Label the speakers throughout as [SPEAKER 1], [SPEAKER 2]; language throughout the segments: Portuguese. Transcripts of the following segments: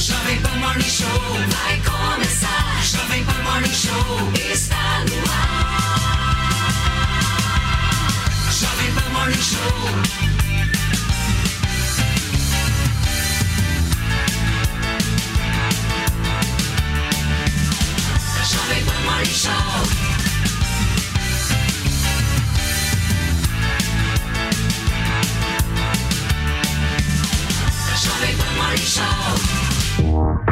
[SPEAKER 1] Jovem Pan Morning Show vai começar. Jovem Pan Morning Show está no ar. Jovem Pan Morning Show. Jovem Pan Morning Show. Jovem Pan Morning Show.
[SPEAKER 2] Thank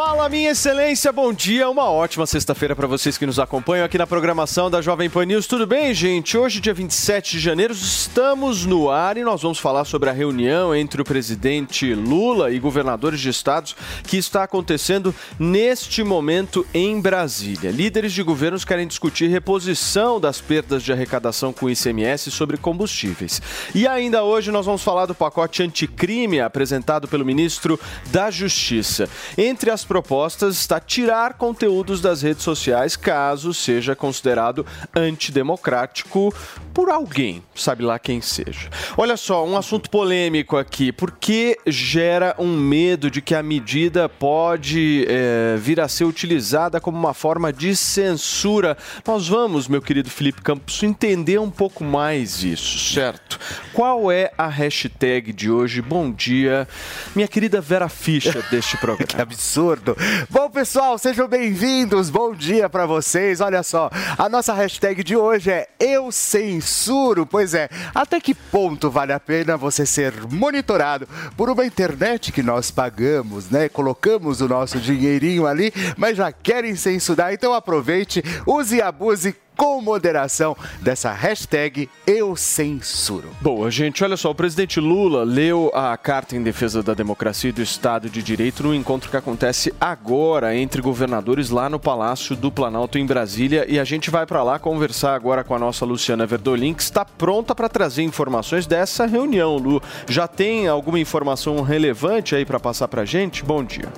[SPEAKER 2] Fala, minha excelência, bom dia. Uma ótima sexta-feira para vocês que nos acompanham aqui na programação da Jovem Pan News. Tudo bem, gente? Hoje, dia 27 de janeiro, estamos no ar e nós vamos falar sobre a reunião entre o presidente Lula e governadores de estados que está acontecendo neste momento em Brasília. Líderes de governos querem discutir reposição das perdas de arrecadação com ICMS sobre combustíveis. E ainda hoje nós vamos falar do pacote anticrime apresentado pelo ministro da Justiça. Entre as propostas está tirar conteúdos das redes sociais caso seja considerado antidemocrático por alguém, sabe lá quem seja. Olha só, um assunto polêmico aqui, porque gera um medo de que a medida pode é, vir a ser utilizada como uma forma de censura. Nós vamos, meu querido Felipe Campos, entender um pouco mais isso, certo? Qual é a hashtag de hoje? Bom dia, minha querida Vera Fischer deste programa.
[SPEAKER 3] que absurdo. Bom, pessoal, sejam bem-vindos. Bom dia para vocês. Olha só, a nossa hashtag de hoje é Eu Censuro. Pois é, até que ponto vale a pena você ser monitorado por uma internet que nós pagamos, né? Colocamos o nosso dinheirinho ali, mas já querem censurar. Então aproveite, use e abuse com moderação dessa hashtag Eu Censuro.
[SPEAKER 2] Boa, gente, olha só, o presidente Lula leu a Carta em Defesa da Democracia e do Estado de Direito no encontro que acontece agora entre governadores lá no Palácio do Planalto em Brasília e a gente vai para lá conversar agora com a nossa Luciana Verdolin, que está pronta para trazer informações dessa reunião, Lu. Já tem alguma informação relevante aí para passar para gente? Bom dia.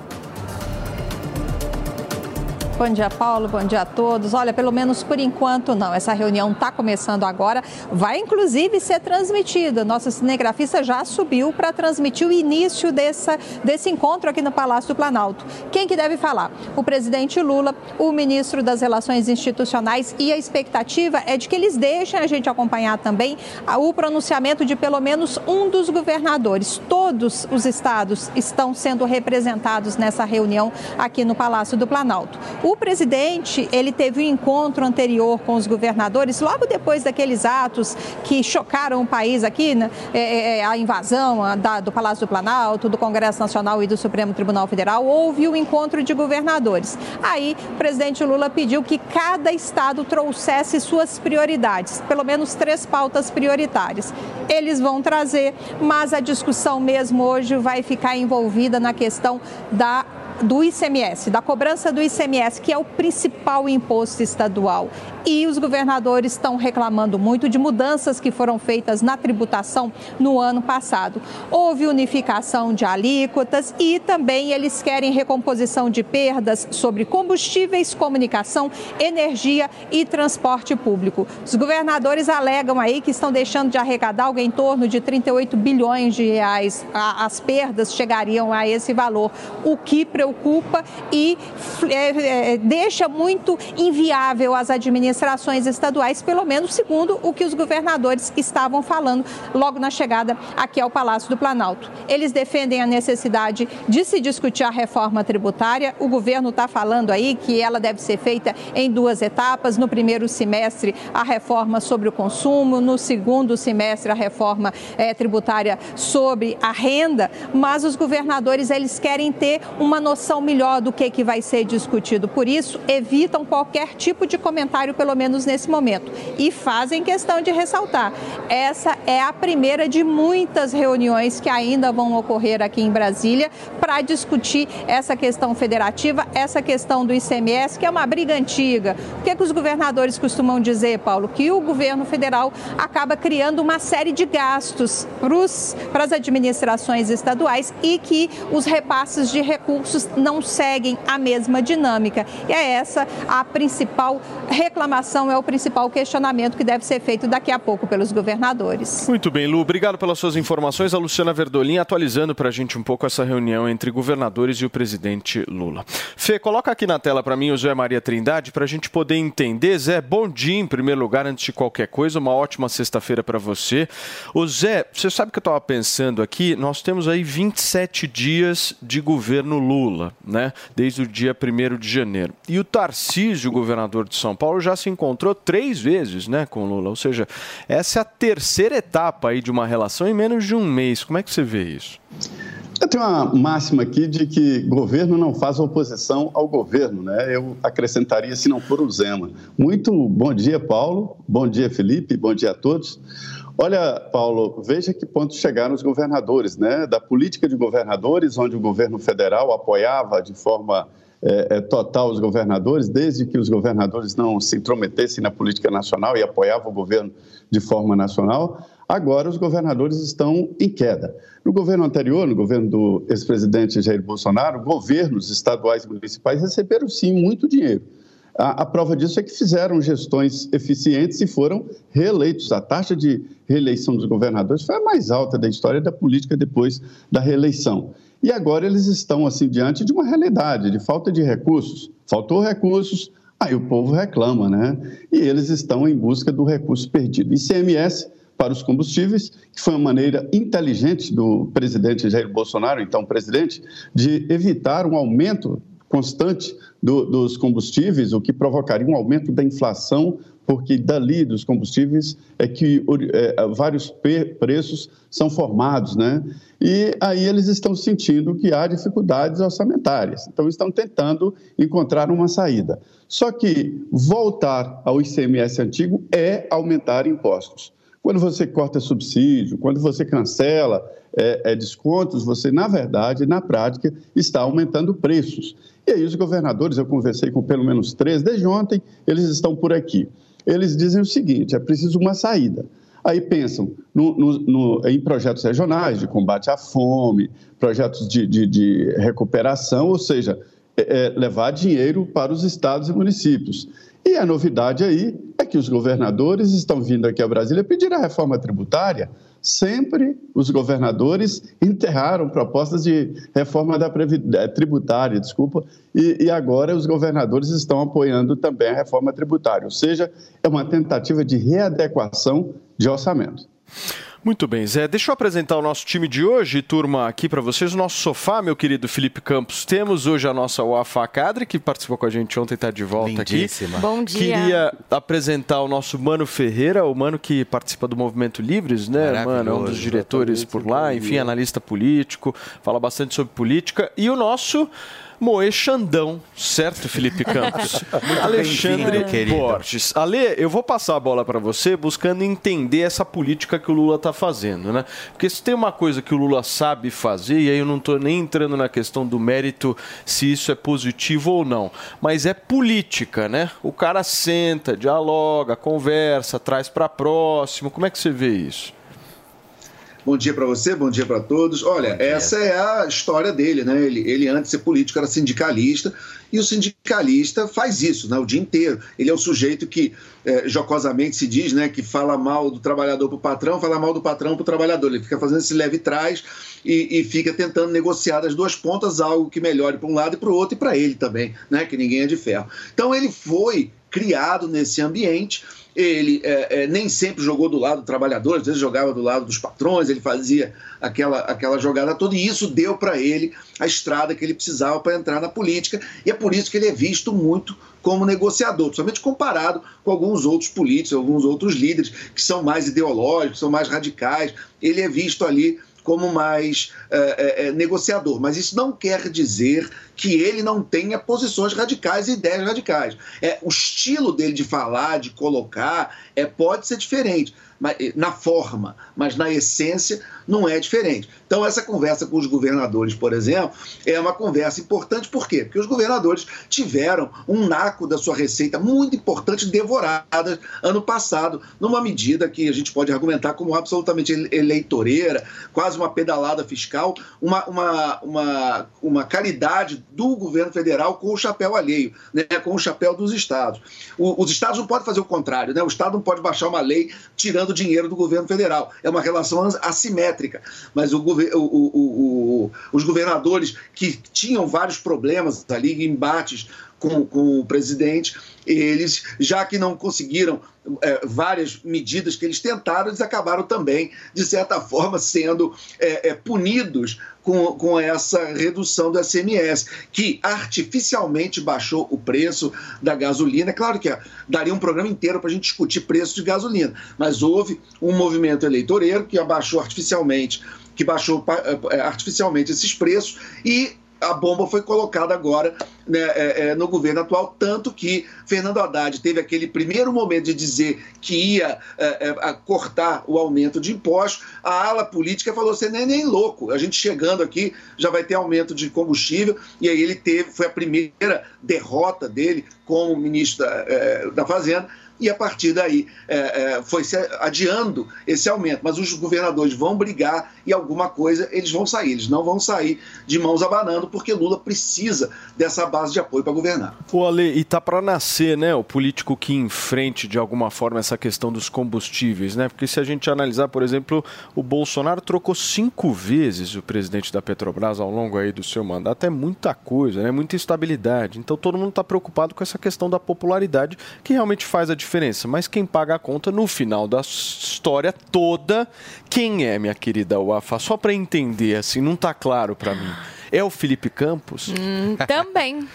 [SPEAKER 4] Bom dia, Paulo. Bom dia a todos. Olha, pelo menos por enquanto não. Essa reunião está começando agora. Vai inclusive ser transmitida. Nossa cinegrafista já subiu para transmitir o início dessa, desse encontro aqui no Palácio do Planalto. Quem que deve falar? O presidente Lula, o ministro das Relações Institucionais e a expectativa é de que eles deixem a gente acompanhar também o pronunciamento de pelo menos um dos governadores. Todos os estados estão sendo representados nessa reunião aqui no Palácio do Planalto. O presidente, ele teve um encontro anterior com os governadores, logo depois daqueles atos que chocaram o país aqui, né? é, é, a invasão da, do Palácio do Planalto, do Congresso Nacional e do Supremo Tribunal Federal, houve o um encontro de governadores. Aí, o presidente Lula pediu que cada estado trouxesse suas prioridades, pelo menos três pautas prioritárias. Eles vão trazer, mas a discussão mesmo hoje vai ficar envolvida na questão da do ICMS, da cobrança do ICMS, que é o principal imposto estadual. E os governadores estão reclamando muito de mudanças que foram feitas na tributação no ano passado. Houve unificação de alíquotas e também eles querem recomposição de perdas sobre combustíveis, comunicação, energia e transporte público. Os governadores alegam aí que estão deixando de arrecadar algo em torno de 38 bilhões de reais. As perdas chegariam a esse valor, o que preocupa e é, é, deixa muito inviável as administrações estaduais, pelo menos segundo o que os governadores estavam falando logo na chegada aqui ao Palácio do Planalto. Eles defendem a necessidade de se discutir a reforma tributária. O governo está falando aí que ela deve ser feita em duas etapas. No primeiro semestre, a reforma sobre o consumo, no segundo semestre, a reforma é, tributária sobre a renda. Mas os governadores eles querem ter uma noção melhor do que, que vai ser discutido. Por isso, evitam qualquer tipo de comentário, pelo menos nesse momento. E fazem questão de ressaltar: essa é a primeira de muitas reuniões que ainda vão ocorrer aqui em Brasília para discutir essa questão federativa, essa questão do ICMS, que é uma briga antiga. O que, é que os governadores costumam dizer, Paulo? Que o governo federal acaba criando uma série de gastos para as administrações estaduais e que os repasses de recursos não seguem a mesma dinâmica. E é essa a principal reclamação é o principal questionamento que deve ser feito daqui a pouco pelos governadores.
[SPEAKER 2] Muito bem, Lu. Obrigado pelas suas informações. A Luciana Verdolim atualizando para a gente um pouco essa reunião entre governadores e o presidente Lula. Fê, coloca aqui na tela para mim o Zé Maria Trindade para a gente poder entender. Zé, bom dia em primeiro lugar, antes de qualquer coisa. Uma ótima sexta-feira para você. O Zé, você sabe que eu estava pensando aqui, nós temos aí 27 dias de governo Lula, né? Desde o dia 1 de janeiro. E o Tarcísio, governador de São Paulo, já se encontrou três vezes né, com Lula. Ou seja, essa é a terceira etapa aí de uma relação em menos de um mês. Como é que você vê isso?
[SPEAKER 5] Eu tenho uma máxima aqui de que governo não faz oposição ao governo, né? Eu acrescentaria se não for o Zema. Muito bom dia, Paulo. Bom dia, Felipe. Bom dia a todos. Olha, Paulo, veja que ponto chegaram os governadores, né? Da política de governadores, onde o governo federal apoiava de forma é, é, total os governadores, desde que os governadores não se intrometessem na política nacional e apoiavam o governo de forma nacional, agora os governadores estão em queda. No governo anterior, no governo do ex-presidente Jair Bolsonaro, governos estaduais e municipais receberam sim muito dinheiro. A, a, prova disso é que fizeram gestões eficientes e foram reeleitos. A taxa de reeleição dos governadores foi a mais alta da história da política depois da reeleição. E agora eles estão assim diante de uma realidade de falta de recursos. Faltou recursos, aí o povo reclama, né? E eles estão em busca do recurso perdido. ICMS para os combustíveis, que foi uma maneira inteligente do presidente Jair Bolsonaro, então presidente, de evitar um aumento constante do, dos combustíveis, o que provocaria um aumento da inflação porque dali dos combustíveis é que é, vários preços são formados, né? E aí eles estão sentindo que há dificuldades orçamentárias, então estão tentando encontrar uma saída. Só que voltar ao ICMS antigo é aumentar impostos. Quando você corta subsídio, quando você cancela é, é, descontos, você, na verdade, na prática, está aumentando preços. E aí os governadores, eu conversei com pelo menos três desde ontem, eles estão por aqui eles dizem o seguinte: é preciso uma saída. Aí pensam no, no, no, em projetos regionais de combate à fome, projetos de, de, de recuperação, ou seja, é, é, levar dinheiro para os estados e municípios. E a novidade aí é que os governadores estão vindo aqui a Brasília pedir a reforma tributária sempre os governadores enterraram propostas de reforma da eh, tributária, desculpa, e, e, agora os governadores estão apoiando também a reforma tributária, ou seja, é uma tentativa de readequação de orçamento.
[SPEAKER 2] Muito bem, Zé. Deixa eu apresentar o nosso time de hoje, turma, aqui para vocês. O nosso sofá, meu querido Felipe Campos. Temos hoje a nossa Wafa Cadre, que participou com a gente ontem e está de volta
[SPEAKER 6] Lindíssima.
[SPEAKER 2] aqui.
[SPEAKER 6] Bom
[SPEAKER 2] dia. Queria apresentar o nosso Mano Ferreira, o Mano que participa do Movimento Livres, né, Mano? É um dos diretores por lá, enfim, analista político, fala bastante sobre política. E o nosso Moe Xandão, certo, Felipe Campos? Alexandre Borges. Ale, eu vou passar a bola para você buscando entender essa política que o Lula está fazendo, né? Porque se tem uma coisa que o Lula sabe fazer, e aí eu não estou nem entrando na questão do mérito se isso é positivo ou não, mas é política, né? O cara senta, dialoga, conversa, traz para próximo. Como é que você vê isso?
[SPEAKER 7] Bom dia para você, bom dia para todos. Olha, essa é a história dele, né? Ele, ele, antes de ser político, era sindicalista, e o sindicalista faz isso, né? O dia inteiro. Ele é o sujeito que, é, jocosamente, se diz, né? Que fala mal do trabalhador para o patrão, fala mal do patrão para o trabalhador. Ele fica fazendo esse leve trás e, e, fica tentando negociar das duas pontas algo que melhore para um lado e para o outro, e para ele também, né? Que ninguém é de ferro. Então, ele foi criado nesse ambiente ele é, é, nem sempre jogou do lado do trabalhador, às vezes jogava do lado dos patrões, ele fazia aquela, aquela jogada toda, e isso deu para ele a estrada que ele precisava para entrar na política, e é por isso que ele é visto muito como negociador, principalmente comparado com alguns outros políticos, alguns outros líderes que são mais ideológicos, são mais radicais. Ele é visto ali como mais é, é, negociador. Mas isso não quer dizer que ele não tenha posições radicais e ideias radicais. É, o estilo dele de falar, de colocar, é, pode ser diferente mas, na forma, mas na essência não é diferente. Então, essa conversa com os governadores, por exemplo, é uma conversa importante, por quê? Porque os governadores tiveram um naco da sua receita muito importante devorada ano passado, numa medida que a gente pode argumentar como absolutamente eleitoreira, quase uma pedalada fiscal, uma, uma, uma, uma caridade do governo federal com o chapéu alheio, né, com o chapéu dos estados. O, os estados não podem fazer o contrário, né? o estado não pode baixar uma lei tirando dinheiro do governo federal. É uma relação assimétrica. Mas o, o, os governadores que tinham vários problemas ali, embates com, com o presidente, eles, já que não conseguiram é, várias medidas que eles tentaram, eles acabaram também, de certa forma, sendo é, é, punidos com, com essa redução do SMS, que artificialmente baixou o preço da gasolina. É claro que daria um programa inteiro para a gente discutir preço de gasolina, mas houve um movimento eleitoreiro que abaixou artificialmente que baixou é, artificialmente esses preços e a bomba foi colocada agora né, é, é, no governo atual, tanto que Fernando Haddad teve aquele primeiro momento de dizer que ia é, é cortar o aumento de impostos, a ala política falou: você nem, nem louco, a gente chegando aqui já vai ter aumento de combustível, e aí ele teve, foi a primeira derrota dele como ministro da, é, da Fazenda, e a partir daí é, é, foi se adiando esse aumento. Mas os governadores vão brigar e alguma coisa eles vão sair. Eles não vão sair de mãos abanando, porque Lula precisa dessa base de apoio para governar.
[SPEAKER 2] O Ale, e tá para nascer, né, o político que enfrente de alguma forma essa questão dos combustíveis, né? Porque se a gente analisar, por exemplo, o Bolsonaro trocou cinco vezes o presidente da Petrobras ao longo aí do seu mandato, é muita coisa, né? Muita instabilidade. Então todo mundo está preocupado com essa questão da popularidade, que realmente faz a diferença diferença. Mas quem paga a conta no final da história toda, quem é, minha querida Wafa? Só para entender, assim, não está claro para mim. É o Felipe Campos?
[SPEAKER 6] Hum, também.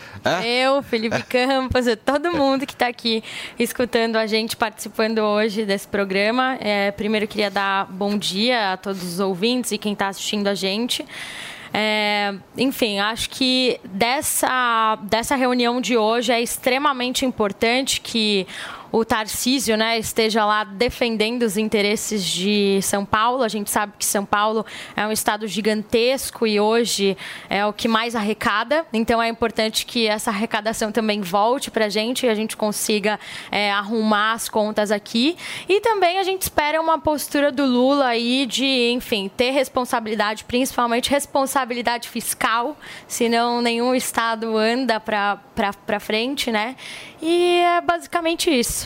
[SPEAKER 6] Eu, Felipe Campos, todo mundo que está aqui escutando a gente, participando hoje desse programa. É, primeiro, queria dar bom dia a todos os ouvintes e quem está assistindo a gente. É, enfim, acho que dessa, dessa reunião de hoje é extremamente importante que o Tarcísio né, esteja lá defendendo os interesses de São Paulo. A gente sabe que São Paulo é um estado gigantesco e hoje é o que mais arrecada. Então é importante que essa arrecadação também volte para a gente e a gente consiga é, arrumar as contas aqui. E também a gente espera uma postura do Lula aí de, enfim, ter responsabilidade, principalmente responsabilidade fiscal, senão nenhum estado anda para frente, né? E é basicamente isso.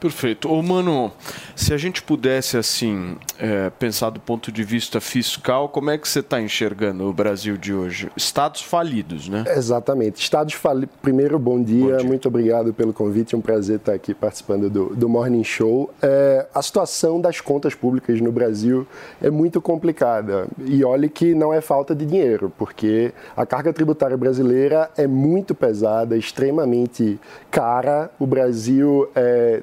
[SPEAKER 2] Perfeito. Ô, Mano, se a gente pudesse, assim, é, pensar do ponto de vista fiscal, como é que você está enxergando o Brasil de hoje? Estados falidos, né?
[SPEAKER 8] Exatamente. Estados falidos. Primeiro, bom dia. bom dia. Muito obrigado pelo convite. É um prazer estar aqui participando do, do Morning Show. É, a situação das contas públicas no Brasil é muito complicada. E olhe que não é falta de dinheiro, porque a carga tributária brasileira é muito pesada, extremamente cara. O Brasil é,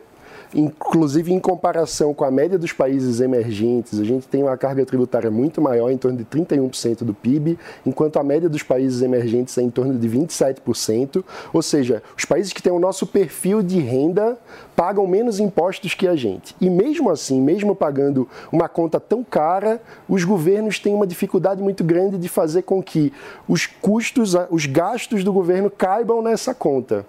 [SPEAKER 8] inclusive em comparação com a média dos países emergentes, a gente tem uma carga tributária muito maior, em torno de 31% do PIB, enquanto a média dos países emergentes é em torno de 27%. Ou seja, os países que têm o nosso perfil de renda pagam menos impostos que a gente. E mesmo assim, mesmo pagando uma conta tão cara, os governos têm uma dificuldade muito grande de fazer com que os custos, os gastos do governo caibam nessa conta.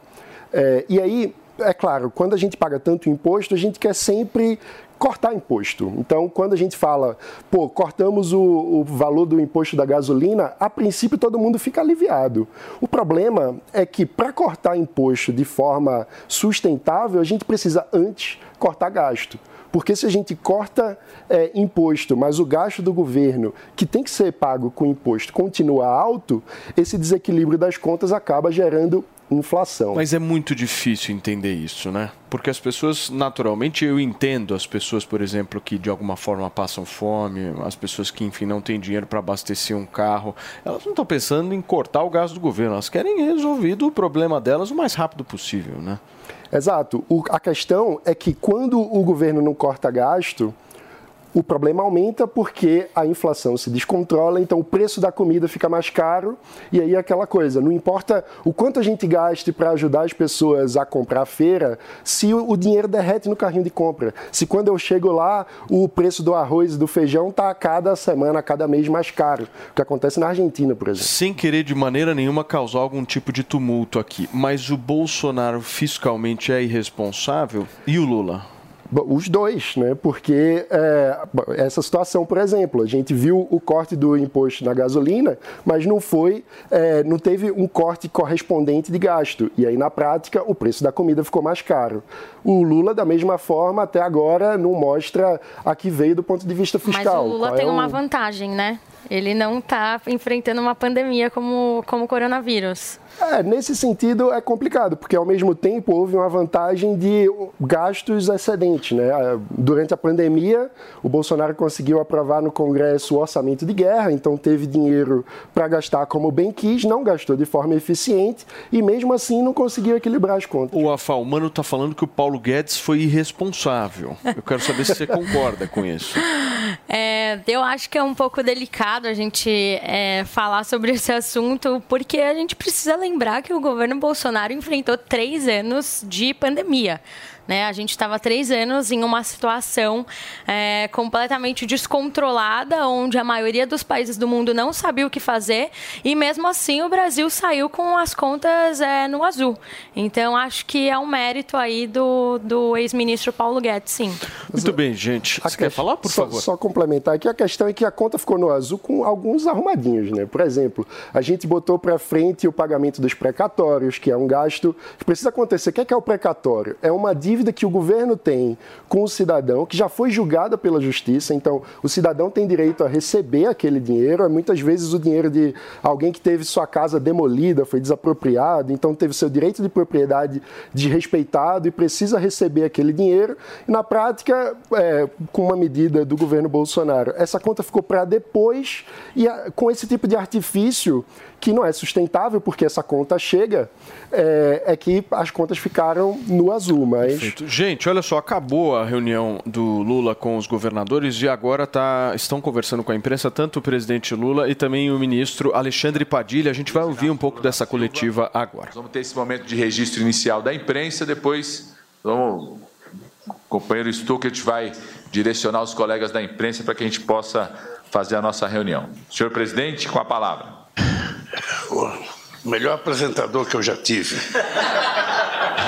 [SPEAKER 8] É, e aí, é claro, quando a gente paga tanto imposto, a gente quer sempre cortar imposto. Então, quando a gente fala, pô, cortamos o, o, valor do imposto da gasolina, a princípio todo mundo fica aliviado. O problema é que para cortar imposto de forma sustentável, a gente precisa antes cortar gasto. Porque se a gente corta é, imposto, mas o gasto do governo, que tem que ser pago com imposto, continua alto, esse desequilíbrio das contas acaba gerando inflação.
[SPEAKER 2] Mas é muito difícil entender isso, né? Porque as pessoas, naturalmente, eu entendo as pessoas, por exemplo, que de alguma forma passam fome, as pessoas que, enfim, não têm dinheiro para abastecer um carro, elas não estão pensando em cortar o gasto do governo, elas querem resolvido o problema delas o mais rápido possível, né?
[SPEAKER 8] Exato. O, a questão é que quando o governo não corta gasto, o problema aumenta porque a inflação se descontrola, então o preço da comida fica mais caro e aí aquela coisa, não importa o quanto a gente gaste para ajudar as pessoas a comprar a feira, se o dinheiro derrete no carrinho de compra, se quando eu chego lá o preço do arroz e do feijão está a cada semana, a cada mês mais caro, o que acontece na Argentina, por exemplo.
[SPEAKER 2] Sem querer de maneira nenhuma causar algum tipo de tumulto aqui, mas o Bolsonaro fiscalmente é irresponsável e o Lula?
[SPEAKER 8] Os dois, né? Porque é, essa situação, por exemplo, a gente viu o corte do imposto na gasolina, mas não foi, é, não teve um corte correspondente de gasto. E aí, na prática, o preço da comida ficou mais caro. O Lula, da mesma forma, até agora não mostra a que veio do ponto de vista fiscal.
[SPEAKER 6] Mas o Lula
[SPEAKER 8] Qual
[SPEAKER 6] tem
[SPEAKER 8] é
[SPEAKER 6] uma vantagem, né? Ele não está enfrentando uma pandemia como, como o coronavírus.
[SPEAKER 8] É, nesse sentido é complicado, porque ao mesmo tempo houve uma vantagem de gastos excedentes. Né? Durante a pandemia, o Bolsonaro conseguiu aprovar no Congresso o orçamento de guerra, então teve dinheiro para gastar como bem quis, não gastou de forma eficiente e mesmo assim não conseguiu equilibrar as contas.
[SPEAKER 2] O Afalmano está falando que o Paulo Guedes foi irresponsável. Eu quero saber se você concorda com isso.
[SPEAKER 6] É, eu acho que é um pouco delicado a gente é, falar sobre esse assunto, porque a gente precisa lembrar que o governo Bolsonaro enfrentou três anos de pandemia. Né? A gente estava três anos em uma situação é, completamente descontrolada, onde a maioria dos países do mundo não sabia o que fazer, e mesmo assim o Brasil saiu com as contas é, no azul. Então acho que é um mérito aí do, do ex-ministro Paulo Guedes, sim.
[SPEAKER 2] Muito bem, gente. Você quer falar, por
[SPEAKER 8] só,
[SPEAKER 2] favor?
[SPEAKER 8] Só complementar aqui, a questão é que a conta ficou no azul com alguns arrumadinhos, né? Por exemplo, a gente botou para frente o pagamento dos precatórios, que é um gasto que precisa acontecer. O que é, que é o precatório? É uma dívida dívida que o governo tem com o cidadão, que já foi julgada pela justiça, então o cidadão tem direito a receber aquele dinheiro, é muitas vezes o dinheiro de alguém que teve sua casa demolida, foi desapropriado, então teve seu direito de propriedade desrespeitado e precisa receber aquele dinheiro. E na prática, é, com uma medida do governo Bolsonaro, essa conta ficou para depois e a, com esse tipo de artifício que não é sustentável, porque essa conta chega, é, é, que as contas ficaram no azul. Mas...
[SPEAKER 2] Perfeito. Gente, olha só, acabou a reunião do Lula com os governadores e agora tá, estão conversando com a imprensa, tanto o presidente Lula e também o ministro Alexandre Padilha. A gente vai ouvir um pouco dessa coletiva agora.
[SPEAKER 9] Vamos ter esse momento de registro inicial da imprensa, depois vamos, o companheiro Stuckert vai direcionar os colegas da imprensa para que a gente possa fazer a nossa reunião. Senhor presidente, com a palavra
[SPEAKER 10] o melhor apresentador que eu já tive.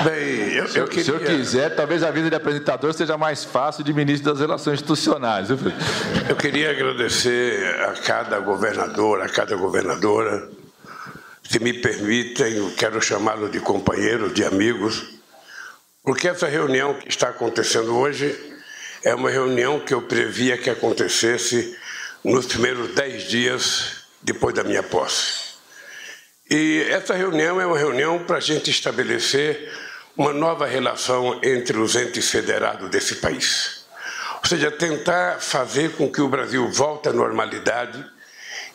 [SPEAKER 9] Bem, eu, se, eu queria... se eu quiser, talvez a vida de apresentador seja mais fácil de ministro das Relações Institucionais.
[SPEAKER 10] Eu queria agradecer a cada governador, a cada governadora. Se me permitem, eu quero chamá-lo de companheiro, de amigos, porque essa reunião que está acontecendo hoje é uma reunião que eu previa que acontecesse nos primeiros dez dias depois da minha posse. E essa reunião é uma reunião para a gente estabelecer uma nova relação entre os entes federados desse país. Ou seja, tentar fazer com que o Brasil volte à normalidade,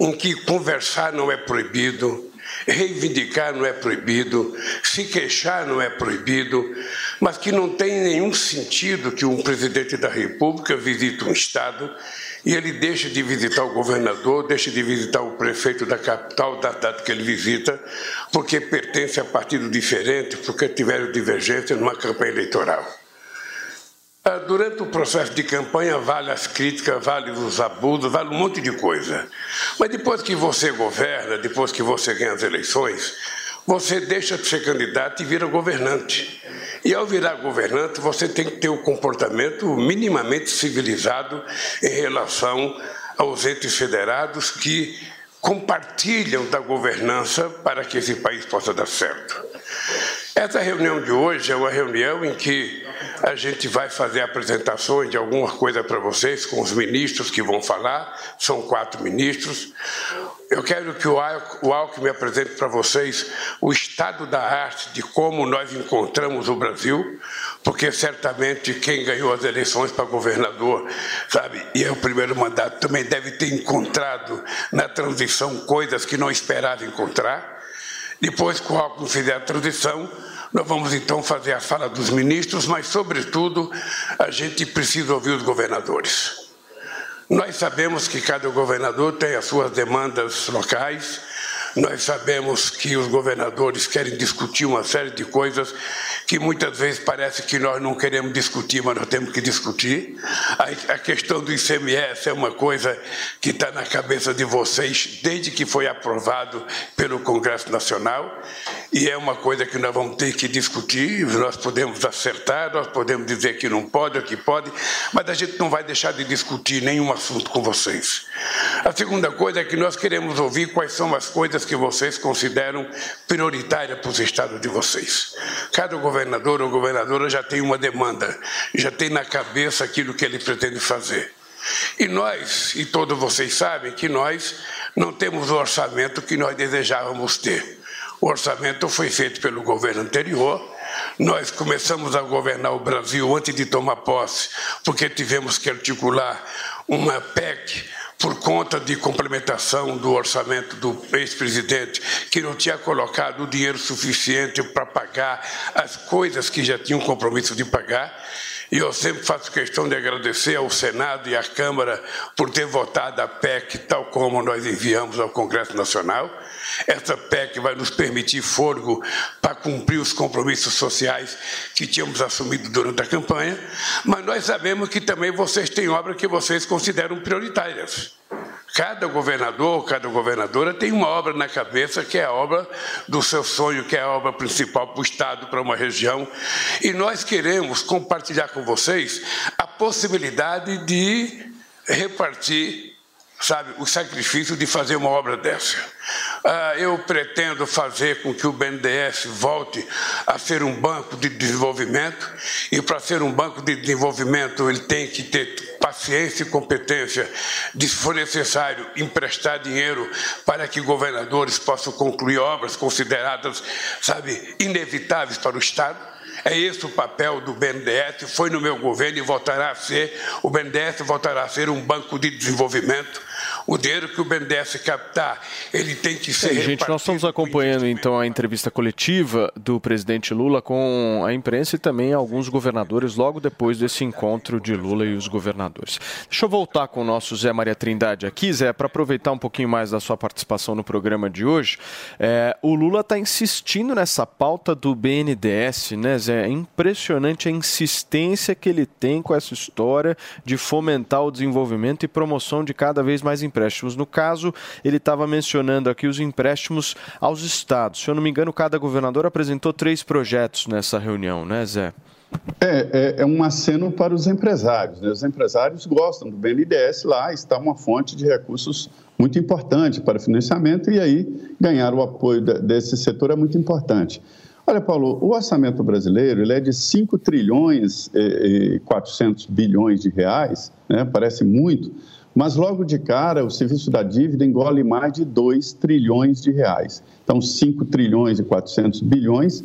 [SPEAKER 10] em que conversar não é proibido, reivindicar não é proibido, se queixar não é proibido, mas que não tem nenhum sentido que um presidente da República visite um Estado e ele deixa de visitar o governador, deixa de visitar o prefeito da capital, da data que ele visita, porque pertence a partido diferente, porque tiveram divergência numa campanha eleitoral. Ah, durante o processo de campanha, vale as críticas, vale os abusos, vale um monte de coisa. Mas depois que você governa, depois que você ganha as eleições, você deixa de ser candidato e vira governante. E ao virar governante, você tem que ter um comportamento minimamente civilizado em relação aos entes federados que compartilham da governança para que esse país possa dar certo. Essa reunião de hoje é uma reunião em que a gente vai fazer apresentações de alguma coisa para vocês com os ministros que vão falar, são quatro ministros. Eu quero que o Alckmin apresente para vocês o estado da arte de como nós encontramos o Brasil, porque certamente quem ganhou as eleições para governador, sabe, e é o primeiro mandato, também deve ter encontrado na transição coisas que não esperava encontrar. Depois que o Alckmin fizer a transição, nós vamos então fazer a fala dos ministros, mas, sobretudo, a gente precisa ouvir os governadores. Nós sabemos que cada governador tem as suas demandas locais, nós sabemos que os governadores querem discutir uma série de coisas que muitas vezes parece que nós não queremos discutir, mas nós temos que discutir. A, questão do ICMS é uma coisa que está na cabeça de vocês desde que foi aprovado pelo Congresso Nacional e é uma coisa que nós vamos ter que discutir. Nós podemos acertar, nós podemos dizer que não pode ou que pode, mas a gente não vai deixar de discutir nenhum assunto com vocês. A segunda coisa é que nós queremos ouvir quais são as coisas que vocês consideram prioritárias para os estados de vocês. Cada governador ou governadora já tem uma demanda, já tem na cabeça aquilo que ele pretende fazer. E nós, e todos vocês sabem que nós não temos o orçamento que nós desejávamos ter. O orçamento foi feito pelo governo anterior. Nós começamos a governar o Brasil antes de tomar posse, porque tivemos que articular uma PEC por conta de complementação do orçamento do ex-presidente, que não tinha colocado o dinheiro suficiente para pagar as coisas que já tinham compromisso de pagar. E eu sempre faço questão de agradecer ao Senado e à Câmara por ter votado a PEC tal como nós enviamos ao Congresso Nacional. Essa PEC vai nos permitir fôlego para cumprir os compromissos sociais que tínhamos assumido durante a campanha, mas nós sabemos que também vocês têm obras que vocês consideram prioritárias. Cada governador, cada governadora tem uma obra na cabeça que é a obra do seu sonho, que é a obra principal para o Estado, para uma região. E nós queremos compartilhar com vocês a possibilidade de repartir sabe, o sacrifício de fazer uma obra dessa. Ah, eu pretendo fazer com que o BNDES volte a ser um banco de desenvolvimento, e para ser um banco de desenvolvimento ele tem que ter paciência e competência de, se for necessário, emprestar dinheiro para que governadores possam concluir obras consideradas, sabe, inevitáveis para o Estado. É esse o papel do BNDES, foi no meu governo e voltará a ser. O BNDES voltará a ser um banco de desenvolvimento. O dinheiro que o BNDES captar, ele tem que ser.
[SPEAKER 2] É, gente, nós estamos acompanhando então a entrevista coletiva do presidente Lula com a imprensa e também alguns governadores logo depois desse encontro de Lula e os governadores. Deixa eu voltar com o nosso Zé Maria Trindade aqui, Zé, para aproveitar um pouquinho mais da sua participação no programa de hoje. É, o Lula está insistindo nessa pauta do BNDES, né, Zé? É impressionante a insistência que ele tem com essa história de fomentar o desenvolvimento e promoção de cada vez mais empréstimos. No caso, ele estava mencionando aqui os empréstimos aos estados. Se eu não me engano, cada governador apresentou três projetos nessa reunião, né, Zé?
[SPEAKER 5] É, é, é, um aceno para os empresários. Né? Os empresários gostam do BNDES, lá está uma fonte de recursos muito importante para financiamento e aí ganhar o apoio desse setor é muito importante. Olha, Paulo, o orçamento brasileiro ele é de 5 trilhões e 400 bilhões de reais, né? parece muito, mas logo de cara o serviço da dívida engole mais de 2 trilhões de reais. Então, 5 trilhões e 400 bilhões,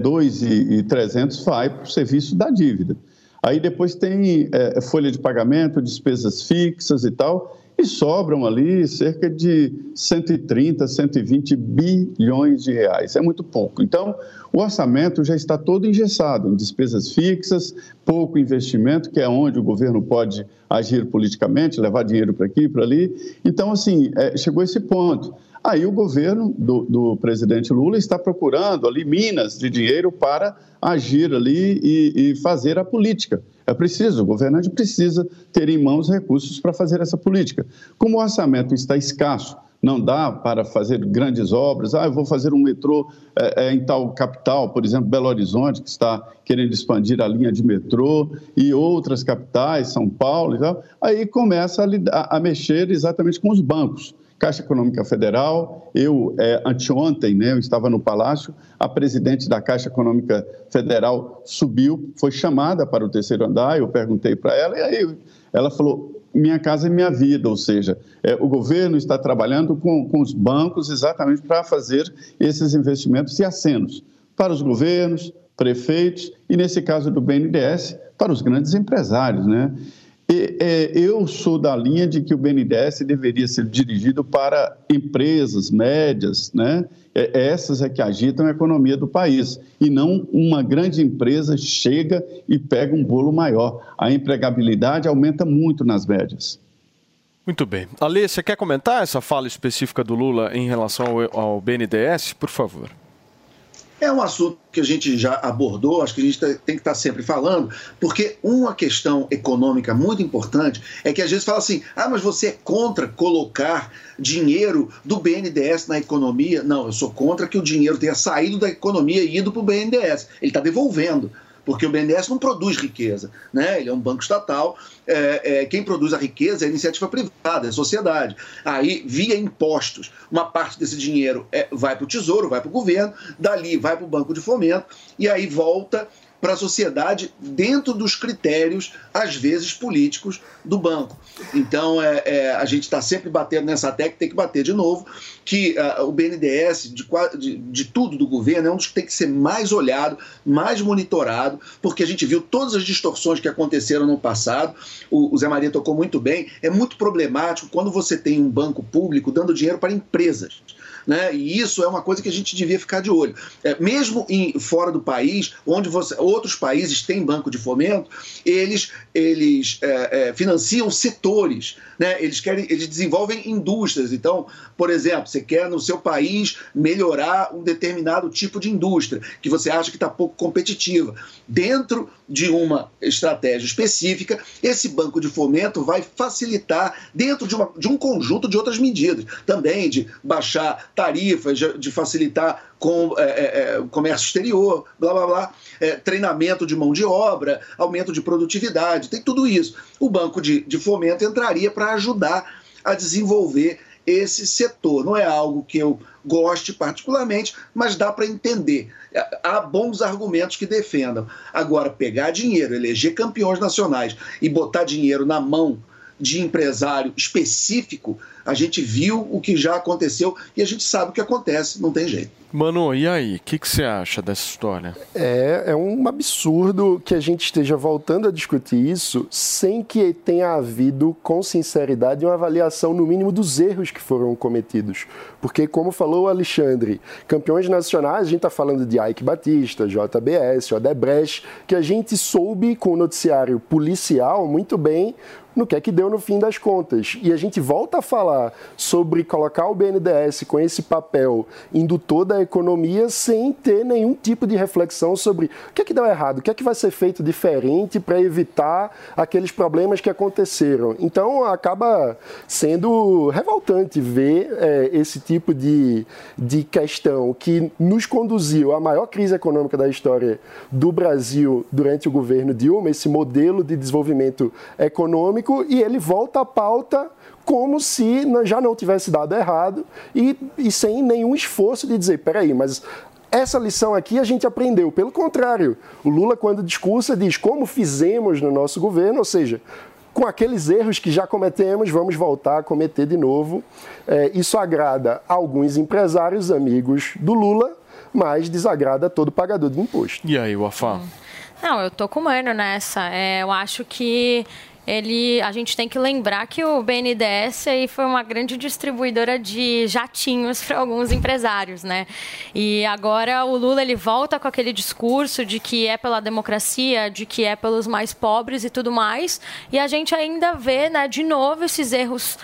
[SPEAKER 5] 2 é, e 300 vai para o serviço da dívida. Aí depois tem é, folha de pagamento, despesas fixas e tal, e sobram ali cerca de 130, 120 bilhões de reais. É muito pouco. Então, o orçamento já está todo engessado em despesas fixas, pouco investimento, que é onde o governo pode agir politicamente, levar dinheiro para aqui, para ali. Então, assim, é, chegou esse ponto. Aí o governo do, do, presidente Lula está procurando ali minas de dinheiro para agir ali e, e fazer a política. É preciso, o governante precisa ter em mãos recursos para fazer essa política. Como o orçamento está escasso, não dá para fazer grandes obras. Ah, eu vou fazer um metrô é, é, em tal capital, por exemplo, Belo Horizonte, que está querendo expandir a linha de metrô, e outras capitais, São Paulo e tal. Aí começa a, a mexer exatamente com os bancos. Caixa Econômica Federal. Eu, é, anteontem, né, eu estava no Palácio, a presidente da Caixa Econômica Federal subiu, foi chamada para o terceiro andar, eu perguntei para ela, e aí ela falou, minha casa é minha vida, ou seja, é, o governo está trabalhando com, com os bancos exatamente para fazer esses investimentos e acenos para os governos, prefeitos e, nesse caso do BNDES, para os grandes empresários, né? E, é, eu sou da linha de que o BNDES deveria ser dirigido para empresas médias, né? É, essas é que agitam a economia do país, e não uma grande empresa chega e pega um bolo maior. A empregabilidade aumenta muito nas médias.
[SPEAKER 2] Muito bem. Ale, você quer comentar essa fala específica do Lula em relação ao, ao BNDES, por favor?
[SPEAKER 7] É um assunto que a gente já abordou, acho que a gente tem que estar sempre falando, porque uma questão econômica muito importante é que às vezes fala assim: ah, mas você é contra colocar dinheiro do BNDES na economia? Não, eu sou contra que o dinheiro tenha saído da economia e ido para o BNDES. Ele está devolvendo porque o BNDES não produz riqueza, né? ele é um banco estatal, é, é, quem produz a riqueza é a iniciativa privada, é a sociedade. Aí, via impostos, uma parte desse dinheiro é, vai para o Tesouro, vai para o governo, dali vai para o Banco de Fomento, e aí volta para a sociedade dentro dos critérios, às vezes políticos, do banco. Então, é, é a gente está sempre batendo nessa tecla, tem que bater de novo, que uh, o BNDES, de, de, de, tudo do governo, é um dos que tem que ser mais olhado, mais monitorado, porque a gente viu todas as distorções que aconteceram no passado. O, o Zé Maria tocou muito bem. É muito problemático quando você tem um banco público dando dinheiro para empresas né? E isso é uma coisa que a gente devia ficar de olho. É, mesmo em, fora do país, onde você, outros países têm banco de fomento, eles, eles é, é, financiam setores, né? Eles querem, eles desenvolvem indústrias. Então, por exemplo, você quer no seu país melhorar um determinado tipo de indústria que você acha que está pouco competitiva. Dentro de uma estratégia específica, esse banco de fomento vai facilitar dentro de, uma, de um conjunto de outras medidas, também de baixar tarifas, de, facilitar com é, é, é, comércio exterior, blá blá blá, é, treinamento de mão de obra, aumento de produtividade, tem tudo isso. O banco de, de fomento entraria para ajudar a desenvolver esse setor. Não é algo que eu goste particularmente, mas dá para entender. Há bons argumentos que defendam. Agora, pegar dinheiro, eleger campeões nacionais e botar dinheiro na mão de empresário específico, a gente viu o que já aconteceu e a gente sabe o que acontece, não tem jeito.
[SPEAKER 2] Mano, e aí? O que, que você acha dessa história?
[SPEAKER 8] É, é um absurdo que a gente esteja voltando a discutir isso sem que tenha havido, com sinceridade, uma avaliação, no mínimo, dos erros que foram cometidos. Porque, como falou o Alexandre, campeões nacionais, a gente está falando de Ike Batista, JBS, Odebrecht, que a gente soube com o noticiário policial muito bem no que é que deu no fim das contas. E a gente volta a falar sobre colocar o BNDES com esse papel indutor da economia sem ter nenhum tipo de reflexão sobre o que é que deu errado, o que é que vai ser feito diferente para evitar aqueles problemas que aconteceram. Então acaba sendo revoltante ver é, esse tipo de, de questão que nos conduziu à maior crise econômica da história do Brasil durante o governo Dilma, esse modelo de desenvolvimento econômico e ele volta à pauta como se já não tivesse dado errado e, e sem nenhum esforço de dizer, peraí, mas essa lição aqui a gente aprendeu. Pelo contrário, o Lula, quando discursa, diz como fizemos no nosso governo, ou seja, com aqueles erros que já cometemos, vamos voltar a cometer de novo. É, isso agrada alguns empresários amigos do Lula, mas desagrada todo pagador de imposto.
[SPEAKER 2] E aí, Wafá?
[SPEAKER 6] Não, eu tô com o Mano nessa. É, eu acho que ele, a gente tem que lembrar que o BNDES aí foi uma grande distribuidora de jatinhos para alguns empresários, né? E agora o Lula ele volta com aquele discurso de que é pela democracia, de que é pelos mais pobres e tudo mais, e a gente ainda vê, né, de novo esses erros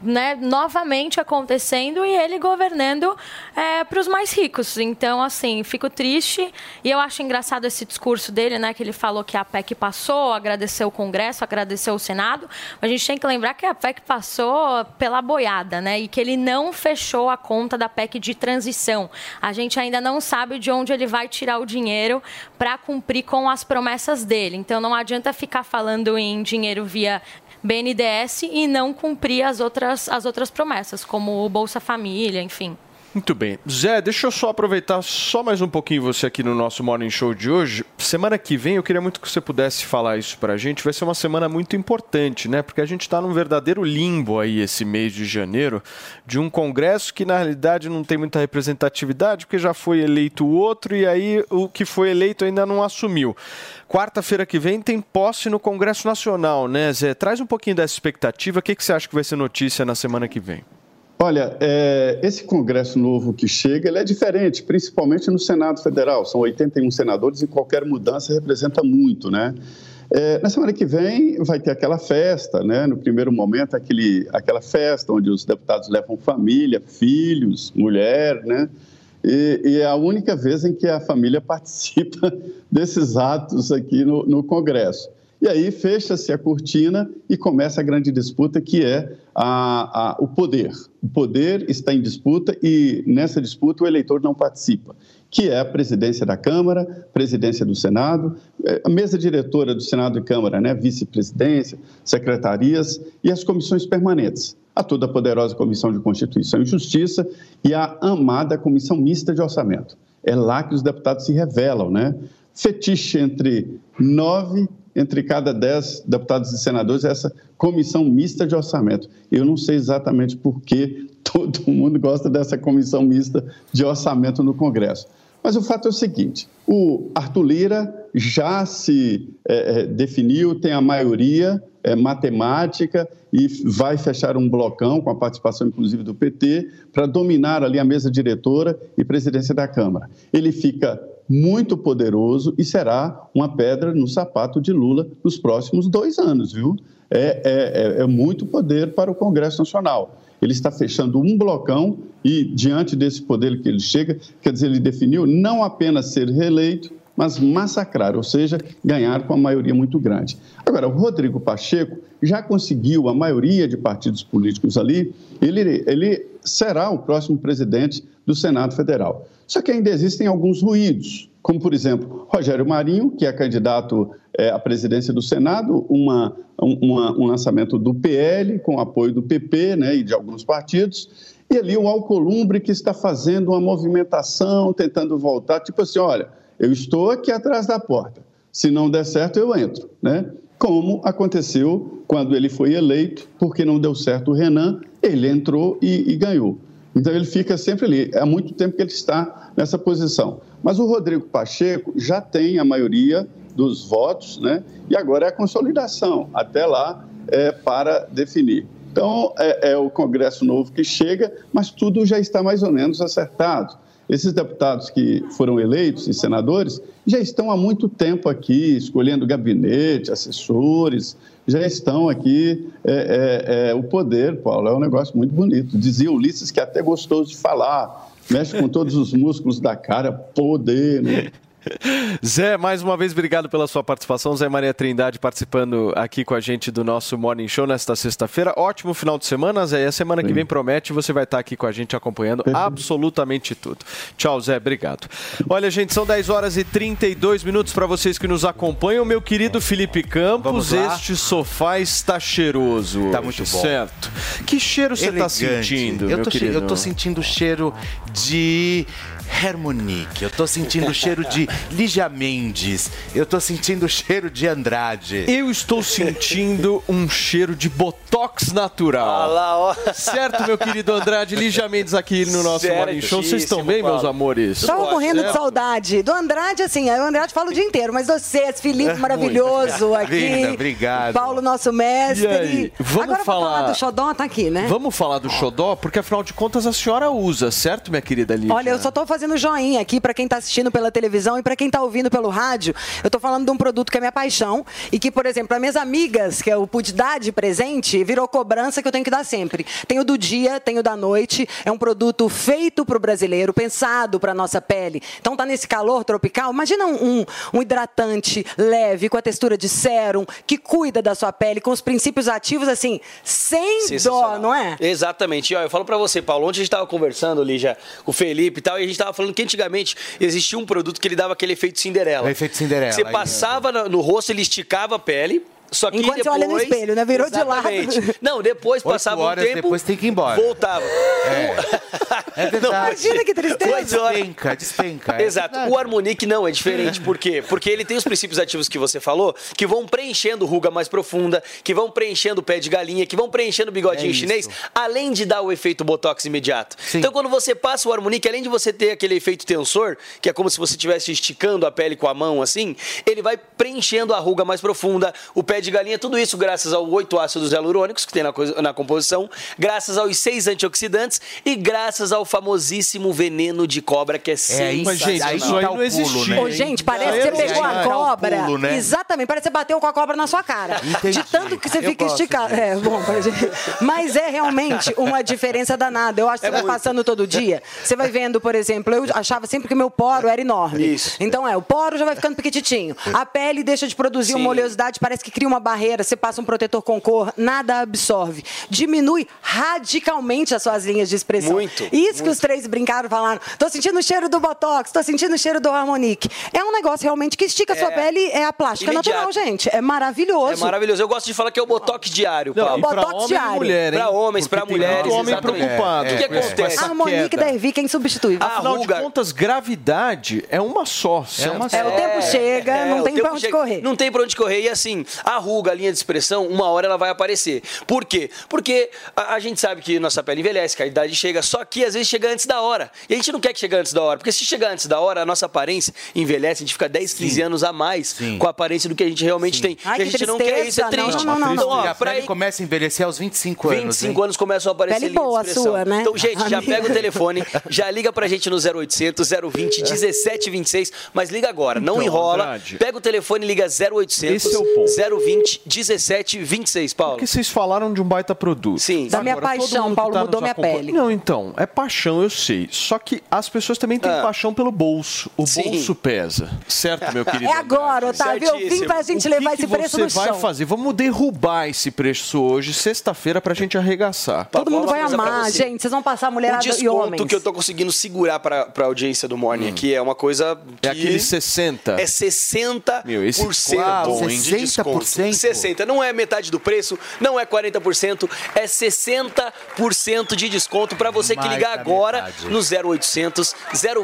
[SPEAKER 6] né, novamente acontecendo e ele governando é, para os mais ricos. Então, assim, fico triste e eu acho engraçado esse discurso dele, né, que ele falou que a PEC passou, agradeceu o Congresso, agradeceu o Senado. A gente tem que lembrar que a PEC passou pela boiada, né, e que ele não fechou a conta da PEC de transição. A gente ainda não sabe de onde ele vai tirar o dinheiro para cumprir com as promessas dele. Então, não adianta ficar falando em dinheiro via BNDES e não cumprir as outras, as outras promessas, como o Bolsa Família, enfim.
[SPEAKER 2] Muito bem. Zé, deixa eu só aproveitar só mais um pouquinho você aqui no nosso Morning Show de hoje. Semana que vem eu queria muito que você pudesse falar isso pra gente. Vai ser uma semana muito importante, né? Porque a gente está num verdadeiro limbo aí esse mês de janeiro de um congresso que na realidade não tem muita representatividade, porque já foi eleito o outro e aí o que foi eleito ainda não assumiu. Quarta-feira que vem tem posse no Congresso Nacional, né, Zé? Traz um pouquinho dessa expectativa. O que, que você acha que vai ser notícia na semana que vem?
[SPEAKER 5] Olha, é, esse Congresso novo que chega, ele é diferente, principalmente no Senado Federal. São 81 senadores e qualquer mudança representa muito, né? É, na semana que vem vai ter aquela festa, né? No primeiro momento, aquele, aquela festa onde os deputados levam família, filhos, mulher, né? E, e, é a única vez em que a família participa desses atos aqui no, no Congresso. E aí fecha-se a cortina e começa a grande disputa, que é a, a, o poder. O poder está em disputa e nessa disputa o eleitor não participa, que é a presidência da Câmara, presidência do Senado, é, a mesa diretora do Senado e Câmara, né, vice-presidência, secretarias e as comissões permanentes. A toda poderosa Comissão de Constituição e Justiça e a amada Comissão Mista de Orçamento. É lá que os deputados se revelam, né? Fetiche entre nove entre cada dez deputados e senadores essa comissão mista de orçamento. Eu não sei exatamente por que todo mundo gosta dessa comissão mista de orçamento no Congresso. Mas o fato é o seguinte: o Arthur Lira já se é, definiu, tem a maioria é, matemática e vai fechar um blocão com a participação, inclusive, do PT, para dominar ali a mesa diretora e presidência da Câmara. Ele fica muito poderoso e será uma pedra no sapato de Lula nos próximos dois anos, viu? É, é, é, é muito poder para o Congresso Nacional. Ele está fechando um blocão e, diante desse poder que ele chega, quer dizer, ele definiu não apenas ser reeleito, mas massacrar, ou seja, ganhar com a maioria muito grande. Agora, o Rodrigo Pacheco já conseguiu a maioria de partidos políticos ali, ele, ele será o próximo presidente do Senado Federal. Só que ainda existem alguns ruídos, como, por exemplo, Rogério Marinho, que é candidato é, à presidência do Senado, uma, uma, um lançamento do PL, com apoio do PP né, e de alguns partidos, e ali o Alcolumbre, que está fazendo uma movimentação, tentando voltar, tipo assim, olha, eu estou aqui atrás da porta, se não der certo, eu entro, né? Como aconteceu quando ele foi eleito, porque não deu certo o Renan, ele entrou e, e ganhou. Então ele fica sempre ali. Há muito tempo que ele está nessa posição. Mas o Rodrigo Pacheco já tem a maioria dos votos, né? E agora é a consolidação até lá é, para definir. Então é, é o Congresso novo que chega, mas tudo já está mais ou menos acertado. Esses deputados que foram eleitos e senadores já estão há muito tempo aqui escolhendo gabinete, assessores, já estão aqui. É, é, é, o poder, Paulo, é um negócio muito bonito. Dizia Ulisses que é até gostoso de falar, mexe com todos os músculos da cara, poder, né?
[SPEAKER 2] Zé, mais uma vez, obrigado pela sua participação. Zé Maria Trindade participando aqui com a gente do nosso Morning Show nesta sexta-feira. Ótimo final de semana, Zé. E a semana que vem promete, você vai estar aqui com a gente acompanhando absolutamente tudo. Tchau, Zé. Obrigado. Olha, gente, são 10 horas e 32 minutos para vocês que nos acompanham. Meu querido Felipe Campos, este sofá está cheiroso.
[SPEAKER 11] Tá muito bom.
[SPEAKER 2] Certo. Que cheiro você está sentindo,
[SPEAKER 11] eu
[SPEAKER 2] meu
[SPEAKER 11] tô,
[SPEAKER 2] querido?
[SPEAKER 11] Eu tô sentindo o cheiro de Harmonique. Eu tô sentindo o cheiro de Lígia Mendes. Eu tô sentindo o cheiro de Andrade.
[SPEAKER 2] Eu estou sentindo um cheiro de botox natural.
[SPEAKER 12] Olha lá, ó.
[SPEAKER 2] Certo, meu querido Andrade, Lígia Mendes aqui no nosso Morning Show. Vocês estão bem, meus amores?
[SPEAKER 13] Tava morrendo de
[SPEAKER 2] Certo?
[SPEAKER 13] saudade. Do Andrade, assim, o Andrade fala o dia inteiro, mas vocês, Felipe maravilhoso aqui.
[SPEAKER 11] Linda, obrigado.
[SPEAKER 13] Paulo, nosso mestre.
[SPEAKER 2] E aí, vamos
[SPEAKER 13] Agora
[SPEAKER 2] falar-
[SPEAKER 13] falar do Xodó, tá aqui, né?
[SPEAKER 2] Vamos falar do xodó, porque afinal de contas a senhora usa, certo, minha querida Lígia?
[SPEAKER 13] Olha, eu só tô fazendo joinha aqui pra quem tá assistindo pela televisão e pra quem tá ouvindo pelo rádio. Eu tô falando de um produto que é minha paixão e que, por exemplo, para minhas amigas, que eu pude dar de presente, virou cobrança que eu tenho que dar sempre. Tem o do dia, tem o da noite. É um produto feito pro brasileiro, pensado pra nossa pele. Então tá nesse calor tropical. Imagina um, um- hidratante leve, com a textura de sérum, que cuida da sua pele, com os princípios ativos, assim, sem dó, não é?
[SPEAKER 12] Exatamente. E, ó, eu falo pra você, Paulo, ontem a gente tava conversando, Lígia, com o Felipe e tal, e a gente tava falando que antigamente existia um produto que ele dava aquele efeito Cinderela.
[SPEAKER 11] O efeito Cinderela,
[SPEAKER 12] Você
[SPEAKER 11] aí
[SPEAKER 12] passava no, no rosto, ele esticava a pele,
[SPEAKER 14] Só que
[SPEAKER 13] Enquanto
[SPEAKER 14] depois,
[SPEAKER 13] você olha no espelho, né? Virou de lado.
[SPEAKER 14] Exatamente. Não, depois
[SPEAKER 11] Oito
[SPEAKER 14] passava um
[SPEAKER 11] horas
[SPEAKER 14] tempo.
[SPEAKER 11] depois tem que ir embora.
[SPEAKER 14] Voltava.
[SPEAKER 11] É verdade.
[SPEAKER 13] Imagina que tristeza.
[SPEAKER 11] Despenca, despenca. é
[SPEAKER 14] Exato.
[SPEAKER 11] verdade.
[SPEAKER 14] O Harmonique não é diferente. Por quê? Porque ele tem os princípios ativos que você falou, que vão preenchendo ruga mais profunda, que vão preenchendo o pé de galinha, que vão preenchendo o bigodinho
[SPEAKER 11] É
[SPEAKER 14] chinês, além de dar o efeito botox imediato. Então, quando você passa o Harmonique, além de você ter aquele efeito tensor, que é como se você estivesse esticando a pele com a mão assim, ele vai preenchendo a ruga mais profunda, o pé de galinha, tudo isso graças aos oito ácidos hialurônicos que tem na, na composição, graças aos seis antioxidantes e graças ao famosíssimo veneno de cobra que é sensacional.
[SPEAKER 2] Mas, gente,
[SPEAKER 11] Aí
[SPEAKER 2] isso aí
[SPEAKER 11] tá
[SPEAKER 2] não existia.
[SPEAKER 11] né?
[SPEAKER 13] Ô, gente, parece que você pegou
[SPEAKER 2] sei.
[SPEAKER 13] a cobra.
[SPEAKER 11] pulo, né?
[SPEAKER 13] Exatamente, parece que você bateu com a cobra na sua cara.
[SPEAKER 11] Entendi.
[SPEAKER 13] De tanto que você fica esticado. É, bom, mas é realmente uma diferença danada. Eu acho que
[SPEAKER 14] É
[SPEAKER 13] você vai passando todo dia. Você vai vendo, por exemplo, eu achava sempre que o meu poro era enorme.
[SPEAKER 14] Isso.
[SPEAKER 13] Então é, o poro já vai ficando pequititinho. A pele deixa de produzir
[SPEAKER 14] Sim.
[SPEAKER 13] uma oleosidade, parece que cria uma barreira. Você passa um protetor com cor, nada absorve. Diminui radicalmente as suas linhas de expressão.
[SPEAKER 14] Muito,
[SPEAKER 13] Isso que os três brincaram, falaram. Tô sentindo o cheiro do Botox, tô sentindo o cheiro do Harmonique. É um negócio realmente que estica a sua
[SPEAKER 14] É.
[SPEAKER 13] pele, é a plástica
[SPEAKER 14] Imediato.
[SPEAKER 13] natural, gente. É maravilhoso.
[SPEAKER 14] É maravilhoso. Eu gosto de falar que é o botox diário,
[SPEAKER 2] Não,
[SPEAKER 14] Paulo.
[SPEAKER 2] e pra
[SPEAKER 13] Botox
[SPEAKER 2] homem e
[SPEAKER 13] diário.
[SPEAKER 2] mulher, hein?
[SPEAKER 14] Pra homens, pra
[SPEAKER 2] Porque tem
[SPEAKER 14] mulheres,
[SPEAKER 2] muito homem
[SPEAKER 14] exatamente.
[SPEAKER 2] preocupado.
[SPEAKER 14] O que
[SPEAKER 2] com essa- com
[SPEAKER 14] acontece?
[SPEAKER 13] Harmonique
[SPEAKER 2] queda.
[SPEAKER 13] da Evic é insubstituível.
[SPEAKER 2] Afinal
[SPEAKER 14] ruga-
[SPEAKER 2] de contas, gravidade é uma só.
[SPEAKER 11] É uma
[SPEAKER 13] É, o tempo chega,
[SPEAKER 14] É,
[SPEAKER 13] não tem pra onde
[SPEAKER 14] chega-
[SPEAKER 13] correr.
[SPEAKER 14] Não tem pra onde correr. E assim, a ruga, a linha de expressão, uma hora ela vai aparecer. Por quê? Porque a, a gente sabe que nossa pele envelhece, que a idade chega, só que às vezes chega antes da hora. E a gente não quer que chegue antes da hora, porque se chegar antes da hora, a nossa aparência envelhece, a gente fica 10, 15 anos a mais
[SPEAKER 11] Sim.
[SPEAKER 14] com a aparência do que a gente realmente tem.
[SPEAKER 13] Ai,
[SPEAKER 14] e a
[SPEAKER 13] que
[SPEAKER 14] gente não quer isso, é
[SPEAKER 13] tristeza. Não,
[SPEAKER 14] triste.
[SPEAKER 13] não, não, não,
[SPEAKER 14] Então,
[SPEAKER 11] E
[SPEAKER 14] ó,
[SPEAKER 11] a pele
[SPEAKER 14] aí,
[SPEAKER 11] começa a envelhecer aos 25 anos.
[SPEAKER 14] 25
[SPEAKER 11] hein?
[SPEAKER 14] anos começam a aparecer
[SPEAKER 13] Pele
[SPEAKER 14] linha de
[SPEAKER 13] boa a
[SPEAKER 14] expressão.
[SPEAKER 13] sua, né?
[SPEAKER 14] Então, gente, já pega o telefone, já liga pra gente no 0800 020 1726, mas liga agora, não
[SPEAKER 2] Então,
[SPEAKER 14] enrola.
[SPEAKER 2] Andrade.
[SPEAKER 14] Pega o telefone e liga 0800
[SPEAKER 2] Esse é o ponto.
[SPEAKER 14] 020 1726, Paulo.
[SPEAKER 2] Porque vocês falaram de um baita produto.
[SPEAKER 14] Sim.
[SPEAKER 13] Da minha
[SPEAKER 2] Agora, todo
[SPEAKER 13] paixão, Paulo,
[SPEAKER 2] tá
[SPEAKER 13] mudou minha pele.
[SPEAKER 2] Não, então, é paixão, eu sei. Só que as pessoas também têm
[SPEAKER 14] Ah.
[SPEAKER 2] paixão pelo bolso. O
[SPEAKER 14] Sim.
[SPEAKER 2] bolso pesa. Certo, meu querido?
[SPEAKER 13] É agora? Otávio. Eu vim
[SPEAKER 14] Certíssimo.
[SPEAKER 13] pra gente
[SPEAKER 2] O
[SPEAKER 13] levar
[SPEAKER 2] que
[SPEAKER 13] esse
[SPEAKER 2] que
[SPEAKER 13] preço
[SPEAKER 2] você
[SPEAKER 13] no
[SPEAKER 2] vai
[SPEAKER 13] chão.
[SPEAKER 2] fazer? Vamos derrubar esse preço hoje, sexta-feira, pra gente arregaçar.
[SPEAKER 13] Todo mundo vai amar,
[SPEAKER 14] você.
[SPEAKER 13] gente. Vocês vão passar mulherada e
[SPEAKER 14] desconto
[SPEAKER 13] homens.
[SPEAKER 14] que eu tô conseguindo segurar pra, pra audiência do Morning aqui é uma coisa que...
[SPEAKER 2] É aquele 60.
[SPEAKER 14] É 60%
[SPEAKER 2] Meu, esse
[SPEAKER 11] Uau,
[SPEAKER 14] de
[SPEAKER 11] 60%?
[SPEAKER 14] Desconto. 60%. Não é metade do preço, não é 40%, é 60% de desconto para você que
[SPEAKER 11] Mais
[SPEAKER 14] ligar
[SPEAKER 11] da
[SPEAKER 14] agora
[SPEAKER 11] metade.
[SPEAKER 14] no 0800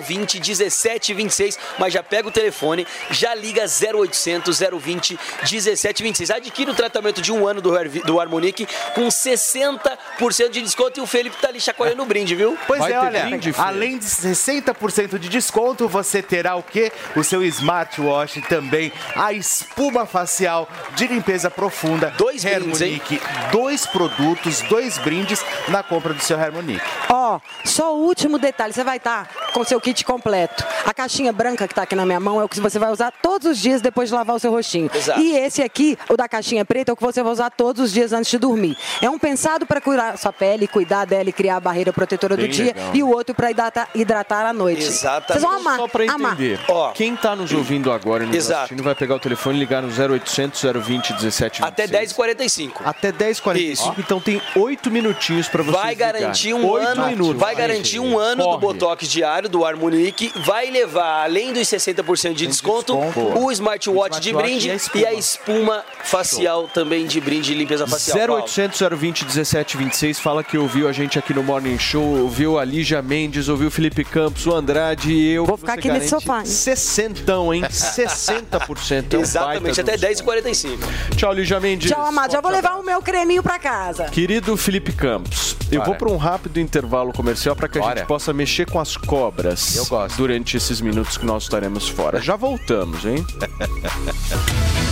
[SPEAKER 14] 020 1726, mas já pega o telefone, já liga 0800 020 1726. Adquire o tratamento de um ano do, do Harmonique com 60% de desconto e o Felipe tá ali chacoalhando o brinde, viu?
[SPEAKER 11] Pois
[SPEAKER 2] Vai
[SPEAKER 11] é, olha,
[SPEAKER 2] brinde,
[SPEAKER 11] além de 60% de desconto, você terá o quê? O seu smartwatch também, a espuma facial de limpeza profunda.
[SPEAKER 14] Dois brindes?
[SPEAKER 11] Harmonique, dois produtos, dois brindes na compra do seu Harmonique.
[SPEAKER 13] Ó, só o último detalhe, você vai estar com seu kit completo. A caixinha branca que tá aqui na minha mão é o que você vai usar todos os dias depois de lavar o seu rostinho.
[SPEAKER 14] Exato.
[SPEAKER 13] E esse aqui, o da caixinha preta, é o que você vai usar todos os dias antes de dormir. É um pensado para curar sua pele, cuidar dela e criar a barreira protetora
[SPEAKER 2] Bem
[SPEAKER 13] do dia
[SPEAKER 2] legal.
[SPEAKER 13] e o outro para hidratar, hidratar à noite.
[SPEAKER 14] Exatamente.
[SPEAKER 13] Vocês vão amar.
[SPEAKER 2] Só pra
[SPEAKER 13] amar.
[SPEAKER 2] entender,
[SPEAKER 14] Ó.
[SPEAKER 2] quem tá nos ouvindo agora e nos
[SPEAKER 14] Exato.
[SPEAKER 2] assistindo vai pegar o telefone e ligar no 0800 020 1726.
[SPEAKER 14] Até 10h45.
[SPEAKER 2] Até 10h45,
[SPEAKER 14] Isso.
[SPEAKER 2] então tem 8 minutinhos pra vocês
[SPEAKER 14] Vai garantir um
[SPEAKER 2] ligarem. Oito
[SPEAKER 14] ano,
[SPEAKER 2] minutos.
[SPEAKER 14] vai garantir um ano do
[SPEAKER 2] Corre.
[SPEAKER 14] Botox diário do Harmonique, vai levar além dos 60% de desconto,
[SPEAKER 11] desconto.
[SPEAKER 14] o smartwatch de
[SPEAKER 11] smartwatch
[SPEAKER 14] brinde
[SPEAKER 11] e a espuma.
[SPEAKER 14] e a espuma facial também de brinde de limpeza facial. Paulo.
[SPEAKER 2] 0800 020 1726 fala que ouviu a gente aqui no Morning Show, ouviu a Lígia Mendes, ouviu o Felipe Campos, o Andrade e eu.
[SPEAKER 13] Vou ficar
[SPEAKER 2] Você
[SPEAKER 13] aqui nesse sofá, hein?
[SPEAKER 2] 60, hein? 60%. É um
[SPEAKER 14] Exatamente, até
[SPEAKER 2] de um desconto.
[SPEAKER 14] 10h45.
[SPEAKER 2] Tchau, Lígia Mendes.
[SPEAKER 13] Tchau, amado. Já vou levar o meu creminho pra casa.
[SPEAKER 2] Querido Felipe Campos, eu
[SPEAKER 11] Bora.
[SPEAKER 2] vou para um rápido intervalo comercial para que a
[SPEAKER 11] Bora.
[SPEAKER 2] gente possa mexer com as cobras
[SPEAKER 11] Eu gosto.
[SPEAKER 2] durante esses minutos que nós estaremos fora. Já voltamos, hein?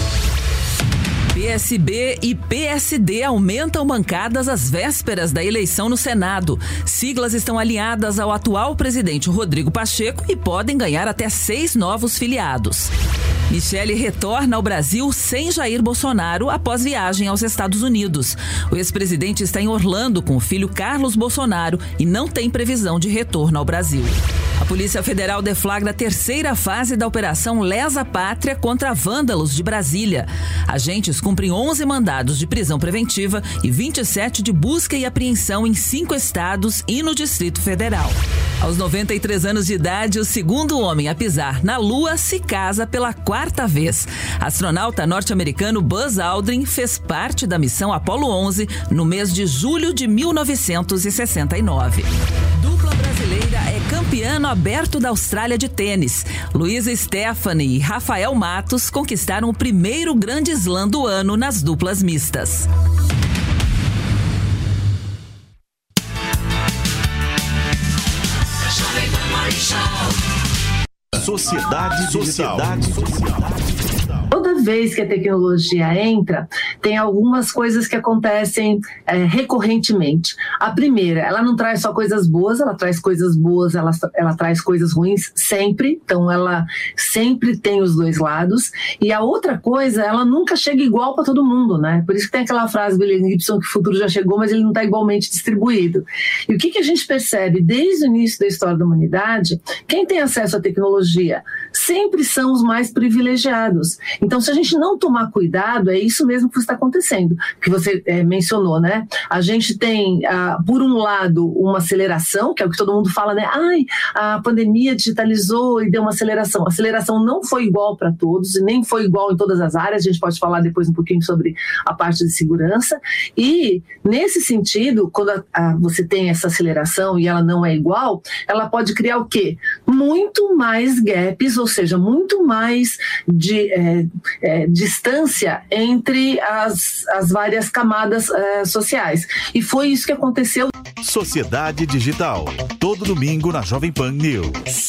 [SPEAKER 15] PSB e PSD aumentam bancadas às vésperas da eleição no Senado. Siglas estão alinhadas ao atual presidente Rodrigo Pacheco e podem ganhar até seis novos filiados. Michele retorna ao Brasil sem Jair Bolsonaro após viagem aos Estados Unidos. O ex-presidente está em Orlando com o filho Carlos Bolsonaro e não tem previsão de retorno ao Brasil. A Polícia Federal deflagra a terceira fase da Operação Lesa Pátria contra vândalos de Brasília. Agentes cumprem 11 mandados de prisão preventiva e 27 de busca e apreensão em cinco estados e no Distrito Federal. Aos 93 anos de idade, o segundo homem a pisar na Lua se casa pela quarta vez. Astronauta norte-americano Buzz Aldrin fez parte da missão Apollo 11 no mês de julho de 1969. Dupla brasileira é campeã no aberto da Austrália de tênis. Luísa Stephanie e Rafael Matos conquistaram o primeiro grande slam do ano nas duplas mistas.
[SPEAKER 1] Show.
[SPEAKER 16] Sociedade Digital.
[SPEAKER 17] Toda vez que a tecnologia entra, tem algumas coisas que acontecem é, recorrentemente. A primeira, ela não traz só coisas boas, ela traz coisas boas, ela, ela traz coisas ruins sempre. Então, ela sempre tem os dois lados. E a outra coisa, ela nunca chega igual para todo mundo, né? Por isso que tem aquela frase do William Gibson que o futuro já chegou, mas ele não está igualmente distribuído. E o que, que a gente percebe desde o início da história da humanidade? Quem tem acesso à tecnologia sempre são os mais privilegiados. Então, se a gente não tomar cuidado, é isso mesmo que está acontecendo, que você é, mencionou, né? A gente tem, ah, por um lado, uma aceleração, que é o que todo mundo fala, né? Ai, a pandemia digitalizou e deu uma aceleração. A aceleração não foi igual para todos, e nem foi igual em todas as áreas. A gente pode falar depois um pouquinho sobre a parte de segurança. E, nesse sentido, quando a, a, você tem essa aceleração e ela não é igual, ela pode criar o quê? Muito mais gaps, ou seja, muito mais de é, é, distância entre as, as várias camadas é, sociais. E foi isso que aconteceu.
[SPEAKER 16] Sociedade Digital. Todo domingo na Jovem Pan News.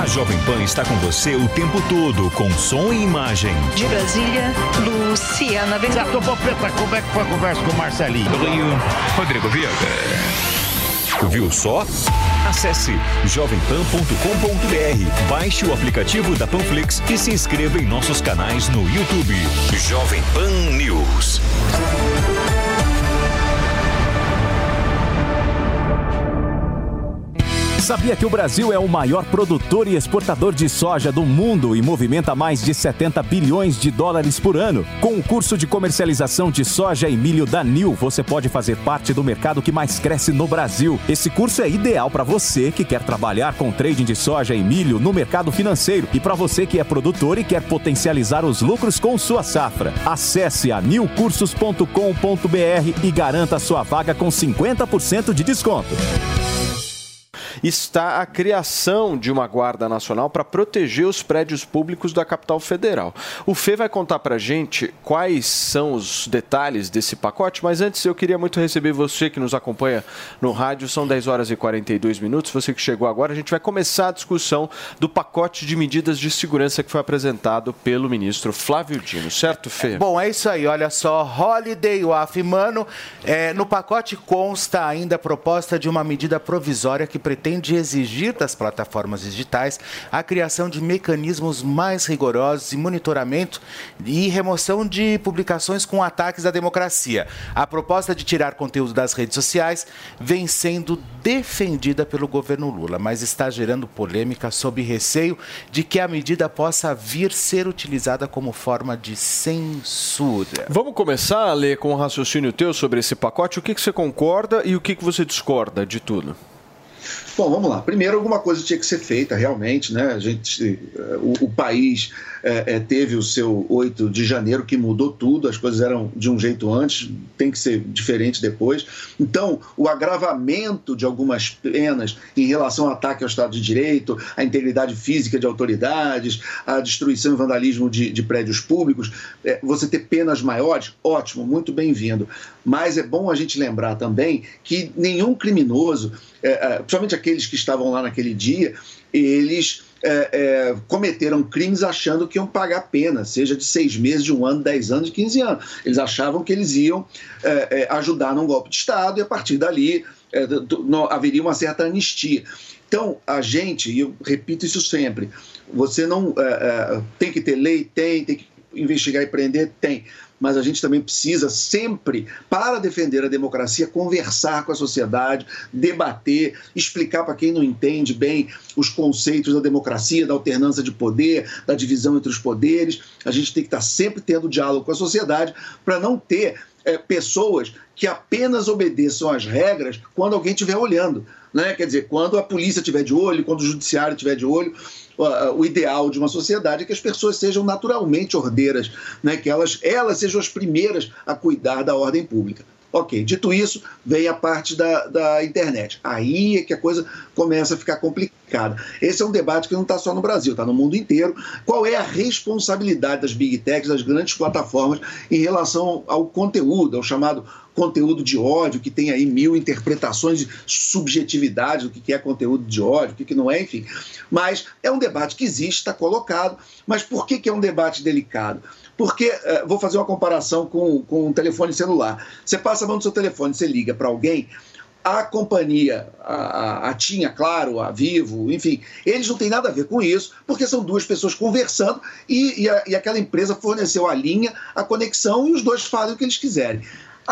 [SPEAKER 16] A Jovem Pan está com você o tempo todo, com som e imagem.
[SPEAKER 18] De Brasília, Luciana Ventura.
[SPEAKER 19] Topo Preta, como é que foi a conversa com o Marcelinho?
[SPEAKER 20] Rio, Rodrigo Viega.
[SPEAKER 16] Viu só? Acesse jovempan.com.br, baixe o aplicativo da Panflix e se inscreva em nossos canais no YouTube. Jovem Pan News.
[SPEAKER 21] Sabia que o Brasil é o maior produtor e exportador de soja do mundo e movimenta mais de 70 bilhões de dólares por ano? Com o curso de comercialização de soja e milho da NIL, você pode fazer parte do mercado que mais cresce no Brasil. Esse curso é ideal para você que quer trabalhar com trading de soja e milho no mercado financeiro e para você que é produtor e quer potencializar os lucros com sua safra. Acesse a nilcursos.com.br e garanta sua vaga com 50% de desconto
[SPEAKER 2] está a criação de uma Guarda Nacional para proteger os prédios públicos da capital federal. O Fê vai contar para gente quais são os detalhes desse pacote, mas antes eu queria muito receber você que nos acompanha no rádio. São 10 horas e 42 minutos. Você que chegou agora, a gente vai começar a discussão do pacote de medidas de segurança que foi apresentado pelo ministro Flávio Dino, certo, Fê?
[SPEAKER 11] Bom, é isso aí. Olha só, Holiday Off, mano, é, no pacote consta ainda a proposta de uma medida provisória que pretende pretende exigir das plataformas digitais a criação de mecanismos mais rigorosos de monitoramento e remoção de publicações com ataques à democracia. A proposta de tirar conteúdo das redes sociais vem sendo defendida pelo governo Lula, mas está gerando polêmica sob receio de que a medida possa vir ser utilizada como forma de censura.
[SPEAKER 2] Vamos começar a ler com um raciocínio teu sobre esse pacote. O que, que você concorda e o que, que você discorda de tudo?
[SPEAKER 7] Bom, vamos lá. Primeiro, alguma coisa tinha que ser feita realmente, né? A gente, eh, o, o país é, é, teve o seu 8 de janeiro que mudou tudo, as coisas eram de um jeito antes, tem que ser diferente depois. Então, o agravamento de algumas penas em relação ao ataque ao Estado de Direito, à integridade física de autoridades, à destruição e vandalismo de, de prédios públicos, é, você ter penas maiores, ótimo, muito bem-vindo. Mas é bom a gente lembrar também que nenhum criminoso, principalmente aqueles que estavam lá naquele dia, eles é, é, cometeram crimes achando que iam pagar pena, seja de seis meses, de um ano, dez anos, de 15 anos. Eles achavam que eles iam é, é, ajudar num golpe de Estado e a partir dali é, haveria uma certa anistia. Então, a gente, e eu repito isso sempre, você não é, tem que ter lei, tem, tem que investigar e prender, tem mas a gente também precisa sempre, para defender a democracia, conversar com a sociedade, debater, explicar para quem não entende bem os conceitos da democracia, da alternância de poder, da divisão entre os poderes. A gente tem que estar sempre tendo diálogo com a sociedade para não ter é, pessoas que apenas obedeçam às regras quando alguém estiver olhando. Né? Quer dizer, quando a polícia estiver de olho, quando o judiciário estiver de olho, o ideal de uma sociedade é que as pessoas sejam naturalmente ordeiras, né? que elas, elas sejam as primeiras a cuidar da ordem pública. Ok, dito isso, vem a parte da, da internet. Aí é que a coisa começa a ficar complicada. Esse é um debate que não está só no Brasil, está no mundo inteiro. Qual é a responsabilidade das big techs, das grandes plataformas, em relação ao conteúdo, ao chamado conteúdo de ódio, que tem aí mil interpretações de subjetividade do que é conteúdo de ódio, o que não é, enfim. Mas é um debate que existe, está colocado. Mas por que, que é um debate delicado? Porque, uh, vou fazer uma comparação com, com um telefone celular. Você passa a mão do seu telefone, você liga para alguém, a companhia, a, a, Tinha, claro, a Vivo, enfim, eles não têm nada a ver com isso, porque são duas pessoas conversando e, e, a, e aquela empresa forneceu a linha, a conexão e os dois fazem o que eles quiserem.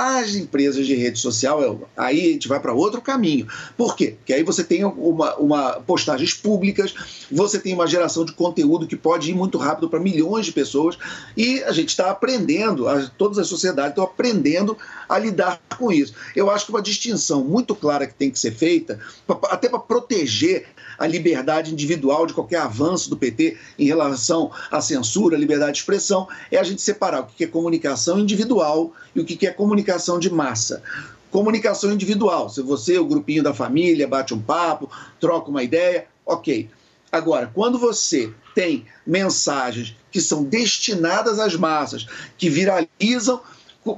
[SPEAKER 7] As empresas de rede social, aí a gente vai para outro caminho. Por quê? Porque aí você tem uma, uma postagens públicas, você tem uma geração de conteúdo que pode ir muito rápido para milhões de pessoas e a gente está aprendendo, todas as sociedades estão aprendendo a lidar com isso. Eu acho que uma distinção muito clara que tem que ser feita, até para proteger a liberdade individual de qualquer avanço do PT em relação à censura, à liberdade de expressão, é a gente separar o que é comunicação individual e o que é comunicação de massa comunicação individual. Se você, o grupinho da família, bate um papo, troca uma ideia, ok. Agora, quando você tem mensagens que são destinadas às massas, que viralizam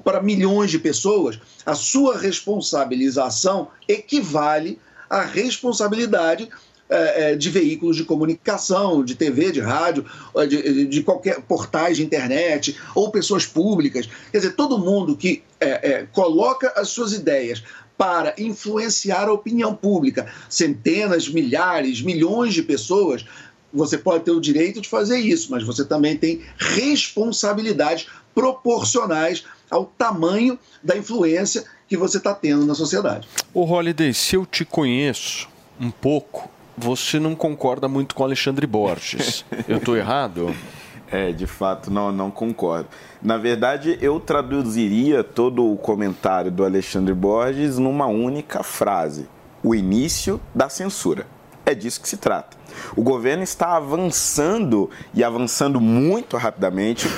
[SPEAKER 7] para milhões de pessoas, a sua responsabilização equivale à responsabilidade é, é, de veículos de comunicação, de TV, de rádio, de, de, qualquer portais de internet, ou pessoas públicas. Quer dizer, todo mundo que é, é, coloca as suas ideias para influenciar a opinião pública, centenas, milhares, milhões de pessoas, você pode ter o direito de fazer isso, mas você também tem responsabilidades proporcionais ao tamanho da influência que você está tendo na sociedade.
[SPEAKER 2] O Holiday, se eu te conheço um pouco, você não concorda muito com Alexandre Borges. Eu estou errado?
[SPEAKER 22] É, de fato, não, não concordo. Na verdade, eu traduziria todo o comentário do Alexandre Borges numa única frase: o início da censura. É disso que se trata. O governo está avançando e avançando muito rapidamente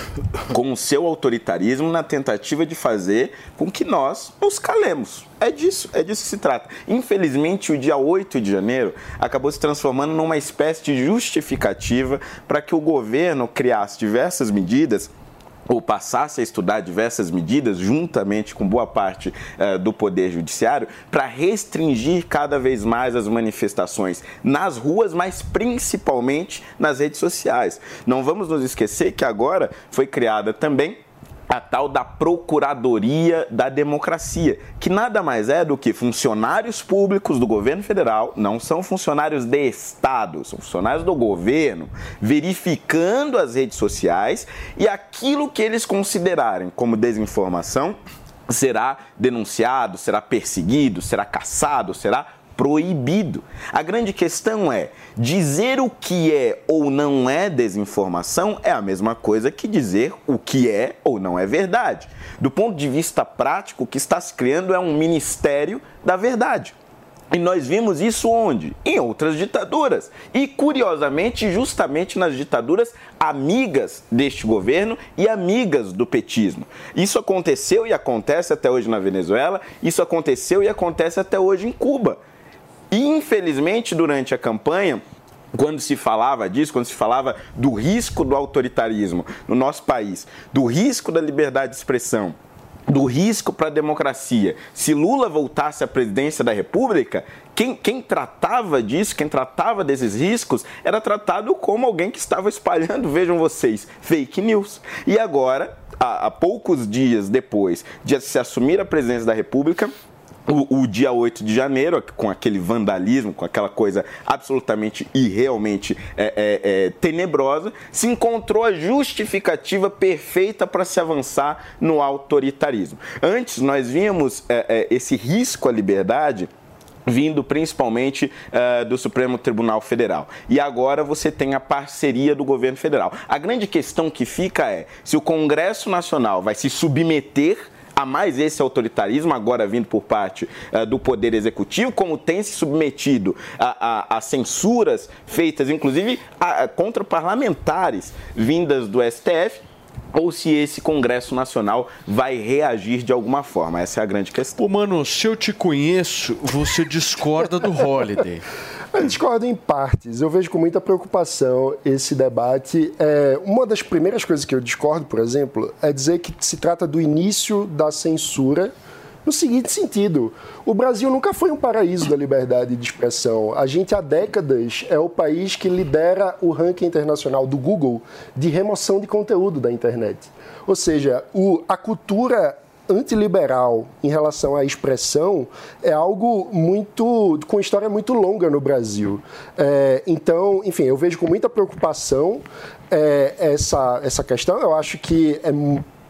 [SPEAKER 22] com o seu autoritarismo na tentativa de fazer com que nós nos calemos. É disso, é disso que se trata. Infelizmente, o dia 8 de janeiro acabou se transformando numa espécie de justificativa para que o governo criasse diversas medidas ou passasse a estudar diversas medidas, juntamente com boa parte eh, do Poder Judiciário, para restringir cada vez mais as manifestações nas ruas, mas principalmente nas redes sociais. Não vamos nos esquecer que agora foi criada também a tal da Procuradoria da Democracia, que nada mais é do que funcionários públicos do governo federal, não são funcionários de Estado, são funcionários do governo, verificando as redes sociais e aquilo que eles considerarem como desinformação será denunciado, será perseguido, será caçado, será proibido. A grande questão é: dizer o que é ou não é desinformação é a mesma coisa que dizer o que é ou não é verdade. Do ponto de vista prático, o que está se criando é um ministério da verdade. E nós vimos isso onde? Em outras ditaduras. E curiosamente, justamente nas ditaduras amigas deste governo e amigas do petismo. Isso aconteceu e acontece até hoje na Venezuela, isso aconteceu e acontece até hoje em Cuba. E infelizmente, durante a campanha, quando se falava disso, quando se falava do risco do autoritarismo no nosso país, do risco da liberdade de expressão, do risco para a democracia. Se Lula voltasse à presidência da República, quem, quem, tratava disso, quem tratava desses riscos, era tratado como alguém que estava espalhando, vejam vocês, fake news. E agora, há, há poucos dias depois de se assumir a presidência da República, o, o, dia 8 de janeiro, com aquele vandalismo, com aquela coisa absolutamente e realmente é, é, é, tenebrosa, se encontrou a justificativa perfeita para se avançar no autoritarismo. Antes, nós víamos é, é, esse risco à liberdade vindo principalmente uh, do Supremo Tribunal Federal. E agora você tem a parceria do governo federal. A grande questão que fica é se o Congresso Nacional vai se submeter a mais esse autoritarismo, agora vindo por parte uh, do Poder Executivo, como tem se submetido a, a, a censuras feitas, inclusive, a, contra parlamentares vindas do STF, ou se esse Congresso Nacional vai reagir de alguma forma. Essa é a grande questão.
[SPEAKER 2] Pô, mano, se eu te conheço, você discorda do Holiday.
[SPEAKER 8] Eu discordo em partes. Eu vejo com muita preocupação esse debate. É, uma das primeiras coisas que eu discordo, por exemplo, é dizer que se trata do início da censura no seguinte sentido: o Brasil nunca foi um paraíso da liberdade de expressão. A gente, há décadas, é o país que lidera o ranking internacional do Google de remoção de conteúdo da internet. Ou seja, o, a cultura antiliberal em relação à expressão é algo muito com história muito longa no Brasil. É, então, enfim, eu vejo com muita preocupação é, essa, essa questão. Eu acho que é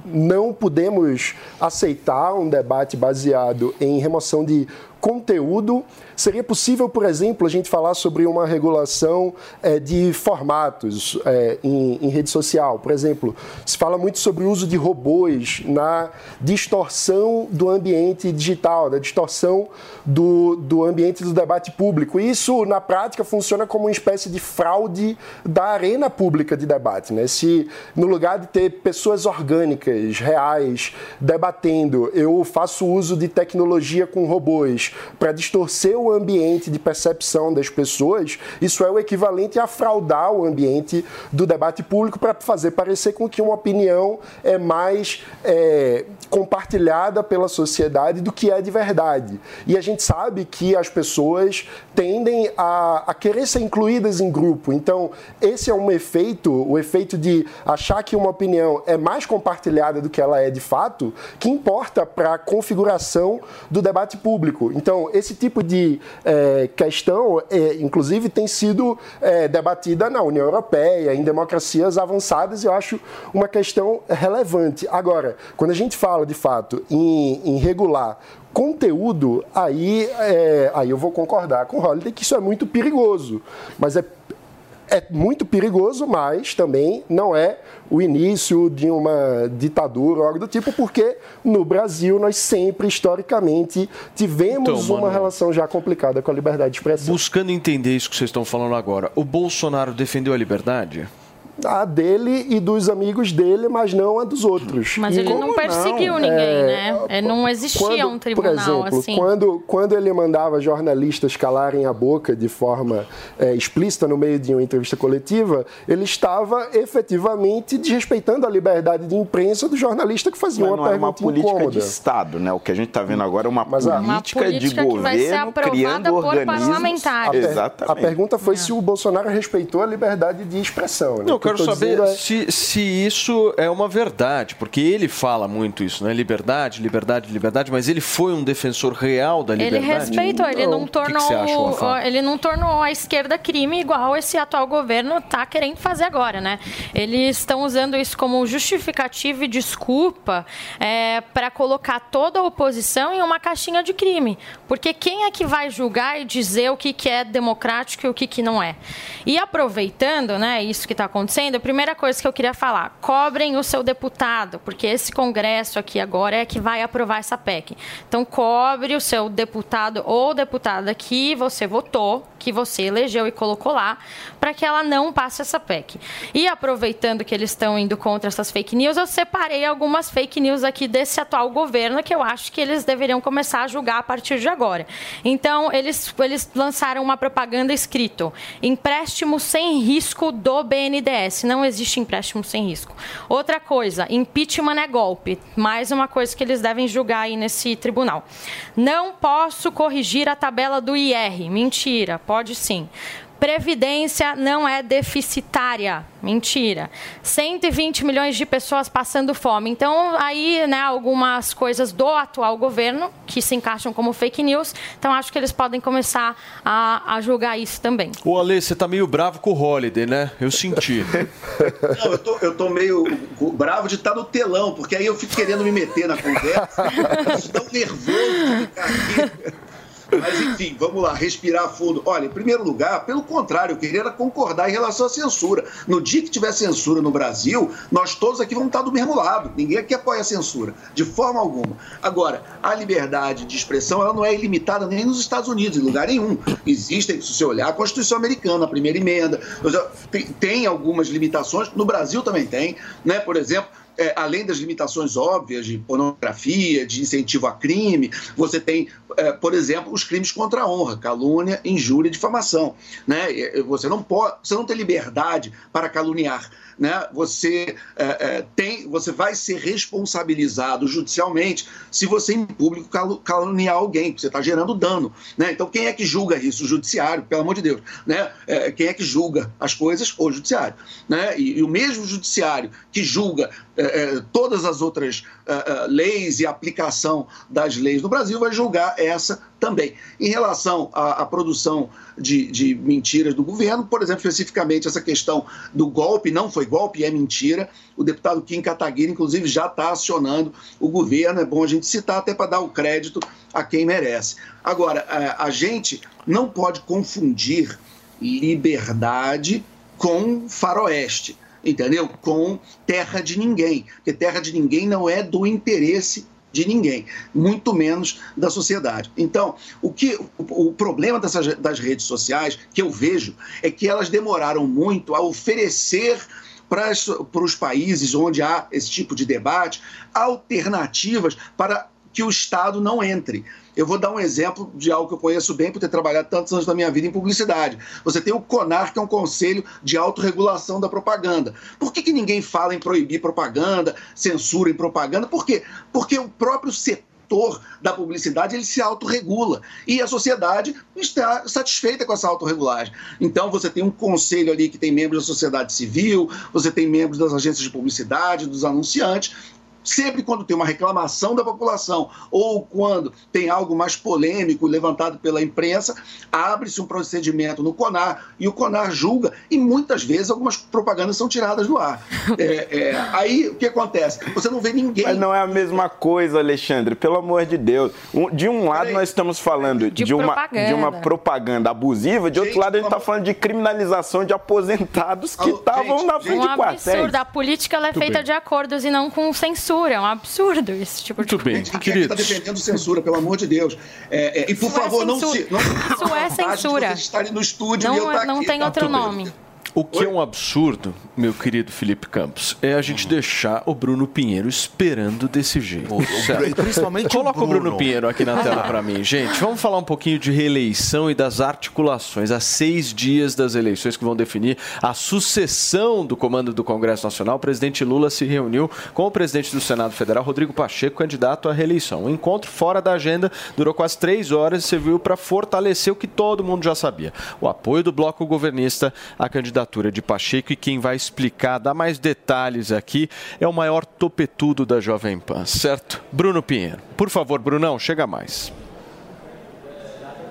[SPEAKER 8] não podemos aceitar um debate baseado em remoção de conteúdo. Seria possível, por exemplo, a gente falar sobre uma regulação é, de formatos é, em, em, rede social. Por exemplo, se fala muito sobre o uso de robôs na distorção do ambiente digital, da distorção do, do ambiente do debate público. Isso, na prática, funciona como uma espécie de fraude da arena pública de debate. Né? Se, no lugar de ter pessoas orgânicas, reais, debatendo, eu faço uso de tecnologia com robôs para distorcer o ambiente de percepção das pessoas, isso é o equivalente a fraudar o ambiente do debate público para fazer parecer com que uma opinião é mais é, compartilhada pela sociedade do que é de verdade. E a gente sabe que as pessoas tendem a, a querer ser incluídas em grupo. Então, esse é um efeito, o efeito de achar que uma opinião é mais compartilhada do que ela é de fato, que importa para a configuração do debate público. Então, esse tipo de é, questão, é, inclusive, tem sido é, debatida na União Europeia, em democracias avançadas, e eu acho uma questão relevante. Agora, quando a gente fala, de fato, em, em regular conteúdo, aí, é, aí eu vou concordar com o Holiday que isso é muito perigoso. Mas é é muito perigoso, mas também não é o início de uma ditadura ou algo do tipo, porque no Brasil nós sempre, historicamente, tivemos então, uma relação já complicada com a liberdade de expressão.
[SPEAKER 2] Buscando entender isso que vocês estão falando agora, o Bolsonaro defendeu a liberdade?
[SPEAKER 8] A dele e dos amigos dele, mas não a dos outros.
[SPEAKER 6] Mas ele não perseguiu não? ninguém, é, né? É, não existia quando, um tribunal
[SPEAKER 8] por exemplo,
[SPEAKER 6] assim.
[SPEAKER 8] Quando, quando ele mandava jornalistas calarem a boca de forma é, explícita no meio de uma entrevista coletiva, ele estava efetivamente desrespeitando a liberdade de imprensa do jornalista que fazia
[SPEAKER 22] mas
[SPEAKER 8] uma pergunta
[SPEAKER 22] é uma política
[SPEAKER 8] incômoda.
[SPEAKER 22] de Estado, né? O que a gente está vendo agora é uma, política, uma política, de governo criando organismos.
[SPEAKER 6] parlamentares.
[SPEAKER 8] Exatamente. A pergunta foi é. se o Bolsonaro respeitou a liberdade de expressão. Né?
[SPEAKER 2] Não, quero
[SPEAKER 8] tô
[SPEAKER 2] saber
[SPEAKER 8] dizendo é-
[SPEAKER 2] se, se isso é uma verdade, porque ele fala muito isso, né? Liberdade, liberdade, liberdade, mas ele foi um defensor real da
[SPEAKER 6] Ele
[SPEAKER 2] liberdade.
[SPEAKER 6] respeitou, ele não,
[SPEAKER 2] O que que
[SPEAKER 6] tornou,
[SPEAKER 2] você acha,
[SPEAKER 6] ele não tornou a esquerda crime igual esse atual governo está querendo fazer agora, né? Eles estão usando isso como justificativa e desculpa para colocar toda a oposição em uma caixinha de crime, porque quem é que vai julgar e dizer o que, que é democrático e o que, que não é? E aproveitando, né, isso que está acontecendo, a primeira coisa que eu queria falar, cobrem o seu deputado, porque esse Congresso aqui agora é que vai aprovar essa PEC. Então, cobre o seu deputado ou deputada que você votou, que você elegeu e colocou lá, para que ela não passe essa PEC. E aproveitando que eles estão indo contra essas fake news, eu separei algumas fake news aqui desse atual governo que eu acho que eles deveriam começar a julgar a partir de agora. Então, eles, eles lançaram uma propaganda escrito: empréstimo sem risco do BNDES. Não existe empréstimo sem risco. Outra coisa, impeachment é golpe. Mais uma coisa que eles devem julgar aí nesse tribunal. Não posso corrigir a tabela do IR. Mentira, pode sim. Previdência não é deficitária. Mentira. 120 milhões de pessoas passando fome. Então, aí, né, algumas coisas do atual governo que se encaixam como fake news. Então, acho que eles podem começar a, a julgar isso também.
[SPEAKER 2] Ô, Ale, você tá meio bravo com o Holiday, né? Eu senti.
[SPEAKER 7] Não, eu tô, eu tô meio bravo de estar no telão, porque aí eu fico querendo me meter na conversa. Eu sou tão nervoso de ficar aqui. Mas, enfim, vamos lá, respirar fundo. Olha, em primeiro lugar, pelo contrário, eu queria concordar em relação à censura. No dia que tiver censura no Brasil, nós todos aqui vamos estar do mesmo lado. Ninguém aqui apoia a censura, de forma alguma. Agora, a liberdade de expressão ela não é ilimitada nem nos Estados Unidos, em lugar nenhum. Existem, se você olhar, a Constituição Americana, a primeira emenda, tem algumas limitações, no Brasil também tem, né? Por exemplo, é, além das limitações óbvias de pornografia, de incentivo a crime, você tem, é, por exemplo, os crimes contra a honra, calúnia, injúria e difamação. Né? Você, não pode, você não tem liberdade para caluniar. Né? Você, é, é, tem, você vai ser responsabilizado judicialmente se você, em público, caluniar alguém, porque você está gerando dano. Né? Então, quem é que julga isso? O judiciário, pelo amor de Deus. Né? É, quem é que julga as coisas? O judiciário. Né? E, e o mesmo judiciário que julga todas as outras leis e aplicação das leis no Brasil vai julgar essa também. Em relação à, à produção de, de, mentiras do governo, por exemplo, especificamente essa questão do golpe, não foi golpe, é mentira. O deputado Kim Kataguiri, inclusive, já está acionando o governo. É bom a gente citar até para dar o crédito a quem merece. Agora, a, gente não pode confundir liberdade com faroeste entendeu? Com terra de ninguém. Porque terra de ninguém não é do interesse de ninguém, muito menos da sociedade. Então, o que o, o problema dessas, das redes sociais que eu vejo é que elas demoraram muito a oferecer para os países onde há esse tipo de debate alternativas para que o Estado não entre. Eu vou dar um exemplo de algo que eu conheço bem por ter trabalhado tantos anos da minha vida em publicidade. Você tem o CONAR, que é um conselho de autorregulação da propaganda. Por que, que ninguém fala em proibir propaganda, censura em propaganda? Por quê? Porque o próprio setor da publicidade ele se autorregula e a sociedade está satisfeita com essa autorregulagem. Então você tem um conselho ali que tem membros da sociedade civil, você tem membros das agências de publicidade, dos anunciantes Sempre quando tem uma reclamação da população ou quando tem algo mais polêmico levantado pela imprensa, abre-se um procedimento no CONAR e o CONAR julga e muitas vezes algumas propagandas são tiradas do ar. É, é, aí o que acontece? Você não vê ninguém.
[SPEAKER 22] Mas não é a mesma coisa, Alexandre, pelo amor de Deus. de um lado nós estamos falando de, de uma, de uma propaganda abusiva, de outro lado a gente está falando de criminalização de aposentados que estavam na frente
[SPEAKER 6] um
[SPEAKER 22] de quartéis.
[SPEAKER 6] absurdo. A política ela é
[SPEAKER 22] Muito
[SPEAKER 6] feita
[SPEAKER 22] bem.
[SPEAKER 6] de acordos e não com censura. É um absurdo esse tipo de
[SPEAKER 2] Muito bem,
[SPEAKER 7] Quem está defendendo censura, pelo amor de Deus. É, é, e por
[SPEAKER 6] Isso é
[SPEAKER 7] favor, não
[SPEAKER 6] censura.
[SPEAKER 7] se. Não,
[SPEAKER 6] Isso é censura.
[SPEAKER 7] Vocês estarem no estúdio
[SPEAKER 6] Não
[SPEAKER 7] e eu
[SPEAKER 6] é-
[SPEAKER 7] estar
[SPEAKER 6] não
[SPEAKER 7] aqui.
[SPEAKER 6] tem outro
[SPEAKER 7] Muito bem.
[SPEAKER 2] O que é um absurdo, meu querido Felipe Campos, é a gente deixar o Bruno Pinheiro esperando desse jeito. certo?
[SPEAKER 11] principalmente o
[SPEAKER 2] Coloca o Bruno
[SPEAKER 11] Bruno.
[SPEAKER 2] Pinheiro aqui na tela para mim, gente. Vamos falar um pouquinho de reeleição e das articulações. Há seis dias das eleições que vão definir a sucessão do comando do Congresso Nacional, o presidente Lula se reuniu com o presidente do Senado Federal, Rodrigo Pacheco, candidato à reeleição. O encontro fora da agenda durou quase três horas e serviu para fortalecer o que todo mundo já sabia: o apoio do bloco governista à candidatura candidatura de Pacheco e quem vai explicar, dar mais detalhes aqui, é o maior topetudo da Jovem Pan, certo? Bruno Pinheiro. Por favor, Brunão, chega mais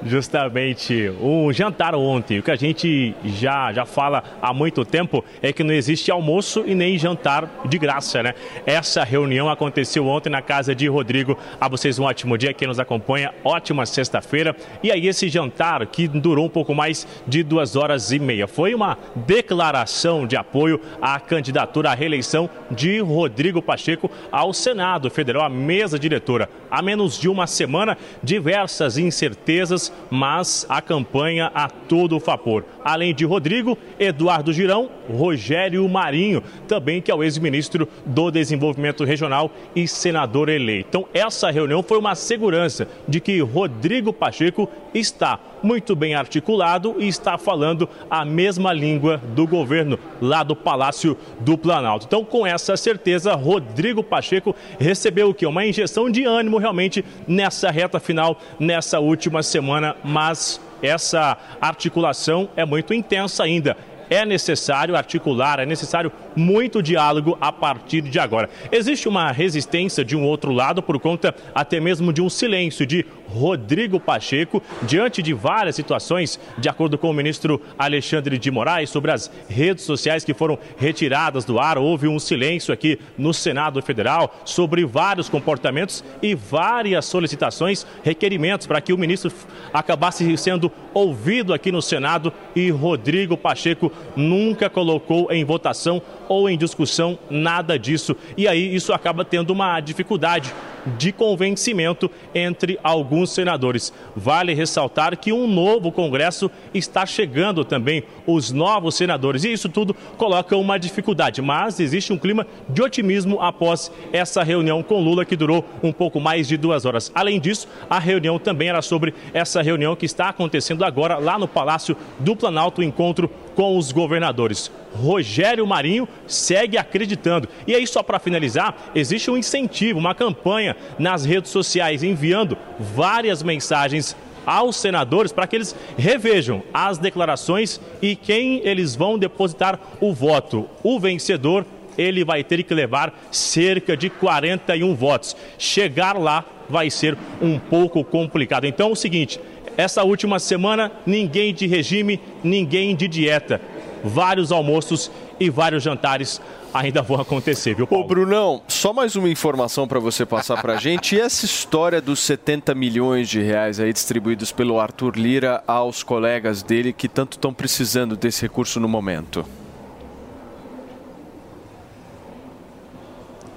[SPEAKER 23] justamente um jantar ontem. O que a gente já, já fala há muito tempo é que não existe almoço e nem jantar de graça, né? Essa reunião aconteceu ontem na casa de Rodrigo. A vocês um ótimo dia, quem nos acompanha, ótima sexta-feira. E aí esse jantar que durou um pouco mais de duas horas e meia. Foi uma declaração de apoio à candidatura à reeleição de Rodrigo Pacheco ao Senado Federal, à mesa diretora. Há menos de uma semana, diversas incertezas mas a campanha a todo vapor. Além de Rodrigo, Eduardo Girão, Rogério Marinho, também que é o ex-ministro do Desenvolvimento Regional e senador eleito. Então, essa reunião foi uma segurança de que Rodrigo Pacheco está muito bem articulado e está falando a mesma língua do governo lá do Palácio do Planalto. Então, com essa certeza, Rodrigo Pacheco recebeu o que? Uma injeção de ânimo realmente nessa reta final, nessa última semana, mas essa articulação é muito intensa ainda é necessário articular, é necessário muito diálogo a partir de agora. Existe uma resistência de um outro lado por conta até mesmo de um silêncio de Rodrigo Pacheco diante de várias situações, de acordo com o ministro Alexandre de Moraes, sobre as redes sociais que foram retiradas do ar. Houve um silêncio aqui no Senado Federal sobre vários comportamentos e várias solicitações, requerimentos para que o ministro acabasse sendo ouvido aqui no Senado e Rodrigo Pacheco nunca colocou em votação ou em discussão nada disso. E aí isso acaba tendo uma dificuldade de convencimento entre alguns senadores. Vale ressaltar que um novo Congresso está chegando também, os novos senadores, e isso tudo coloca uma dificuldade, mas existe um clima de otimismo após essa reunião com Lula que durou um pouco mais de duas horas. Além disso, a reunião também era sobre essa reunião que está acontecendo agora lá no Palácio do Planalto, o encontro com os governadores. Rogério Marinho segue acreditando. E aí, só para finalizar, existe um incentivo, uma campanha nas redes sociais enviando várias mensagens aos senadores para que eles revejam as declarações e quem eles vão depositar o voto. O vencedor, ele vai ter que levar cerca de 41 votos. Chegar lá vai ser um pouco complicado. Então é o seguinte, essa última semana, ninguém de regime, ninguém de dieta. Vários almoços e vários jantares ainda vão acontecer, viu, Paulo?
[SPEAKER 2] Ô, Brunão, só mais uma informação para você passar para a gente. E essa história dos 70 milhões de reais aí distribuídos pelo Arthur Lira aos colegas dele que tanto estão precisando desse recurso no momento?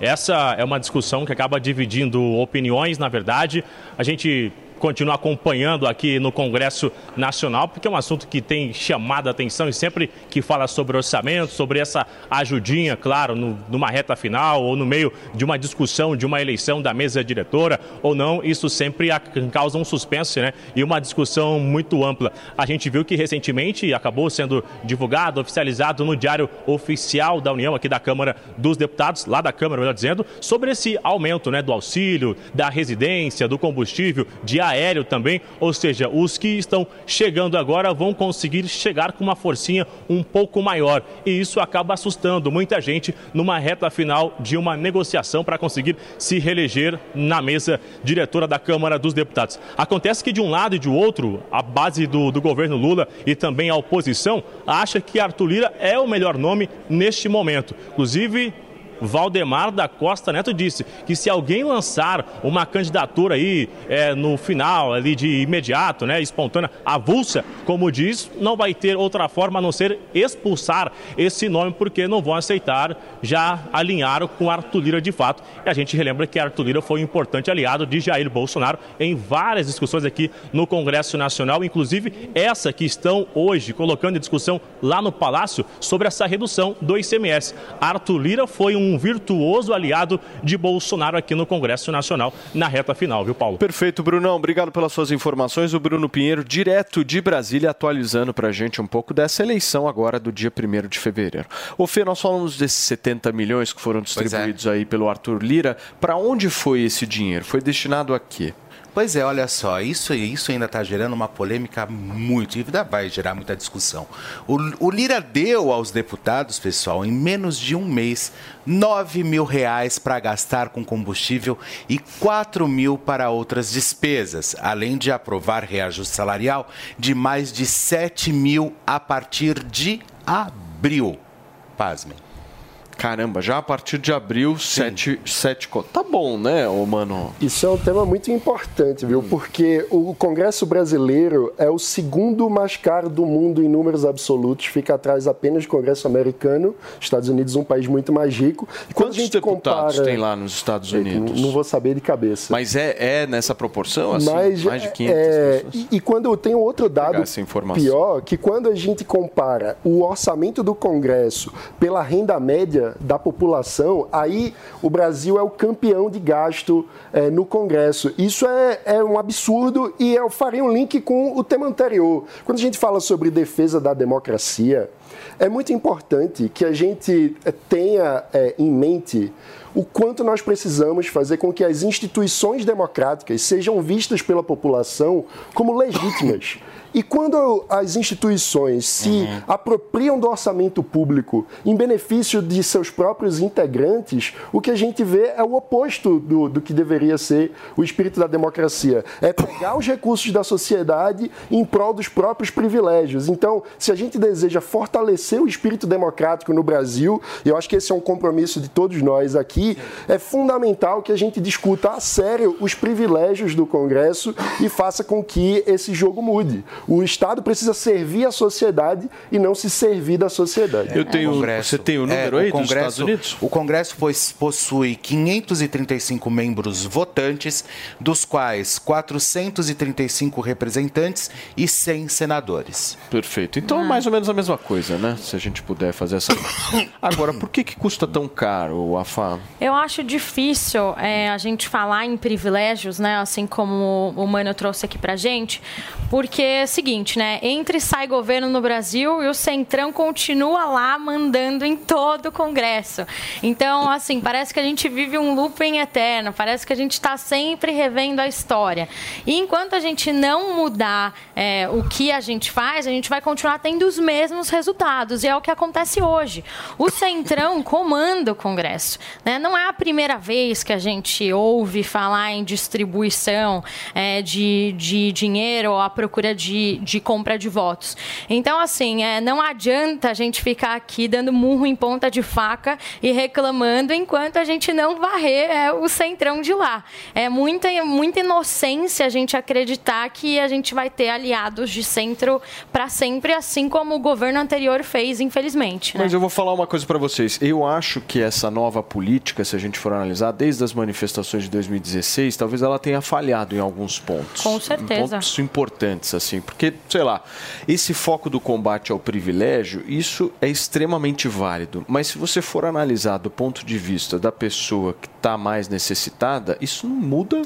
[SPEAKER 23] Essa é uma discussão que acaba dividindo opiniões, na verdade. A gente continua acompanhando aqui no Congresso Nacional, porque é um assunto que tem chamado a atenção e sempre que fala sobre orçamento, sobre essa ajudinha, claro, no, numa reta final ou no meio de uma discussão de uma eleição da mesa diretora ou não, isso sempre causa um suspense né? e uma discussão muito ampla. A gente viu que recentemente acabou sendo divulgado, oficializado no Diário Oficial da União, aqui da Câmara dos Deputados, lá da Câmara, melhor dizendo, sobre esse aumento né, do auxílio, da residência, do combustível, de aéreo também, ou seja, os que estão chegando agora vão conseguir chegar com uma forcinha um pouco maior e isso acaba assustando muita gente numa reta final de uma negociação para conseguir se reeleger na mesa diretora da Câmara dos Deputados. Acontece que de um lado e de outro, a base do, do governo Lula e também a oposição acha que Arthur Lira é o melhor nome neste momento. Inclusive, Valdemar da Costa Neto disse que se alguém lançar uma candidatura aí é, no final, ali de imediato, né, espontânea, avulsa, como diz, não vai ter outra forma a não ser expulsar esse nome, porque não vão aceitar, já alinharam com Arthur Lira de fato. E a gente relembra que Arthur Lira foi um importante aliado de Jair Bolsonaro em várias discussões aqui no Congresso Nacional, inclusive essa que estão hoje colocando em discussão lá no Palácio sobre essa redução do ICMS. Arthur Lira foi um um virtuoso aliado de Bolsonaro aqui no Congresso Nacional na reta final, viu, Paulo?
[SPEAKER 2] Perfeito, Brunão. Obrigado pelas suas informações. O Bruno Pinheiro, direto de Brasília, atualizando para a gente um pouco dessa eleição agora do dia 1 de fevereiro. O Fê, nós falamos desses 70 milhões que foram distribuídos é. aí pelo Arthur Lira. Para onde foi esse dinheiro? Foi destinado a quê?
[SPEAKER 11] Pois é, olha só, isso, isso ainda está gerando uma polêmica muito, e ainda vai gerar muita discussão. O, o Lira deu aos deputados, pessoal, em menos de um mês, 9 mil reais para gastar com combustível e 4 mil para outras despesas, além de aprovar reajuste salarial de mais de 7 mil a partir de abril. Pasmem.
[SPEAKER 2] Caramba, já a partir de abril, sete, sete contas. Tá bom, né, ô mano?
[SPEAKER 8] Isso é um tema muito importante, viu? Porque o Congresso brasileiro é o segundo mais caro do mundo em números absolutos, fica atrás apenas do Congresso americano, Estados Unidos um país muito mais rico.
[SPEAKER 2] E Quantos deputados compara... tem lá nos Estados Unidos?
[SPEAKER 8] Não, não, vou saber de cabeça.
[SPEAKER 2] Mas é, é nessa proporção, assim?
[SPEAKER 8] Mas,
[SPEAKER 2] mais de 500
[SPEAKER 8] é, pessoas? E, e quando eu tenho outro dado pior, que quando a gente compara o orçamento do Congresso pela renda média da população, aí o Brasil é o campeão de gasto é, no Congresso. Isso é, é um absurdo e eu faria um link com o tema anterior. Quando a gente fala sobre defesa da democracia, é muito importante que a gente é, tenha é, em mente o quanto nós precisamos fazer com que as instituições democráticas sejam vistas pela população como legítimas. E quando as instituições se uhum. apropriam do orçamento público em benefício de seus próprios integrantes, o que a gente vê é o oposto do, do que deveria ser o espírito da democracia. É pegar os recursos da sociedade em prol dos próprios privilégios. Então, se a gente deseja fortalecer o espírito democrático no Brasil, e eu acho que esse é um compromisso de todos nós aqui, é fundamental que a gente discuta a sério os privilégios do Congresso e faça com que esse jogo mude. O Estado precisa servir a sociedade e não se servir da sociedade.
[SPEAKER 2] Eu tenho, Congresso, você tem o número é, aí o Congresso, dos Estados Unidos?
[SPEAKER 11] O Congresso possui 535 membros votantes, dos quais 435 representantes e 100 senadores.
[SPEAKER 2] Perfeito. Então, ah. mais ou menos a mesma coisa, né? Se a gente puder fazer essa. Agora, por que, que custa tão caro, AFA?
[SPEAKER 6] Eu acho difícil é, a gente falar em privilégios, né? Assim como o Mano trouxe aqui pra gente, porque seguinte, né? Entre e sai governo no Brasil e o Centrão continua lá mandando em todo o Congresso. Então, assim, parece que a gente vive um looping eterno, parece que a gente está sempre revendo a história. E enquanto a gente não mudar é, o que a gente faz, a gente vai continuar tendo os mesmos resultados. E é o que acontece hoje. O Centrão comanda o Congresso. Né? Não é a primeira vez que a gente ouve falar em distribuição é, de, de dinheiro ou a procura de de, compra de votos. Então, assim, é, não adianta a gente ficar aqui dando murro em ponta de faca e reclamando enquanto a gente não varrer é, o centrão de lá. É muita, muita inocência a gente acreditar que a gente vai ter aliados de centro para sempre, assim como o governo anterior fez, infelizmente.
[SPEAKER 2] Né? Mas eu vou falar uma coisa para vocês. Eu acho que essa nova política, se a gente for analisar, desde as manifestações de 2016, talvez ela tenha falhado em alguns pontos.
[SPEAKER 6] Com certeza.
[SPEAKER 2] Pontos importantes, assim. Porque, sei lá, esse foco do combate ao privilégio, isso é extremamente válido. Mas se você for analisar do ponto de vista da pessoa que está mais necessitada, isso não muda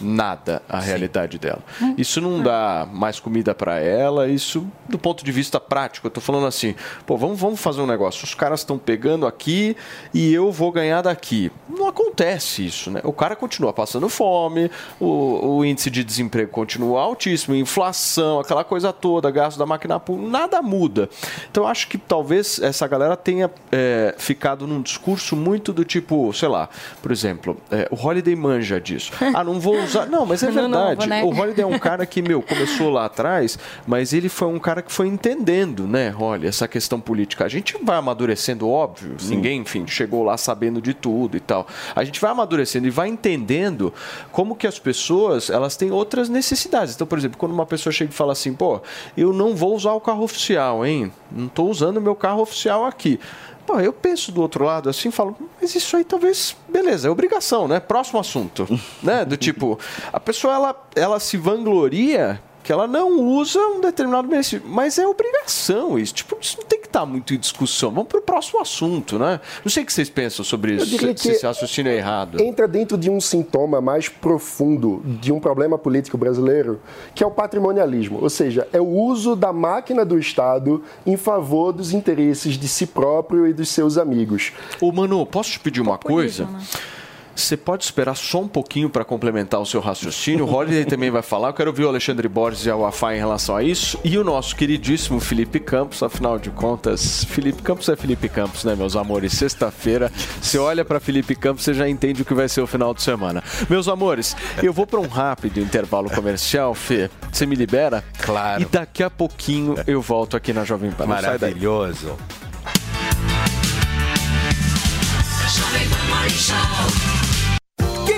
[SPEAKER 2] nada a Sim. realidade dela. Hum. Isso não dá mais comida para ela, isso do ponto de vista prático. Eu tô falando assim, pô, vamos, vamos fazer um negócio. Os caras estão pegando aqui e eu vou ganhar daqui. Não acontece isso, né? O cara continua passando fome, o, o índice de desemprego continua altíssimo, inflação, aquela coisa toda, gasto da máquina pública, nada muda. Então eu acho que talvez essa galera tenha é, ficado num discurso muito do tipo, sei lá, por exemplo, é, o Holiday manja disso. Ah, não vou usar. Não, mas é verdade. Novo, né? O Holiday é um cara que, meu, começou lá atrás, mas ele foi um cara que foi entendendo, né, olha, essa questão política. A gente vai amadurecendo, óbvio. Sim. Ninguém, enfim, chegou lá sabendo de tudo e tal. A gente vai amadurecendo e vai entendendo como que as pessoas, elas têm outras necessidades. Então, por exemplo, quando uma pessoa chega e fala assim, pô, eu não vou usar o carro oficial, hein? Não estou usando o meu carro oficial aqui. Pô, eu penso do outro lado assim, falo, mas isso aí talvez, beleza, é obrigação, né? Próximo assunto, né? Do tipo, a pessoa ela, ela se vangloria que ela não usa um determinado benefício. Mas é obrigação isso. Tipo, isso não tem estar muito em discussão. Vamos para o próximo assunto, né? Não sei o que vocês pensam sobre isso, se, se esse raciocínio é errado.
[SPEAKER 8] Entra dentro de um sintoma mais profundo de um problema político brasileiro, que é o patrimonialismo. Ou seja, é o uso da máquina do Estado em favor dos interesses de si próprio e dos seus amigos.
[SPEAKER 2] Ô, Manu, posso te pedir uma coisa? Né? Você pode esperar só um pouquinho para complementar o seu raciocínio. O Holiday também vai falar. Eu quero ouvir o Alexandre Borges e a UAFA em relação a isso. E o nosso queridíssimo Felipe Campos, afinal de contas, Felipe Campos é Felipe Campos, né, meus amores? Sexta-feira, você olha para Felipe Campos, você já entende o que vai ser o final de semana. Meus amores, eu vou para um rápido intervalo comercial, Fê. Você me libera?
[SPEAKER 11] Claro.
[SPEAKER 2] E daqui a pouquinho eu volto aqui na Jovem Pan.
[SPEAKER 11] Maravilhoso.
[SPEAKER 1] Jovem Pan Morning Show.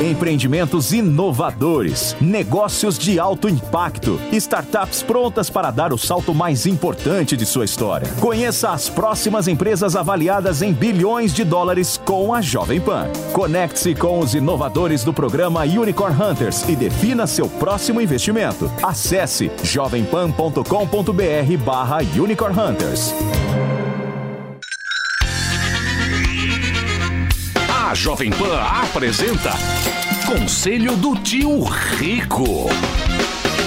[SPEAKER 21] Empreendimentos inovadores, negócios de alto impacto, startups prontas para dar o salto mais importante de sua história. Conheça as próximas empresas avaliadas em bilhões de dólares com a Jovem Pan. Conecte-se com os inovadores do programa Unicorn Hunters e defina seu próximo investimento. Acesse jovempan.com.br barra Unicorn Hunters.
[SPEAKER 24] A Jovem Pan apresenta Conselho do Tio Rico.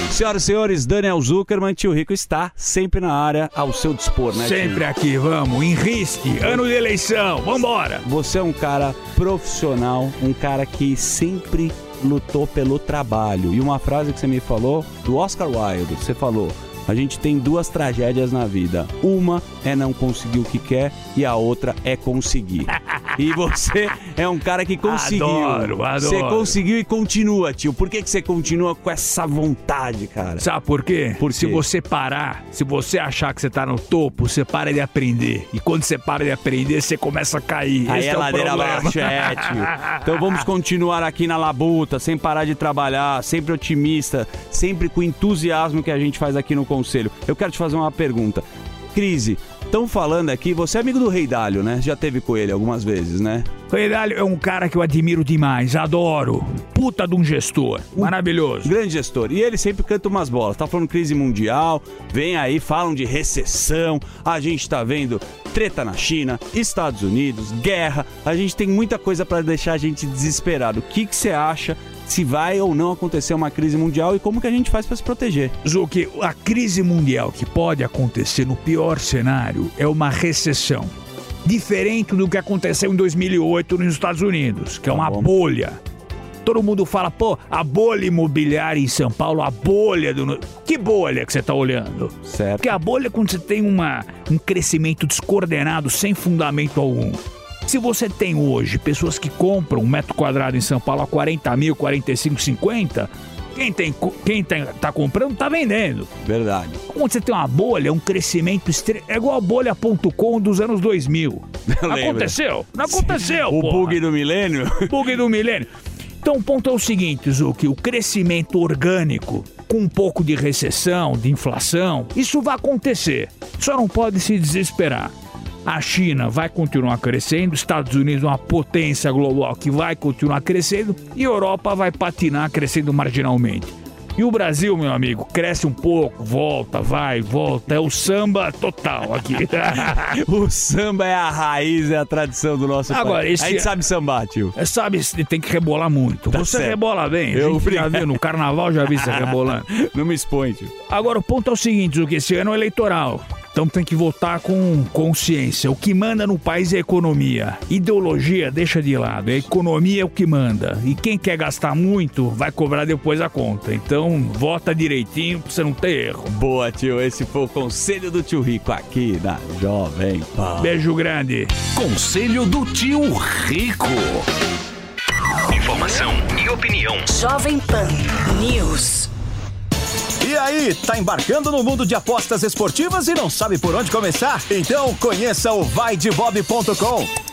[SPEAKER 25] Senhoras e senhores, Daniel Zuckerman, tio Rico está sempre na área ao seu dispor, né? tio?
[SPEAKER 26] Sempre aqui, vamos, em risque, ano de eleição, vambora!
[SPEAKER 25] Você é um cara profissional, um cara que sempre lutou pelo trabalho. E uma frase que você me falou do Oscar Wilde, você falou. A gente tem duas tragédias na vida. Uma é não conseguir o que quer e a outra é conseguir. E você é um cara que conseguiu.
[SPEAKER 26] Adoro, adoro.
[SPEAKER 25] Você conseguiu e continua, tio. Por que, que você continua com essa vontade, cara?
[SPEAKER 26] Sabe por quê?
[SPEAKER 25] Por
[SPEAKER 26] Se você parar, se você achar que você tá no topo, você para de aprender. E quando você para de aprender, você começa a cair.
[SPEAKER 25] Aí
[SPEAKER 26] Esse
[SPEAKER 25] é
[SPEAKER 26] é
[SPEAKER 25] ladeira abaixo, é, tio. Então vamos continuar aqui na labuta, sem parar de trabalhar, sempre otimista, sempre com o entusiasmo que a gente faz aqui no Conselho. Eu quero te fazer uma pergunta. Crise, estão falando aqui, você é amigo do Rei Dálio, né? Já teve com ele algumas vezes, né?
[SPEAKER 26] O Edálio é um cara que eu admiro demais, adoro. Puta de um gestor. Maravilhoso.
[SPEAKER 25] Grande gestor. E ele sempre canta umas bolas. Tá falando crise mundial, vem aí, falam de recessão. A gente tá vendo treta na China, Estados Unidos, guerra. A gente tem muita coisa para deixar a gente desesperado. O que que você acha se vai ou não acontecer uma crise mundial e como que a gente faz para se proteger?
[SPEAKER 26] Zuki, a crise mundial que pode acontecer no pior cenário é uma recessão. Diferente do que aconteceu em 2008 nos Estados Unidos, que é uma bolha. Todo mundo fala, pô, a bolha imobiliária em São Paulo, a bolha do. Que bolha que você tá olhando?
[SPEAKER 25] Certo.
[SPEAKER 26] Porque a bolha é quando você tem uma, um crescimento descoordenado, sem fundamento algum. Se você tem hoje pessoas que compram um metro quadrado em São Paulo a 40 mil, 45, 50, quem, tem, quem tem, tá comprando tá vendendo.
[SPEAKER 25] Verdade.
[SPEAKER 26] Quando você tem uma bolha, um crescimento extremo. É igual a bolha.com dos anos 2000. Não aconteceu? Não aconteceu,
[SPEAKER 25] O
[SPEAKER 26] porra.
[SPEAKER 25] bug do milênio?
[SPEAKER 26] Bug do milênio. Então o ponto é o seguinte, Zuki, o crescimento orgânico com um pouco de recessão, de inflação, isso vai acontecer. Só não pode se desesperar. A China vai continuar crescendo, Estados Unidos é uma potência global que vai continuar crescendo e Europa vai patinar crescendo marginalmente. E o Brasil, meu amigo, cresce um pouco, volta, vai, volta. É o samba total aqui.
[SPEAKER 25] o samba é a raiz, é a tradição do nosso
[SPEAKER 26] Agora,
[SPEAKER 25] país.
[SPEAKER 26] esse-
[SPEAKER 25] A gente sabe sambar, tio.
[SPEAKER 26] É, sabe, tem que rebolar muito.
[SPEAKER 25] Tá
[SPEAKER 26] você
[SPEAKER 25] certo.
[SPEAKER 26] rebola bem.
[SPEAKER 25] Eu
[SPEAKER 26] Eu já vi no carnaval, já vi você rebolando.
[SPEAKER 25] Não me expõe, tio.
[SPEAKER 26] Agora, o ponto é o seguinte, Zuki, esse ano é eleitoral. Então tem que votar com consciência. O que manda no país é economia. Ideologia deixa de lado. A economia é o que manda. E quem quer gastar muito vai cobrar depois a conta. Então vota direitinho pra você não ter erro.
[SPEAKER 25] Boa, tio. Esse foi o conselho do tio Rico aqui na Jovem Pan.
[SPEAKER 26] Beijo grande.
[SPEAKER 24] Conselho do Tio Rico. Informação e opinião.
[SPEAKER 1] Jovem Pan News.
[SPEAKER 21] E aí, tá embarcando no mundo de apostas esportivas e não sabe por onde começar? Então conheça o vaidebob.com.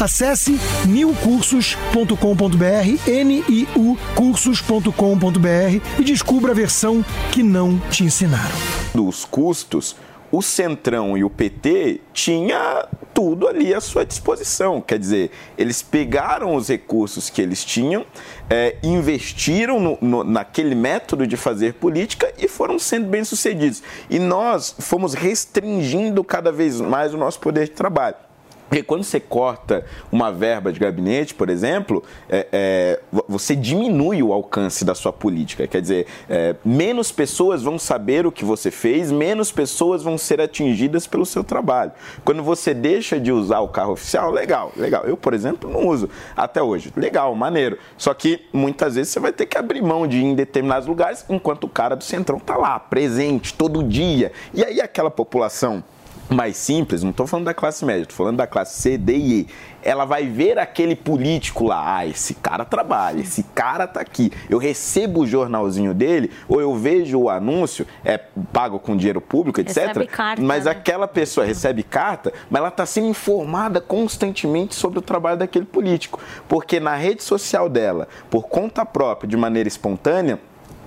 [SPEAKER 27] Acesse niucursos.com.br, N-I-U cursos.com.br e descubra a versão que não te ensinaram.
[SPEAKER 22] Dos custos, o Centrão e o PT tinha tudo ali à sua disposição. Quer dizer, eles pegaram os recursos que eles tinham, é, investiram no, no, naquele método de fazer política e foram sendo bem-sucedidos. E nós fomos restringindo cada vez mais o nosso poder de trabalho. Porque quando você corta uma verba de gabinete, por exemplo, é, é, você diminui o alcance da sua política. Quer dizer, é, menos pessoas vão saber o que você fez, menos pessoas vão ser atingidas pelo seu trabalho. Quando você deixa de usar o carro oficial, legal, legal. Eu, por exemplo, não uso até hoje. Legal, maneiro. Só que muitas vezes você vai ter que abrir mão de ir em determinados lugares enquanto o cara do Centrão tá lá, presente, todo dia. E aí aquela população mais simples, não estou falando da classe média, estou falando da classe C, D e E. Ela vai ver aquele político lá, ah, esse cara trabalha, esse cara tá aqui. Eu recebo o jornalzinho dele, ou eu vejo o anúncio, é pago com dinheiro público, etc.
[SPEAKER 6] Recebe carta,
[SPEAKER 22] mas
[SPEAKER 6] né?
[SPEAKER 22] aquela pessoa recebe carta, mas ela está sendo informada constantemente sobre o trabalho daquele político. Porque na rede social dela, por conta própria, de maneira espontânea,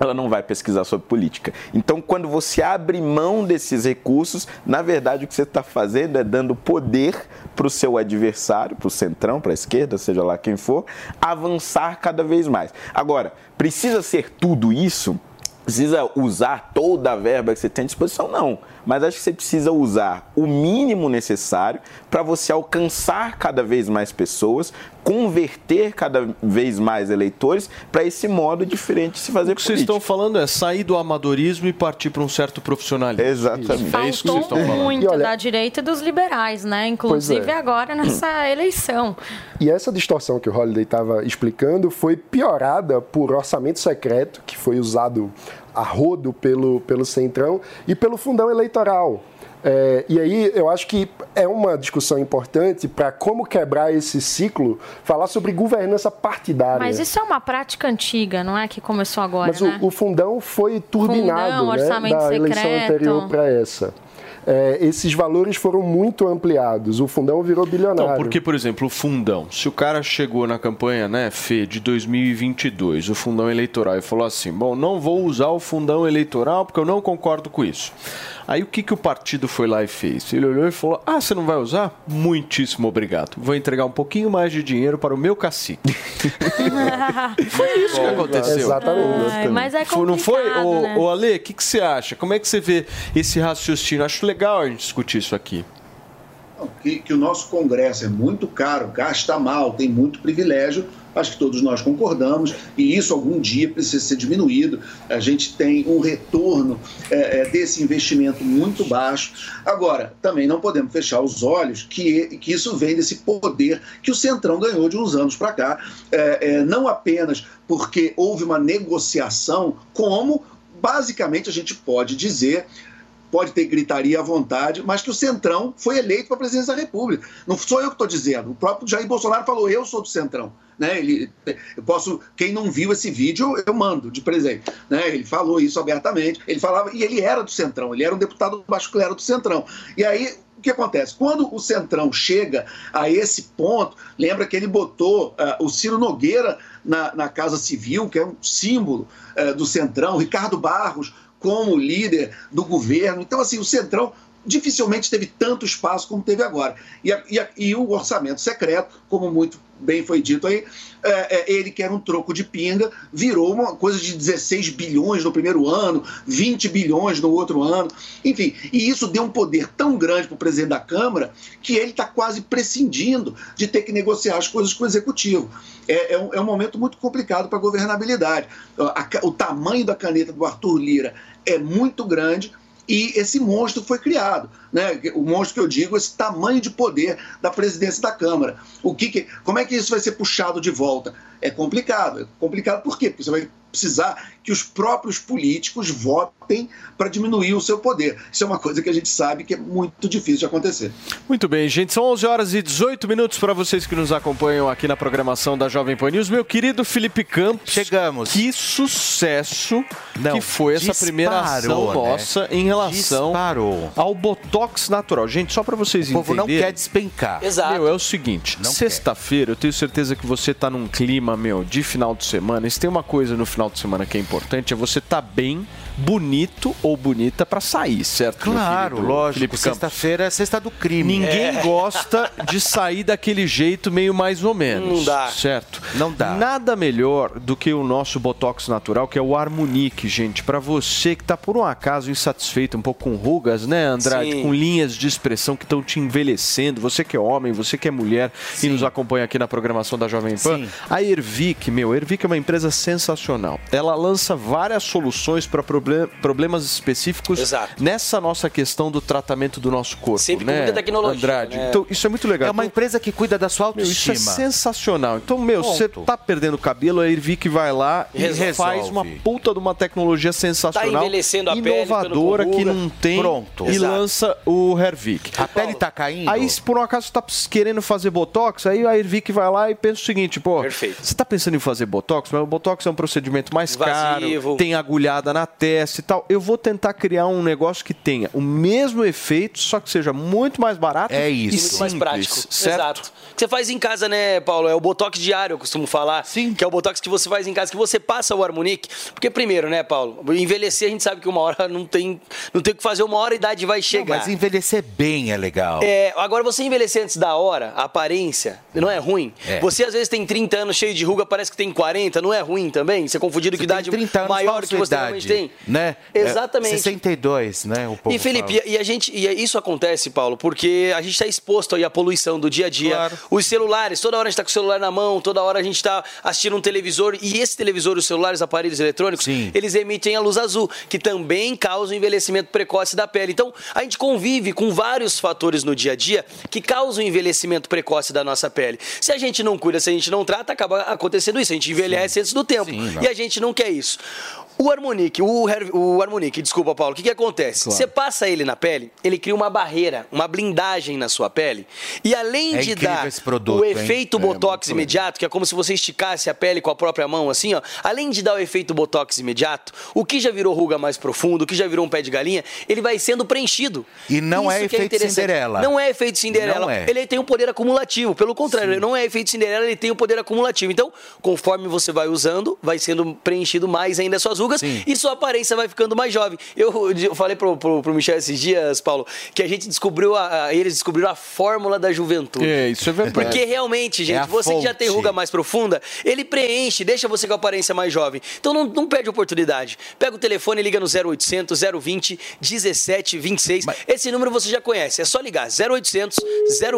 [SPEAKER 22] ela não vai pesquisar sobre política. Então, quando você abre mão desses recursos, na verdade o que você está fazendo é dando poder para o seu adversário, para o centrão, para a esquerda, seja lá quem for, avançar cada vez mais. Agora, precisa ser tudo isso? Precisa usar toda a verba que você tem à disposição? Não. Mas acho que você precisa usar o mínimo necessário para você alcançar cada vez mais pessoas, converter cada vez mais eleitores para esse modo diferente de se fazer
[SPEAKER 2] O que vocês
[SPEAKER 22] política.
[SPEAKER 2] estão falando é sair do amadorismo e partir para um certo profissionalismo.
[SPEAKER 22] Exatamente.
[SPEAKER 2] É isso que vocês estão
[SPEAKER 6] Faltou
[SPEAKER 2] falando.
[SPEAKER 6] muito da direita e dos liberais, né? Inclusive
[SPEAKER 8] é.
[SPEAKER 6] agora nessa eleição.
[SPEAKER 8] E essa distorção que o Holiday estava explicando foi piorada por orçamento secreto, que foi usado a rodo pelo, pelo Centrão, e pelo fundão eleitoral. É, e aí eu acho que é uma discussão importante para como quebrar esse ciclo, falar sobre governança partidária.
[SPEAKER 6] Mas isso é uma prática antiga, não é que começou agora,
[SPEAKER 8] Mas
[SPEAKER 6] né?
[SPEAKER 8] o, o fundão foi turbinado
[SPEAKER 6] Fundão,
[SPEAKER 8] né, da eleição
[SPEAKER 6] secreto.
[SPEAKER 8] anterior para essa. É, esses valores foram muito ampliados. O fundão virou bilionário.
[SPEAKER 2] Não, porque, por exemplo, o fundão. Se o cara chegou na campanha, né, Fê, de 2022, o fundão eleitoral, e falou assim: bom, não vou usar o fundão eleitoral porque eu não concordo com isso. Aí o que, que o partido foi lá e fez? Ele olhou e falou: ah, você não vai usar? Muitíssimo obrigado. Vou entregar um pouquinho mais de dinheiro para o meu cacique. Foi isso que aconteceu.
[SPEAKER 8] Exatamente.
[SPEAKER 6] Ai, mas é
[SPEAKER 2] Foi- Não foi?
[SPEAKER 6] complicado,
[SPEAKER 2] Ô,
[SPEAKER 6] né?
[SPEAKER 2] ô Ale, o que, que você acha? Como é que você vê esse raciocínio? Acho legal a gente discutir isso aqui.
[SPEAKER 7] Que, que o nosso Congresso é muito caro, gasta mal, tem muito privilégio, acho que todos nós concordamos, e isso algum dia precisa ser diminuído. A gente tem um retorno é, é, desse investimento muito baixo. Agora, também não podemos fechar os olhos que, que isso vem desse poder que o Centrão ganhou de uns anos para cá, é, é, não apenas porque houve uma negociação, como basicamente a gente pode dizer pode ter gritaria à vontade, mas que o Centrão foi eleito para a presidência da República. Não sou eu que estou dizendo. O próprio Jair Bolsonaro falou: eu sou do Centrão. Né? Ele, eu posso, quem não viu esse vídeo, eu mando de presente. Né? Ele falou isso abertamente. Ele falava e ele era do Centrão. Ele era um deputado do Baixo Clero do Centrão. E aí o que acontece? Quando o Centrão chega a esse ponto, lembra que ele botou ah, o Ciro Nogueira na, na Casa Civil, que é um símbolo ah, do Centrão, Ricardo Barros como líder do governo. Então, assim, o Centrão dificilmente teve tanto espaço como teve agora. E, e e o orçamento secreto, como muito bem foi dito aí, é, é, ele que era um troco de pinga, virou uma coisa de 16 bilhões no primeiro ano, 20 bilhões no outro ano, enfim. E isso deu um poder tão grande para o presidente da Câmara que ele está quase prescindindo de ter que negociar as coisas com o Executivo. É, é um, é um momento muito complicado para a governabilidade. O tamanho da caneta do Arthur Lira é muito grande e esse monstro foi criado, né? O monstro que eu digo, esse tamanho de poder da presidência da Câmara. O que, que- como é que isso vai ser puxado de volta? É complicado. É complicado por quê? Porque você vai precisar que os próprios políticos votem para diminuir o seu poder. Isso é uma coisa que a gente sabe que é muito difícil de acontecer.
[SPEAKER 2] Muito bem, gente. São 11 horas e 18 minutos para vocês que nos acompanham aqui na programação da Jovem Pan News. Meu querido Felipe Campos.
[SPEAKER 11] Chegamos.
[SPEAKER 2] Que sucesso
[SPEAKER 11] Não,
[SPEAKER 2] que foi essa primeira ação
[SPEAKER 11] né?
[SPEAKER 2] nossa em relação
[SPEAKER 11] Disparou.
[SPEAKER 2] ao Botox natural. Gente, só para vocês
[SPEAKER 11] O povo não
[SPEAKER 2] entenderem.
[SPEAKER 11] quer despencar.
[SPEAKER 14] Exato.
[SPEAKER 2] Meu, é o seguinte, sexta-feira, eu tenho certeza que você tá num clima, meu, de final de semana. E se tem uma coisa no final de semana que é importante, é você tá bem, bonito ou bonita pra sair, certo?
[SPEAKER 11] Claro, lógico. Sexta-feira é sexta do crime.
[SPEAKER 2] Ninguém
[SPEAKER 11] É.
[SPEAKER 2] gosta de sair daquele jeito meio mais ou menos.
[SPEAKER 11] Não dá.
[SPEAKER 2] Certo?
[SPEAKER 11] Não dá.
[SPEAKER 2] Nada melhor do que o nosso Botox natural, que é o Harmonique, gente. Pra você que tá por um acaso insatisfeito, um pouco com rugas, né, Andrade?
[SPEAKER 14] Sim.
[SPEAKER 2] Com linhas de expressão que estão te envelhecendo. Você que é homem, você que é mulher e nos acompanha aqui na programação da Jovem Pan.
[SPEAKER 11] Sim.
[SPEAKER 2] A Ervic, meu, a Ervic é uma empresa sensacional. Ela lança várias soluções para problemas específicos nessa nossa questão do tratamento do nosso corpo.
[SPEAKER 14] Sempre com
[SPEAKER 2] né,
[SPEAKER 14] muita tecnologia,
[SPEAKER 2] Andrade.
[SPEAKER 14] né?
[SPEAKER 2] Então, isso é muito legal.
[SPEAKER 11] É uma empresa que cuida da sua
[SPEAKER 2] Meu, isso é
[SPEAKER 11] autoestima.
[SPEAKER 2] sensacional. Então, meu,
[SPEAKER 11] Ponto.
[SPEAKER 2] você tá perdendo cabelo, a Ervic vai lá e
[SPEAKER 11] Resolve.
[SPEAKER 2] faz uma puta de uma tecnologia sensacional,
[SPEAKER 14] Tá envelhecendo a pele,
[SPEAKER 2] inovadora
[SPEAKER 14] com
[SPEAKER 2] que não tem
[SPEAKER 11] Pronto.
[SPEAKER 2] e
[SPEAKER 11] Exato.
[SPEAKER 2] lança o Hervic.
[SPEAKER 11] A pele tá caindo?
[SPEAKER 2] Aí, se por um acaso você tá querendo fazer botox, aí a Ervic vai lá e pensa o seguinte, pô, você tá pensando em fazer botox, mas o botox é um procedimento mais
[SPEAKER 14] Invasivo.
[SPEAKER 2] caro, tem agulhada na testa e tal. Eu vou tentar criar um negócio que tenha o mesmo efeito, só que seja muito mais barato
[SPEAKER 11] É
[SPEAKER 2] e
[SPEAKER 14] muito mais prático.
[SPEAKER 2] certo?
[SPEAKER 14] Exato. Que você faz em casa, né, Paulo? É o Botox diário, eu costumo falar. Sim. Que é o Botox que você faz em casa, que você passa o Harmonique. Porque, primeiro, né, Paulo? Envelhecer, a gente sabe que uma hora não tem, não tem o que fazer, uma hora a idade vai chegar.
[SPEAKER 11] Mas envelhecer bem é legal.
[SPEAKER 14] É, agora, você envelhecer antes da hora, a aparência, não é ruim?
[SPEAKER 11] É.
[SPEAKER 14] Você, às vezes, tem 30 anos cheio de ruga, parece que tem 40, não é ruim também? Você é confundido com idade
[SPEAKER 11] 30 anos,
[SPEAKER 14] maior do que você
[SPEAKER 11] idade?
[SPEAKER 14] realmente tem?
[SPEAKER 11] Né?
[SPEAKER 14] Exatamente.
[SPEAKER 11] É 62, né? O povo
[SPEAKER 14] E Felipe,
[SPEAKER 11] fala.
[SPEAKER 14] e a gente, e isso acontece, Paulo, porque a gente está exposto aí à poluição do dia a dia. Os celulares, toda hora a gente está com o celular na mão, toda hora a gente está assistindo um televisor e esse televisor, os celulares, aparelhos eletrônicos, eles emitem a luz azul, que também causa o envelhecimento precoce da pele. Então, a gente convive com vários fatores no dia a dia que causam o envelhecimento precoce da nossa pele. Se a gente não cuida, se a gente não trata, acaba acontecendo isso. A gente envelhece antes do tempo. e a gente não quer isso. O Harmonique, o, Her- o Harmonique, desculpa, Paulo, o que, que acontece?
[SPEAKER 11] Claro.
[SPEAKER 14] Você passa ele na pele, ele cria uma barreira, uma blindagem na sua pele. E além
[SPEAKER 11] É
[SPEAKER 14] de dar
[SPEAKER 11] produto,
[SPEAKER 14] o
[SPEAKER 11] hein?
[SPEAKER 14] efeito
[SPEAKER 11] É,
[SPEAKER 14] botox
[SPEAKER 11] muito
[SPEAKER 14] imediato, que é como se você esticasse a pele com a própria mão, assim, ó. Além de dar o efeito botox imediato, o que já virou ruga mais profundo, o que já virou um pé de galinha, ele vai sendo preenchido.
[SPEAKER 11] E não é
[SPEAKER 14] Isso que
[SPEAKER 11] efeito
[SPEAKER 14] interessante.
[SPEAKER 11] Cinderela.
[SPEAKER 14] Não é efeito Cinderela.
[SPEAKER 11] É.
[SPEAKER 14] Ele tem um poder acumulativo. Pelo contrário, ele não é efeito Cinderela, ele tem um poder acumulativo. Então, conforme você vai usando, vai sendo preenchido mais ainda as suas rugas e sua aparência vai ficando mais jovem. Eu, eu falei pro, pro, pro Michel esses dias, Paulo, que a gente descobriu, a, a- eles descobriram a fórmula da juventude.
[SPEAKER 2] É, isso é verdade.
[SPEAKER 14] Porque realmente, gente,
[SPEAKER 2] É
[SPEAKER 14] você que já tem
[SPEAKER 2] fonte.
[SPEAKER 14] ruga mais profunda, ele preenche, deixa você com a aparência mais jovem. Então não, não perde oportunidade. Pega o telefone e liga no 0800 020 1726. Esse número você já conhece, é só ligar 0800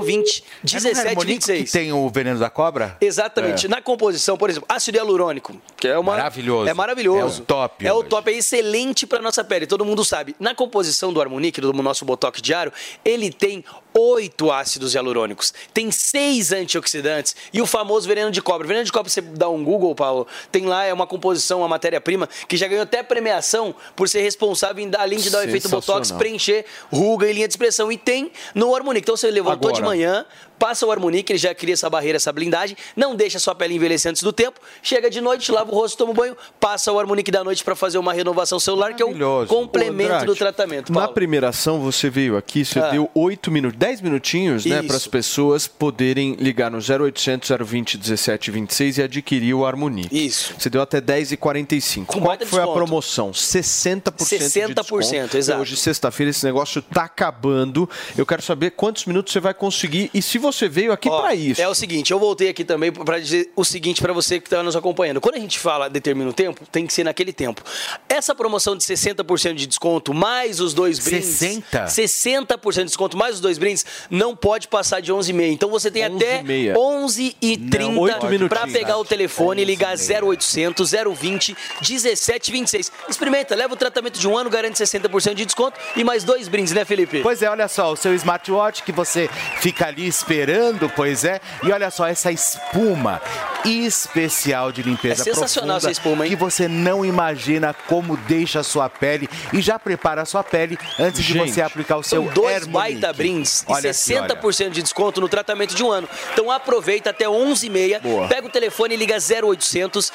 [SPEAKER 14] 020
[SPEAKER 11] É no Harmonique
[SPEAKER 14] 1726.
[SPEAKER 11] que tem o veneno da cobra?
[SPEAKER 14] Exatamente. Na composição, por exemplo, ácido hialurônico, que é uma
[SPEAKER 11] Maravilhoso.
[SPEAKER 14] É maravilhoso.
[SPEAKER 11] É o top
[SPEAKER 14] É o
[SPEAKER 11] hoje.
[SPEAKER 14] top, é excelente para nossa pele, todo mundo sabe. Na composição do Harmonique, do nosso Botox diário, ele tem oito ácidos hialurônicos, tem seis antioxidantes e o famoso veneno de cobra. Veneno de cobra, você dá um Google, Paulo, tem lá é uma composição, uma matéria-prima que já ganhou até premiação por ser responsável em dar, além de dar o efeito Botox, preencher ruga e linha de expressão. E tem no Harmonique. Então você levantou de
[SPEAKER 2] Agora.
[SPEAKER 14] manhã, passa o Harmonique, ele já cria essa barreira, essa blindagem, não deixa a sua pele envelhecer antes do tempo, chega de noite, lava o rosto, toma um banho, passa o Harmonique da noite para fazer uma renovação celular, que é um complemento
[SPEAKER 2] Andrade,
[SPEAKER 14] do tratamento.
[SPEAKER 2] Na
[SPEAKER 14] Paulo.
[SPEAKER 2] primeira ação, você veio aqui, você
[SPEAKER 14] Ah.
[SPEAKER 2] deu 8 minutos, 10 minutinhos, né, para as pessoas poderem ligar no 0800 020 1726 e adquirir o Harmony.
[SPEAKER 14] Isso.
[SPEAKER 2] Você deu até 10 e 45.
[SPEAKER 14] Com
[SPEAKER 2] Qual foi a
[SPEAKER 14] desconto.
[SPEAKER 2] promoção? 60% de
[SPEAKER 14] 60%,
[SPEAKER 2] desconto.
[SPEAKER 14] exato.
[SPEAKER 2] Hoje, sexta-feira, esse negócio tá acabando. Eu quero saber quantos minutos você vai conseguir e se você veio aqui para isso.
[SPEAKER 14] É o seguinte, eu voltei aqui também para dizer o seguinte para você que está nos acompanhando. Quando a gente fala determina o tempo, tem que ser naquele tempo. Essa promoção de 60% de desconto, mais os dois brindes.
[SPEAKER 11] 60?
[SPEAKER 14] 60% de desconto, mais os dois brindes, não pode passar de 11h30. Então você tem até
[SPEAKER 2] 11h30.
[SPEAKER 14] 11h30
[SPEAKER 2] Oito
[SPEAKER 14] para pegar o telefone e ligar 0800 020 1726. Experimenta, leva o tratamento de um ano, garante 60% de desconto e mais dois brindes, né, Felipe?
[SPEAKER 11] Pois é, olha só, o seu smartwatch que você fica ali esperando, pois é. E olha só, essa espuma especial de limpeza
[SPEAKER 14] É sensacional
[SPEAKER 11] profunda
[SPEAKER 14] essa espuma, hein?
[SPEAKER 11] que você não imagina como deixa a sua pele e já prepara a sua pele antes de
[SPEAKER 2] Gente,
[SPEAKER 11] você aplicar o seu
[SPEAKER 14] São dois
[SPEAKER 11] Hermonique.
[SPEAKER 14] baita brindes e
[SPEAKER 11] Olha aqui,
[SPEAKER 14] 60% de desconto no tratamento de um ano. Então aproveita até 11h30,
[SPEAKER 2] Boa.
[SPEAKER 14] pega o telefone e liga 0800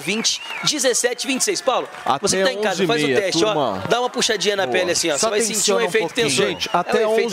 [SPEAKER 14] 020 1726. Paulo,
[SPEAKER 2] Até
[SPEAKER 14] você que tá em casa, faz o
[SPEAKER 2] 11h30,
[SPEAKER 14] teste, ó.
[SPEAKER 2] turma.
[SPEAKER 14] Dá uma puxadinha na
[SPEAKER 2] Boa.
[SPEAKER 14] pele assim, ó.
[SPEAKER 11] Só
[SPEAKER 14] Você vai sentir um
[SPEAKER 11] um
[SPEAKER 14] efeito tensor.
[SPEAKER 2] Gente,
[SPEAKER 14] É
[SPEAKER 2] até
[SPEAKER 14] Harmony.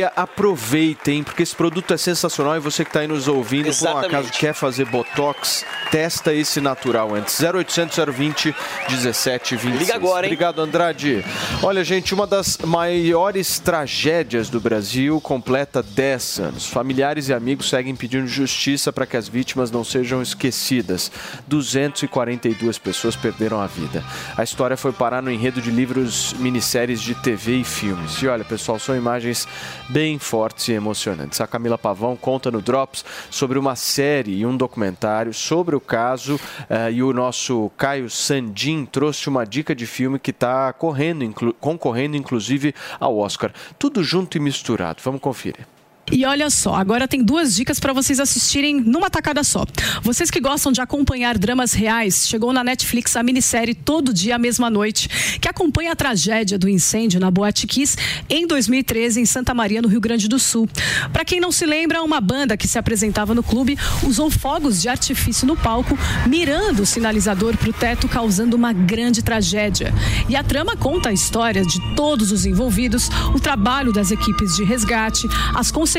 [SPEAKER 2] 11h30, aproveitem, porque esse produto é sensacional e você que está aí nos ouvindo, por um
[SPEAKER 14] Exatamente.
[SPEAKER 2] acaso quer fazer Botox, testa esse natural antes. 0800 020 1726.
[SPEAKER 14] Liga agora, hein?
[SPEAKER 2] Obrigado, Andrade. Olha, gente, uma das maiores tragédias do Brasil completa 10 anos. Familiares e amigos seguem pedindo justiça para que as vítimas não sejam esquecidas. 242 pessoas perderam a vida. A história foi parar no enredo de livros, minisséries de TV e filmes. E olha, pessoal, são imagens bem fortes e emocionantes. A Camila Pavão conta no Drops sobre uma série e um documentário sobre o caso eh, e o nosso Caio Sandin trouxe uma dica de filme que está correndo, concorrendo inclusive ao Oscar. Tudo junto e misturado. Vamos conferir.
[SPEAKER 28] E olha só, agora tem duas dicas para vocês assistirem numa tacada só. Vocês que gostam de acompanhar dramas reais, chegou na Netflix a minissérie Todo Dia, Mesma Noite, que acompanha a tragédia do incêndio na Boate Kiss em 2013 em Santa Maria, no Rio Grande do Sul. Para quem não se lembra, uma banda que se apresentava no clube usou fogos de artifício no palco, mirando o sinalizador para o teto, causando uma grande tragédia. E a trama conta a história de todos os envolvidos, o trabalho das equipes de resgate, as consequências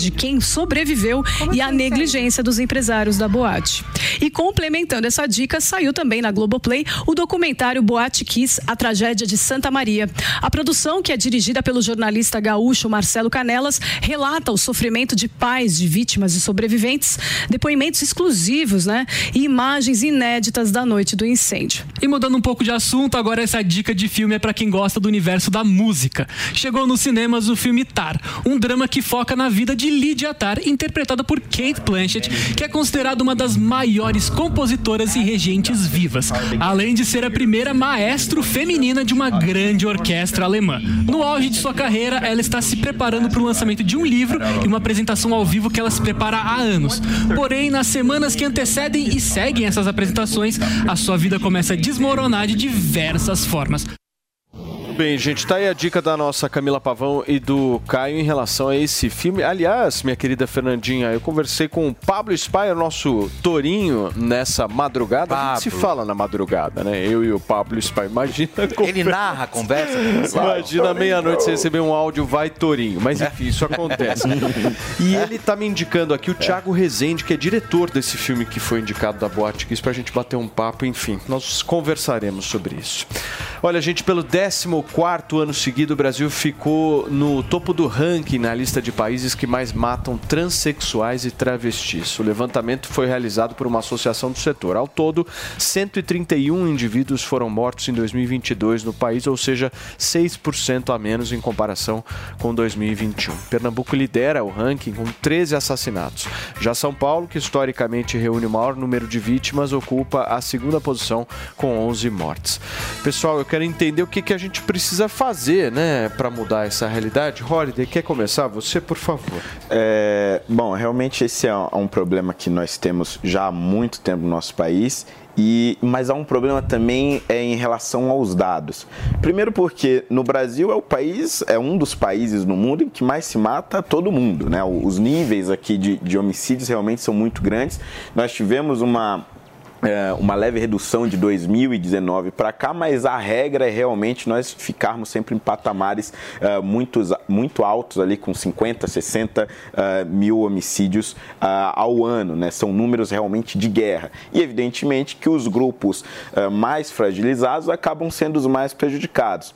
[SPEAKER 28] de quem sobreviveu e a negligência dos empresários da boate. E complementando essa dica, saiu também na Globoplay o documentário Boate Kiss, a tragédia de Santa Maria. A produção, que é dirigida pelo jornalista gaúcho Marcelo Canelas, relata o sofrimento de pais de vítimas e sobreviventes, depoimentos exclusivos, né? E imagens inéditas da noite do incêndio.
[SPEAKER 29] E mudando um pouco de assunto, agora essa dica de filme é pra quem gosta do universo da música. Chegou nos cinemas o filme Tar, um drama que foca na vida de Lydia Tar, interpretada por Kate Blanchett, que é considerada uma das maiores compositoras e regentes vivas, além de ser a primeira maestro feminina de uma grande orquestra alemã. No auge de sua carreira, ela está se preparando para o lançamento de um livro e uma apresentação ao vivo que ela se prepara há anos. Porém, nas semanas que antecedem e seguem essas apresentações, a sua vida começa a desmoronar de diversas formas.
[SPEAKER 2] Muito bem, gente, tá aí a dica da nossa Camila Pavão e do Caio em relação a esse filme. Aliás, minha querida Fernandinha, eu conversei com o Pablo Spaia, nosso tourinho, nessa madrugada. A gente se
[SPEAKER 11] Pablo.
[SPEAKER 2] fala na madrugada, né? Eu e o Pablo Spaia. Imagina.
[SPEAKER 11] Ele narra a conversa?
[SPEAKER 2] Imagina meia-noite você receber um áudio vai tourinho. Mas enfim, isso acontece. E ele tá me indicando aqui o Thiago Rezende, que é diretor desse filme que foi indicado da Boate Kiss, pra gente bater um papo, enfim. Nós conversaremos sobre isso. Olha, gente, pelo 14 ano seguido, o Brasil ficou no topo do ranking na lista de países que mais matam transexuais e travestis. O levantamento foi realizado por uma associação do setor. Ao todo, 131 indivíduos foram mortos em 2022 no país, ou seja, 6% a menos em comparação com 2021. Pernambuco lidera o ranking com 13 assassinatos. Já São Paulo, que historicamente reúne o maior número de vítimas, ocupa a segunda posição com 11 mortes. Pessoal, eu quero entender o que, que a gente precisa fazer, né, para mudar essa realidade. Holiday, quer começar? Você, por favor.
[SPEAKER 22] É, bom, realmente esse é um problema que nós temos já há muito tempo no nosso país. E, mas há um problema também é, em relação aos dados. Primeiro porque no Brasil é o país, é um dos países no mundo em que mais se mata todo mundo. Né? Os níveis aqui de, de homicídios realmente são muito grandes. Nós tivemos uma é, uma leve redução de 2019 para cá, mas a regra é realmente nós ficarmos sempre em patamares é, muito, muito altos, ali com 50, 60 é, mil homicídios é, ao ano. Né? São números realmente de guerra. E evidentemente que os grupos mais fragilizados acabam sendo os mais prejudicados.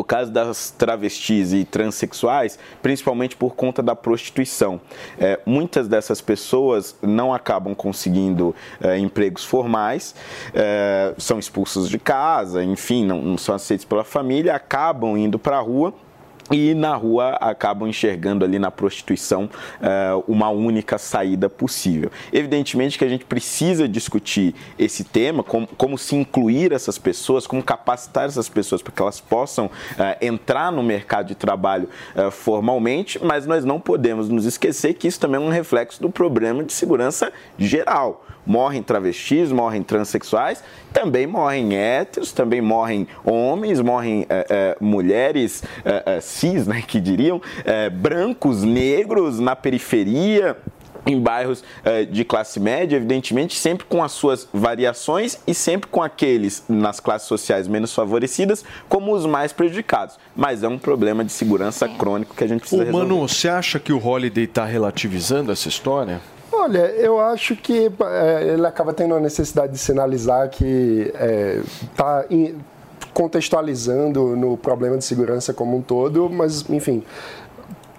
[SPEAKER 22] No caso das travestis e transexuais, principalmente por conta da prostituição. É, muitas dessas pessoas não acabam conseguindo é, empregos formais, é, são expulsas de casa, enfim, não, não são aceitos pela família, acabam indo para a rua e na rua acabam enxergando ali na prostituição uh, uma única saída possível. Evidentemente que a gente precisa discutir esse tema, como, como se incluir essas pessoas, como capacitar essas pessoas para que elas possam uh, entrar no mercado de trabalho uh, formalmente, mas nós não podemos nos esquecer que isso também é um reflexo do problema de segurança geral morrem travestis, morrem transexuais, também morrem héteros, também morrem homens, morrem é, é, mulheres é, cis, né, que diriam, brancos, negros na periferia em bairros de classe média, evidentemente, sempre com as suas variações e sempre com aqueles nas classes sociais menos favorecidas como os mais prejudicados. Mas é um problema de segurança crônico que a gente precisa
[SPEAKER 2] Ô,
[SPEAKER 22] resolver.
[SPEAKER 2] Manu, você acha que o Holiday está relativizando essa história?
[SPEAKER 8] Olha, eu acho que é, ele acaba tendo a necessidade de sinalizar que está é, contextualizando no problema de segurança como um todo, mas, enfim,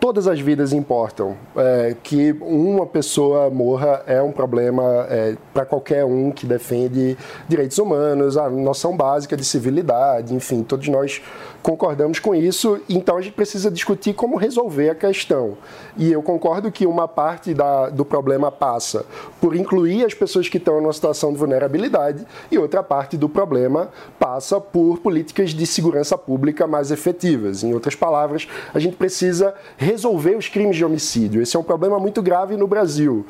[SPEAKER 8] todas as vidas importam. É, que uma pessoa morra é um problema é, para qualquer um que defende direitos humanos, a noção básica de civilidade, enfim, todos nós concordamos com isso, então a gente precisa discutir como resolver a questão. E eu concordo que uma parte da, do problema passa por incluir as pessoas que estão numa situação de vulnerabilidade e outra parte do problema passa por políticas de segurança pública mais efetivas. Em outras palavras, a gente precisa resolver os crimes de homicídio. Esse é um problema muito grave no Brasil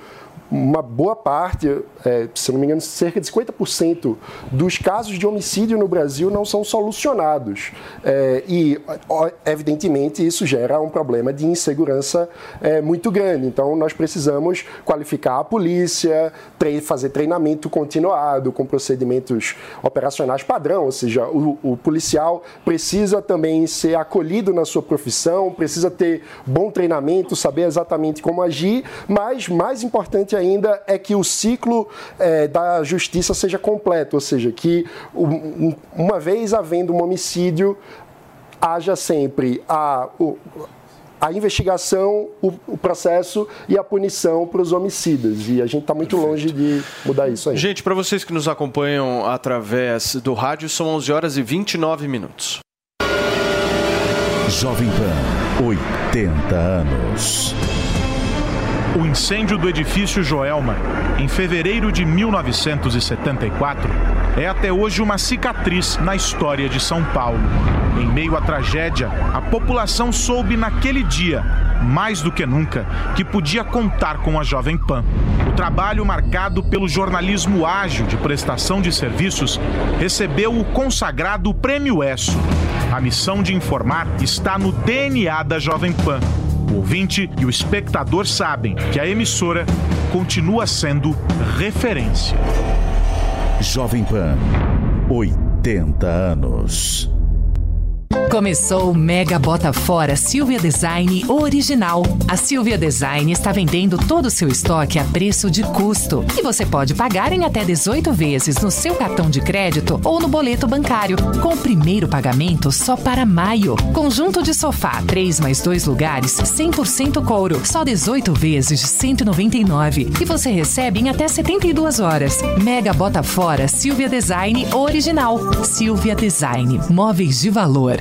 [SPEAKER 8] uma boa parte, é, se não me engano, cerca de 50% dos casos de homicídio no Brasil não são solucionados. É, e, evidentemente, isso gera um problema de insegurança é, muito grande. Então, nós precisamos qualificar a polícia, fazer treinamento continuado com procedimentos operacionais padrão, ou seja, o, o policial precisa também ser acolhido na sua profissão, precisa ter bom treinamento, saber exatamente como agir, mas mais importante ainda é que o ciclo é, da justiça seja completo, ou seja, que um, uma vez havendo um homicídio, haja sempre a, o, a investigação, o, o, processo e a punição para os homicidas. E a gente está muito Perfeito. longe de mudar isso aí.
[SPEAKER 2] Gente, para vocês que nos acompanham através do rádio, são 11 horas e 29 minutos.
[SPEAKER 16] Jovem Pan, 80 anos.
[SPEAKER 30] O incêndio do edifício Joelma, em fevereiro de 1974, é até hoje uma cicatriz na história de São Paulo. Em meio à tragédia, a população soube naquele dia, mais do que nunca, que podia contar com a Jovem Pan. O trabalho marcado pelo jornalismo ágil de prestação de serviços recebeu o consagrado Prêmio ESSO. A missão de informar está no DNA da Jovem Pan o ouvinte e o espectador sabem que a emissora continua sendo referência.
[SPEAKER 16] Jovem Pan, 80 anos.
[SPEAKER 31] Começou o Mega Bota Fora Silvia Design Original. A Silvia Design está vendendo todo o seu estoque a preço de custo. E você pode pagar em até 18 vezes no seu cartão de crédito ou no boleto bancário, com o primeiro pagamento só para maio. Conjunto de sofá, 3 mais 2 lugares, 100% couro, só 18 vezes de 199. E você recebe em até 72 horas. Mega Bota Fora Silvia Design Original. Silvia Design, móveis de valor.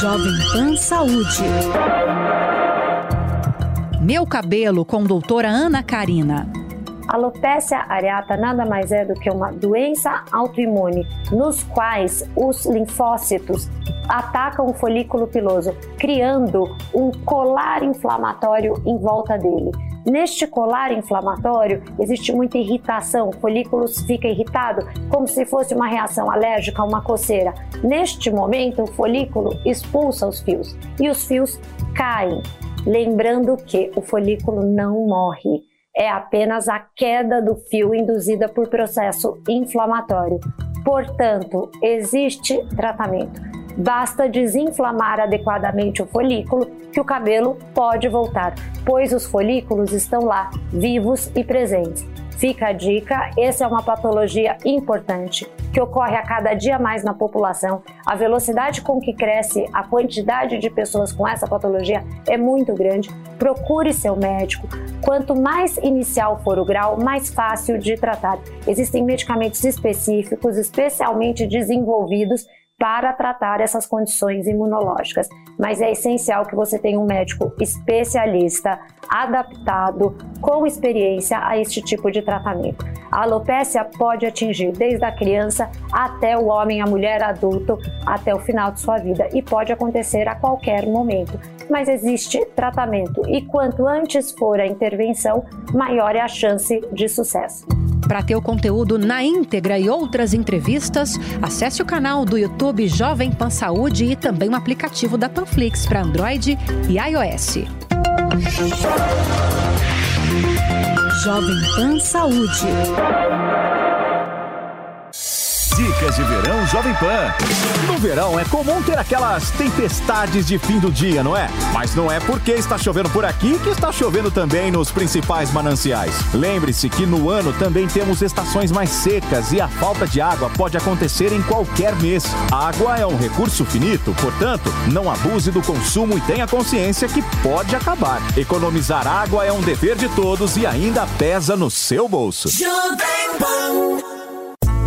[SPEAKER 32] Jovem Pan Saúde. Meu cabelo com doutora Ana Karina.
[SPEAKER 33] Alopecia areata nada mais é do que uma doença autoimune nos quais os linfócitos atacam o folículo piloso, criando um colar inflamatório em volta dele. Neste colar inflamatório existe muita irritação, o folículo fica irritado, como se fosse uma reação alérgica, uma coceira. Neste momento, o folículo expulsa os fios e os fios caem. Lembrando que o folículo não morre, é apenas a queda do fio induzida por processo inflamatório. Portanto, existe tratamento. Basta desinflamar adequadamente o folículo que o cabelo pode voltar, pois os folículos estão lá, vivos e presentes. Fica a dica, essa é uma patologia importante que ocorre a cada dia mais na população. A velocidade com que cresce a quantidade de pessoas com essa patologia é muito grande. Procure seu médico. Quanto mais inicial for o grau, mais fácil de tratar. Existem medicamentos específicos, especialmente desenvolvidos para tratar essas condições imunológicas. Mas é essencial que você tenha um médico especialista, adaptado, com experiência a este tipo de tratamento. A alopecia pode atingir desde a criança até o homem, a mulher adulto, até o final de sua vida e pode acontecer a qualquer momento. Mas existe tratamento e quanto antes for a intervenção, maior é a chance de sucesso.
[SPEAKER 32] Para ter o conteúdo na íntegra e outras entrevistas, acesse o canal do YouTube Jovem Pan Saúde e também o aplicativo da Panflix para Android e iOS. Jovem Pan Saúde.
[SPEAKER 21] Dicas de verão Jovem Pan. No verão é comum ter aquelas tempestades de fim do dia, não é? Mas não é porque está chovendo por aqui que está chovendo também nos principais mananciais. Lembre-se que no ano também temos estações mais secas e a falta de água pode acontecer em qualquer mês. A água é um recurso finito, portanto, não abuse do consumo e tenha consciência que pode acabar. Economizar água é um dever de todos e ainda pesa no seu bolso.
[SPEAKER 1] Jovem Pan.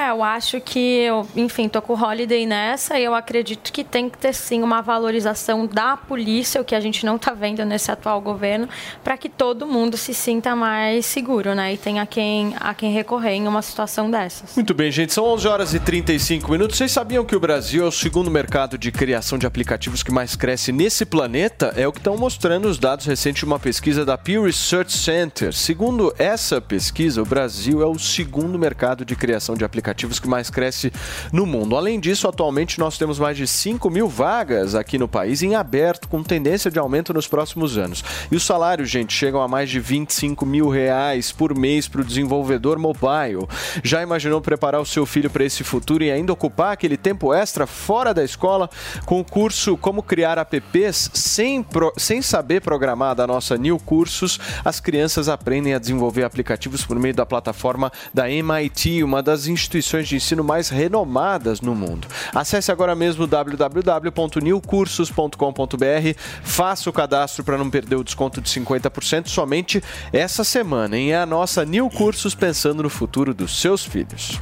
[SPEAKER 6] É, eu acho que, eu, enfim, tô com o Holiday nessa e eu acredito que tem que ter sim uma valorização da polícia, o que a gente não está vendo nesse atual governo, para que todo mundo se sinta mais seguro, né? E tenha quem, a quem recorrer em uma situação dessas.
[SPEAKER 2] Muito bem, gente. São 11 horas e 35 minutos. Vocês sabiam que o Brasil é o segundo mercado de criação de aplicativos que mais cresce nesse planeta? É o que estão mostrando os dados recentes de uma pesquisa da Pew Research Center. Segundo essa pesquisa, o Brasil é o segundo mercado de criação de aplicativos que mais cresce no mundo. Além disso, atualmente nós temos mais de 5 mil vagas aqui no país em aberto, com tendência de aumento nos próximos anos. E os salários, gente, chegam a mais de 25 mil reais por mês para o desenvolvedor mobile. Já imaginou preparar o seu filho para esse futuro e ainda ocupar aquele tempo extra fora da escola com o curso Como Criar Apps sem, pro, sem saber programar da nossa New Cursos? As crianças aprendem a desenvolver aplicativos por meio da plataforma da MIT, uma das instituições de ensino mais renomadas no mundo. Acesse agora mesmo www.newcursos.com.br, faça o cadastro para não perder o desconto de 50% somente essa semana, hein? É a nossa New Cursos pensando no futuro dos seus filhos.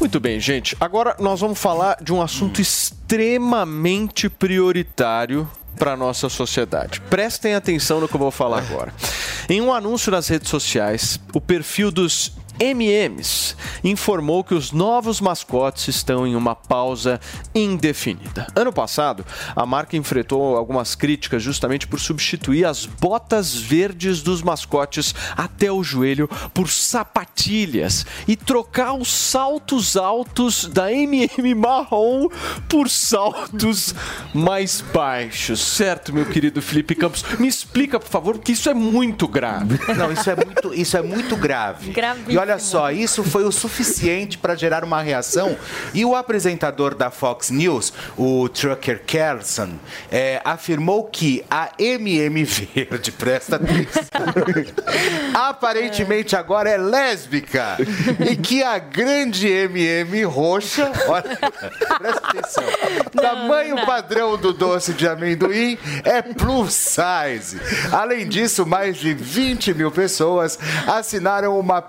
[SPEAKER 2] Muito bem, gente. Agora nós vamos falar de um assunto extremamente prioritário para nossa sociedade. Prestem atenção no que eu vou falar agora. Em um anúncio nas redes sociais, o perfil dos MMs informou que os novos mascotes estão em uma pausa indefinida. Ano passado, a marca enfrentou algumas críticas justamente por substituir as botas verdes dos mascotes até o joelho por sapatilhas e trocar os saltos altos da MM marrom por saltos mais baixos. Certo, meu querido Felipe Campos? Me explica, por favor, porque isso é muito grave.
[SPEAKER 11] Não, isso é muito, isso é muito grave.
[SPEAKER 6] Gravíssimo.
[SPEAKER 11] E olha olha só, isso foi o suficiente para gerar uma reação. E o apresentador da Fox News, o Trucker Carlson, é, afirmou que a MM Verde, presta atenção, aparentemente agora é lésbica. E que a grande MM roxa, olha, presta atenção, tamanho padrão do doce de amendoim é plus size. Além disso, mais de 20 mil pessoas assinaram uma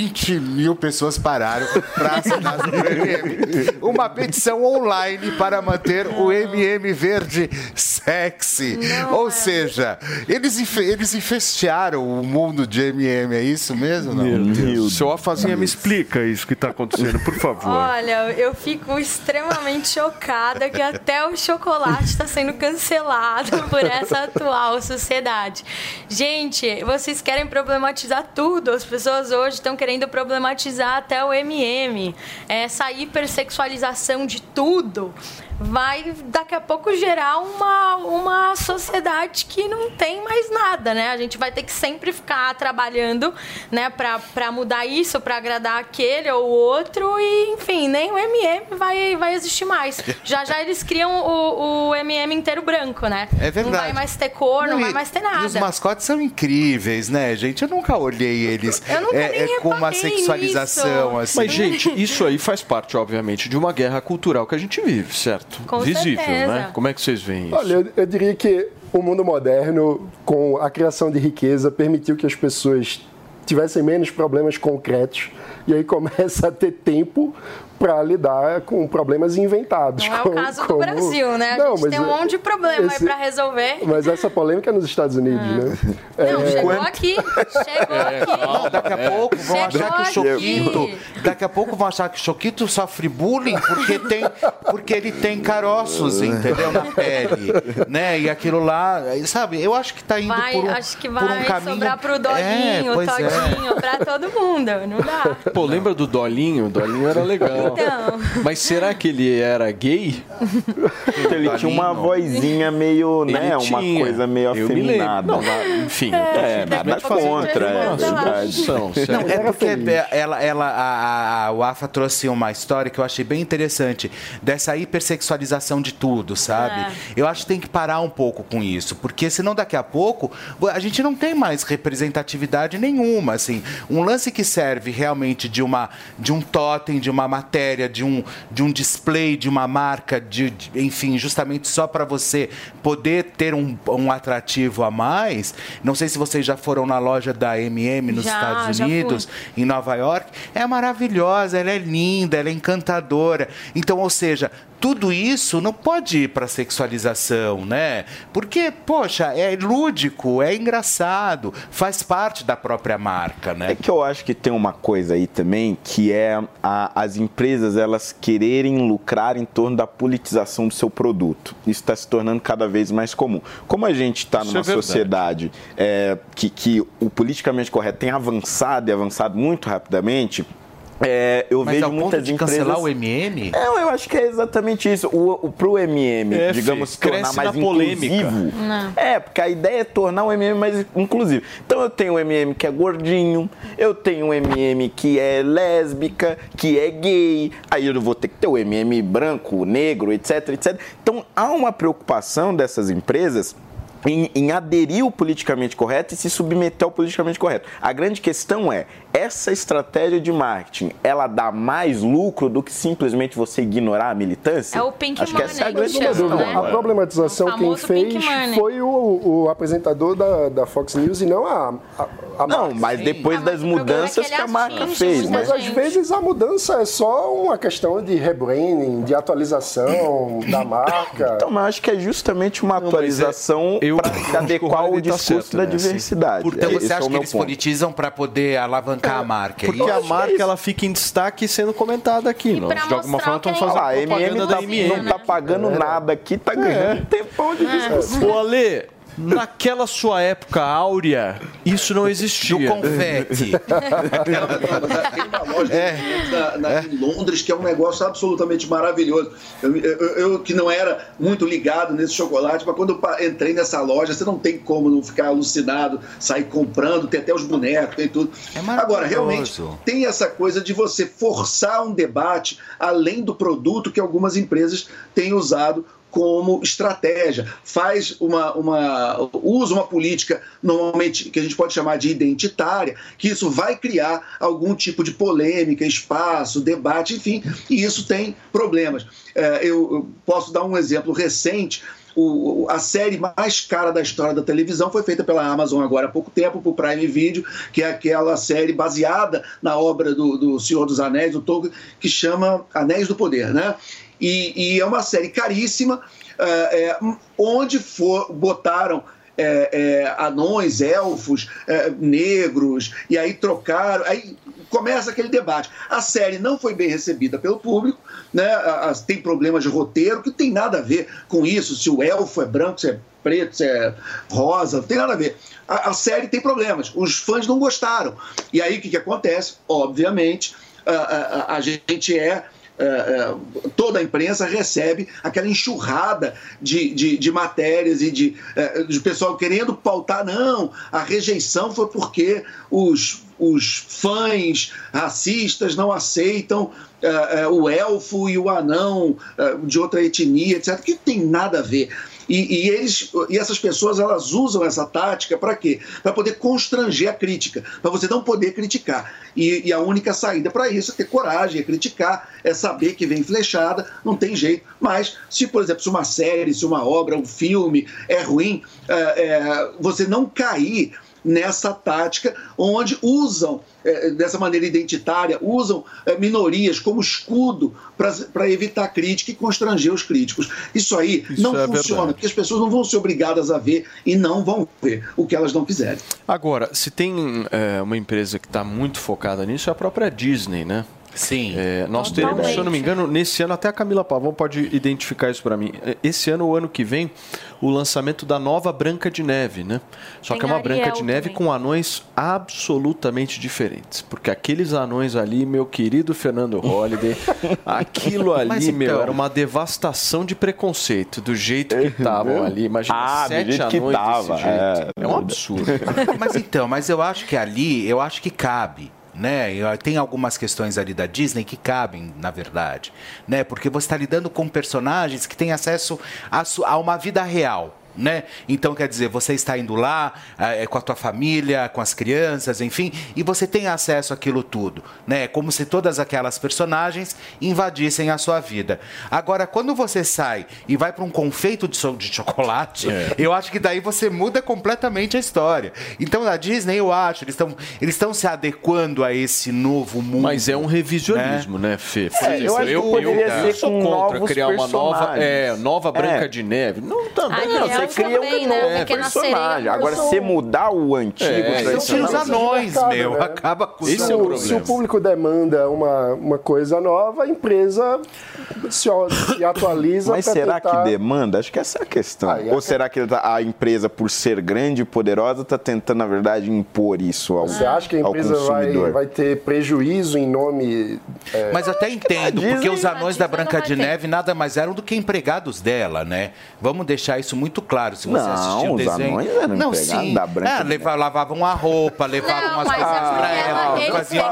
[SPEAKER 11] 20 mil pessoas pararam para assinar o MM. Uma petição online para manter o MM verde sexy. Ou seja, eles, eles infestearam o mundo de MM, é isso mesmo? Não?
[SPEAKER 2] Meu Deus. Seu Afazinha, me explica isso que está acontecendo, por favor.
[SPEAKER 6] Olha, eu fico extremamente chocada que até o chocolate está sendo cancelado por essa atual sociedade. Gente, vocês querem problematizar tudo. As pessoas hoje estão querendo problematizar até o MM. Essa hipersexualização de tudo vai daqui a pouco gerar uma, uma sociedade que não tem mais nada, né? A gente vai ter que sempre ficar trabalhando, né, para mudar isso, para agradar aquele ou outro e, enfim, nem o MM vai, vai existir mais. Já já eles criam o, o MM inteiro branco, né?
[SPEAKER 11] É verdade.
[SPEAKER 6] Não vai mais ter cor, não,
[SPEAKER 11] Não,
[SPEAKER 6] vai
[SPEAKER 11] e-
[SPEAKER 6] mais ter
[SPEAKER 11] E os
[SPEAKER 6] nada.
[SPEAKER 11] mascotes são incríveis, né, gente? Eu nunca olhei eles
[SPEAKER 6] Eu nunca
[SPEAKER 11] é,
[SPEAKER 6] nem
[SPEAKER 11] é, com uma sexualização assim.
[SPEAKER 2] Mas, gente, isso aí faz parte, obviamente, de uma guerra cultural que a gente vive, certo?
[SPEAKER 8] Com
[SPEAKER 2] Visível,
[SPEAKER 8] certeza.
[SPEAKER 2] né? Como é que vocês veem isso?
[SPEAKER 8] Olha, eu, eu diria que o mundo moderno, com a criação de riqueza, permitiu que as pessoas tivessem menos problemas concretos e aí começa a ter tempo para lidar com problemas inventados.
[SPEAKER 6] Não é o
[SPEAKER 8] como-
[SPEAKER 6] caso do
[SPEAKER 8] como-
[SPEAKER 6] Brasil, né? A
[SPEAKER 8] Não,
[SPEAKER 6] gente
[SPEAKER 8] mas
[SPEAKER 6] tem um
[SPEAKER 8] é-
[SPEAKER 6] monte de problema
[SPEAKER 8] esse-
[SPEAKER 6] aí pra resolver.
[SPEAKER 8] Mas essa polêmica é nos Estados Unidos, né?
[SPEAKER 6] Não,
[SPEAKER 8] É,
[SPEAKER 6] chegou aqui. Chegou aqui.
[SPEAKER 11] Não, daqui a pouco vão
[SPEAKER 6] Chegou
[SPEAKER 11] achar que o
[SPEAKER 6] aqui.
[SPEAKER 11] Choquito. Daqui a pouco vão achar que o Choquito sofre bullying porque, tem, porque ele tem caroços, entendeu? Na pele. Né? E aquilo lá, sabe? Eu acho que tá indo
[SPEAKER 6] Vai,
[SPEAKER 11] por um,
[SPEAKER 6] acho que
[SPEAKER 11] por
[SPEAKER 6] vai
[SPEAKER 11] um caminho.
[SPEAKER 6] sobrar pro
[SPEAKER 11] É,
[SPEAKER 6] Dolinho,
[SPEAKER 11] é.
[SPEAKER 6] Todinho, pra todo mundo. Não dá.
[SPEAKER 2] Pô, lembra do Dolinho? O Dolinho era legal.
[SPEAKER 6] Então.
[SPEAKER 2] Mas será que ele era gay?
[SPEAKER 22] Então, ele tinha uma vozinha meio, né?
[SPEAKER 2] Ele
[SPEAKER 22] Uma
[SPEAKER 2] tinha.
[SPEAKER 22] coisa meio
[SPEAKER 2] Eu
[SPEAKER 22] afeminada.
[SPEAKER 2] Não, mas, enfim,
[SPEAKER 22] É,
[SPEAKER 2] tô
[SPEAKER 22] nada contra. É,
[SPEAKER 2] uma
[SPEAKER 22] verdade.
[SPEAKER 11] Não, é porque ela, ela, a, a, a Wafa trouxe uma história que eu achei bem interessante, dessa hipersexualização de tudo, sabe?
[SPEAKER 6] É.
[SPEAKER 11] Eu acho que tem que parar um pouco com isso, porque senão daqui a pouco a gente não tem mais representatividade nenhuma, assim. Um lance que serve realmente de uma de um totem, de uma matéria, de um, de um display, de uma marca, de, de- enfim, justamente só para você poder ter um, um atrativo a mais. Não sei se vocês já foram na loja da MM nos
[SPEAKER 6] Já,
[SPEAKER 11] Estados. Unidos, em Nova York, é maravilhosa, ela é linda, ela é encantadora. Então, ou seja, tudo isso não pode ir para sexualização, né? Porque, poxa, é lúdico, é engraçado, faz parte da própria marca, né?
[SPEAKER 22] É que eu acho que tem uma coisa aí também que é a- as empresas elas quererem lucrar em torno da politização do seu produto. Isso está se tornando cada vez mais comum. Como a gente está numa
[SPEAKER 2] é
[SPEAKER 22] sociedade é, que, que o politicamente correto tem avançado e avançado muito rapidamente. É, eu
[SPEAKER 11] Mas
[SPEAKER 22] vejo
[SPEAKER 11] ao ponto
[SPEAKER 22] muitas
[SPEAKER 11] de
[SPEAKER 22] empresas...
[SPEAKER 11] cancelar o MM?
[SPEAKER 22] É, eu acho que é exatamente isso. O, o, pro MM,
[SPEAKER 2] É,
[SPEAKER 22] digamos, se tornar mais inclusivo.
[SPEAKER 6] Não.
[SPEAKER 22] É, porque a ideia é tornar o MM mais inclusivo. Então eu tenho um MM que é gordinho, eu tenho um MM que é lésbica, que é gay, aí eu vou ter que ter o MM branco, negro, etc, etc. Então há uma preocupação dessas empresas em, em aderir ao politicamente correto e se submeter ao politicamente correto. A grande questão é, essa estratégia de marketing, ela dá mais lucro do que simplesmente você ignorar a militância?
[SPEAKER 6] É o pink
[SPEAKER 22] Acho que essa é a grande
[SPEAKER 6] chama, né?
[SPEAKER 8] A problematização
[SPEAKER 6] O
[SPEAKER 8] quem fez foi o, o apresentador da, da Fox News e não a, a, a
[SPEAKER 22] Não,
[SPEAKER 8] marca.
[SPEAKER 22] mas depois
[SPEAKER 6] Ah,
[SPEAKER 22] das mudanças
[SPEAKER 6] que
[SPEAKER 22] que a marca fez, né?
[SPEAKER 8] Mas às vezes a mudança é só uma questão de rebranding, de atualização da marca.
[SPEAKER 22] Então, mas eu acho que é justamente uma atualização
[SPEAKER 2] eu
[SPEAKER 22] para se
[SPEAKER 2] acho que o
[SPEAKER 22] adequar ao
[SPEAKER 2] Riley tá
[SPEAKER 22] discurso
[SPEAKER 2] certo
[SPEAKER 22] da
[SPEAKER 2] nessa, hein?
[SPEAKER 22] diversidade.
[SPEAKER 11] Então
[SPEAKER 22] É,
[SPEAKER 11] você
[SPEAKER 22] é
[SPEAKER 11] acha
[SPEAKER 22] o
[SPEAKER 11] que eles
[SPEAKER 22] ponto.
[SPEAKER 11] politizam para poder alavancar a marca? é
[SPEAKER 2] Porque
[SPEAKER 11] isso?
[SPEAKER 2] a
[SPEAKER 22] é
[SPEAKER 2] marca
[SPEAKER 22] isso.
[SPEAKER 2] ela fica em destaque sendo comentada aqui. Não? De alguma forma estão
[SPEAKER 6] é
[SPEAKER 2] fazendo
[SPEAKER 22] Ah, a MM tá, não tá pagando nada aqui, tá ganhando tempão de discussão.
[SPEAKER 2] Ô, Ale, naquela sua época áurea, isso não existia.
[SPEAKER 11] Do confete.
[SPEAKER 7] Tem uma loja na- na- em Londres que é um negócio absolutamente maravilhoso. Eu, eu- eu que não era muito ligado nesse chocolate, mas quando eu entrei nessa loja, você não tem como não ficar alucinado, sair comprando, tem até os bonecos, tem tudo. Agora, realmente, tem essa coisa de você forçar um debate além do produto que algumas empresas têm usado como estratégia, faz uma, uma usa uma política normalmente que a gente pode chamar de identitária, que isso vai criar algum tipo de polêmica, espaço, debate, enfim, e isso tem problemas. É, eu, posso dar um exemplo recente. O- o- a série mais cara da história da televisão foi feita pela Amazon agora há pouco tempo, por Prime Video, que é aquela série baseada na obra do, do Senhor dos Anéis, do Tolkien, que chama Anéis do Poder, né? E, e é uma série caríssima, é, onde for, botaram é, é, anões, elfos, é, negros, e aí trocaram. Aí começa aquele debate. A série não foi bem recebida pelo público, né? a- a- tem problemas de roteiro que tem nada a ver com isso, se o elfo é branco, se é preto, se é rosa, não tem nada a ver. A, a série tem problemas, os fãs não gostaram. E aí o que, que acontece? Obviamente, a, gente é, toda a imprensa recebe aquela enxurrada de, de, de matérias e de, é, de pessoal querendo pautar. Não, a rejeição foi porque os, os fãs racistas não aceitam é, é, o elfo e o anão é, de outra etnia, etc. Que tem nada a ver. E, e eles, e essas pessoas elas usam essa tática para quê? Para poder constranger a crítica, para você não poder criticar. E, e a única saída para isso é ter coragem, é criticar, é saber que vem flechada, não tem jeito. Mas se, por exemplo, se uma série, se uma obra, um filme é ruim, é, é, você não cair nessa tática onde usam eh, dessa maneira identitária, usam eh, minorias como escudo para evitar crítica e constranger os críticos. Isso aí
[SPEAKER 2] Isso
[SPEAKER 7] não
[SPEAKER 2] é
[SPEAKER 7] funciona,
[SPEAKER 2] verdade.
[SPEAKER 7] porque as pessoas não vão ser obrigadas a ver e não vão ver o que elas não quiserem.
[SPEAKER 2] Agora, se tem é, uma empresa que está muito focada nisso, é a própria Disney, né?
[SPEAKER 11] Sim.
[SPEAKER 2] nós teremos, se eu não me engano, nesse ano, até a Camila Pavão pode identificar isso para mim. É, Esse ano, o ano que vem, o lançamento da nova Branca de Neve, né? Só
[SPEAKER 6] Tem
[SPEAKER 2] que é uma
[SPEAKER 6] Ariel
[SPEAKER 2] Branca de Neve
[SPEAKER 6] também.
[SPEAKER 2] com anões absolutamente diferentes. Porque aqueles anões ali, meu querido Fernando Holliday, aquilo ali,
[SPEAKER 22] Mas
[SPEAKER 2] meu,
[SPEAKER 22] então-
[SPEAKER 2] era uma devastação de preconceito, do jeito que estavam ali. Imagina,
[SPEAKER 22] Ah, do
[SPEAKER 2] sete anões
[SPEAKER 22] tava,
[SPEAKER 2] desse jeito.
[SPEAKER 22] é.
[SPEAKER 2] É, um absurdo.
[SPEAKER 11] mas então, mas eu acho que ali, eu acho que cabe. Né? Tem algumas questões ali da Disney que cabem, na verdade. Né? Porque você está lidando com personagens que têm acesso a, a uma vida real. Né? Então, quer dizer, você está indo lá eh, com a tua família, com as crianças, enfim, e você tem acesso àquilo tudo. Né? É como se todas aquelas personagens invadissem a sua vida. Agora, quando você sai e vai para um confeito de, de chocolate,
[SPEAKER 2] É.
[SPEAKER 11] eu acho que daí você muda completamente a história. Então, na Disney, eu acho, eles estão eles estão se adequando a esse novo mundo.
[SPEAKER 2] Mas é um revisionismo, né, Fê? Por
[SPEAKER 11] É, eu
[SPEAKER 2] eu, eu
[SPEAKER 11] ser
[SPEAKER 2] sou contra criar uma nova, é, nova Branca
[SPEAKER 22] É.
[SPEAKER 2] de Neve. Não, também.
[SPEAKER 22] Não, você cria um novo personagem. Agora, se mudar o antigo,
[SPEAKER 2] É,
[SPEAKER 22] tradicional,
[SPEAKER 11] os anões,
[SPEAKER 8] mercado,
[SPEAKER 11] meu,
[SPEAKER 8] né?
[SPEAKER 11] acaba com
[SPEAKER 8] se,
[SPEAKER 11] isso.
[SPEAKER 8] o, se o público demanda uma, uma coisa nova, a empresa se, se atualiza
[SPEAKER 22] Mas será
[SPEAKER 8] tentar...
[SPEAKER 22] que demanda? Acho que essa é a questão.
[SPEAKER 8] Ah,
[SPEAKER 22] Ou
[SPEAKER 8] a-
[SPEAKER 22] será que tá- a empresa, por ser grande e poderosa, está tentando, na verdade, impor isso ao,
[SPEAKER 8] Você acha que a
[SPEAKER 22] ao
[SPEAKER 8] empresa vai,
[SPEAKER 22] consumidor?
[SPEAKER 8] vai ter prejuízo em nome... é,
[SPEAKER 11] Mas até entendo,
[SPEAKER 22] Disney-
[SPEAKER 11] porque os anões da Branca de. Neve nada mais eram do que empregados dela, né? Vamos deixar isso muito claro. Se você
[SPEAKER 22] Não,
[SPEAKER 11] assistir o
[SPEAKER 22] os
[SPEAKER 11] desenho.
[SPEAKER 22] anões eram
[SPEAKER 11] não, sim.
[SPEAKER 22] da Branca
[SPEAKER 11] É, leva- lavavam a roupa, levavam
[SPEAKER 6] Não,
[SPEAKER 11] as
[SPEAKER 6] mas é
[SPEAKER 11] coisas pra
[SPEAKER 6] porque ela-
[SPEAKER 11] ela, faziam,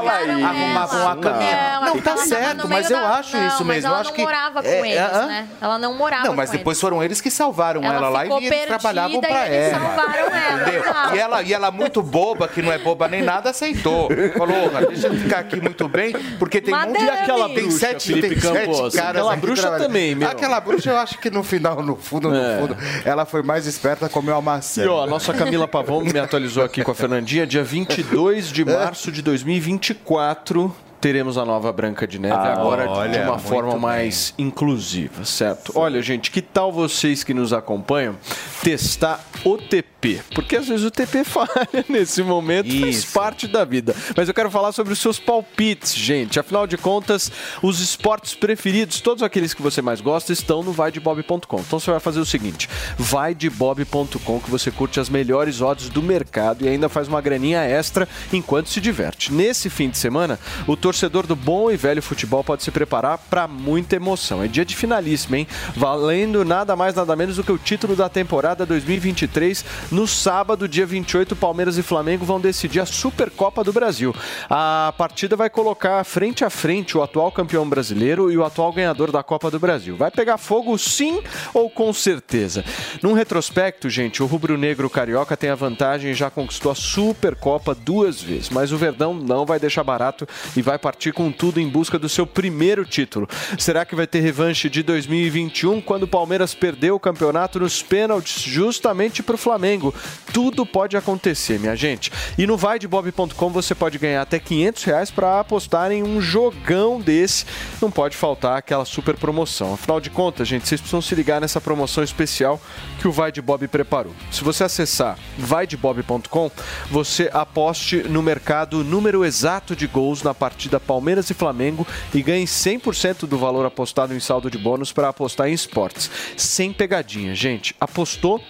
[SPEAKER 11] arrumavam a caminha.
[SPEAKER 6] Não,
[SPEAKER 11] Não, tá certo, mas eu
[SPEAKER 6] da-
[SPEAKER 11] acho
[SPEAKER 6] não,
[SPEAKER 11] isso
[SPEAKER 6] mas
[SPEAKER 11] mesmo.
[SPEAKER 6] ela
[SPEAKER 11] eu acho
[SPEAKER 6] não
[SPEAKER 11] que
[SPEAKER 6] morava com
[SPEAKER 11] é,
[SPEAKER 6] eles,
[SPEAKER 11] hã?
[SPEAKER 6] né? Ela não morava
[SPEAKER 11] Não, mas
[SPEAKER 6] com
[SPEAKER 11] depois foram eles que salvaram
[SPEAKER 6] Ela
[SPEAKER 11] ela, lá e eles trabalhavam pra
[SPEAKER 6] e eles
[SPEAKER 11] ela.
[SPEAKER 6] salvaram ela.
[SPEAKER 11] E ela, e ela muito boba, que não é boba nem nada, aceitou. Falou, "Porra, deixa eu ficar aqui muito bem, porque tem
[SPEAKER 6] Madame.
[SPEAKER 11] muito
[SPEAKER 6] E aquela
[SPEAKER 11] tem
[SPEAKER 2] bruxa,
[SPEAKER 11] sete,
[SPEAKER 2] Felipe
[SPEAKER 11] tem sete caras
[SPEAKER 2] Aquela bruxa também, meu.
[SPEAKER 11] Aquela bruxa eu acho que no final, no fundo, no
[SPEAKER 2] É.
[SPEAKER 11] fundo, ela foi mais esperta, comeu a maçã.
[SPEAKER 2] E ó, a nossa Camila Pavão me atualizou aqui com a Fernandinha, dia 22 de março de 2024 teremos a nova Branca de Neve
[SPEAKER 11] Ah,
[SPEAKER 2] agora de
[SPEAKER 11] olha,
[SPEAKER 2] uma
[SPEAKER 11] muito
[SPEAKER 2] forma
[SPEAKER 11] bem.
[SPEAKER 2] mais inclusiva, certo? Olha, gente, que tal vocês que nos acompanham testar o TP? Porque às vezes o TP falha nesse momento, faz parte da vida. Mas eu quero falar sobre os seus palpites, gente. Afinal de contas, os esportes preferidos, todos aqueles que você mais gosta, estão no vaidebob.com. Então você vai fazer o seguinte: vaidebob.com que você curte as melhores odds do mercado e ainda faz uma graninha extra enquanto se diverte. Nesse fim de semana, o torcedor do bom e velho futebol pode se preparar para muita emoção. É dia de finalíssimo, hein? Valendo nada mais nada menos do que o título da temporada 2023. No sábado, dia 28, Palmeiras e Flamengo vão decidir a Supercopa do Brasil. A partida vai colocar frente a frente o atual campeão brasileiro e o atual ganhador da Copa do Brasil. Vai pegar fogo sim ou com certeza? Num retrospecto, gente, o rubro-negro carioca tem a vantagem e já conquistou a Supercopa duas vezes, mas o Verdão não vai deixar barato e vai partir com tudo em busca do seu primeiro título. Será que vai ter revanche de 2021 quando o Palmeiras perdeu o campeonato nos pênaltis justamente para o Flamengo? Tudo pode acontecer, minha gente. E no vaidebob.com você pode ganhar até 500 reais para apostar em um jogão desse. Não pode faltar aquela super promoção. Afinal de contas, gente, vocês precisam se ligar nessa promoção especial que o Vai de Bob preparou. Se você acessar vaidebob.com, você aposte no mercado número exato de gols na partida Palmeiras e Flamengo e ganhe 100% do valor apostado em saldo de bônus para apostar em esportes. Sem pegadinha, gente. Apostou?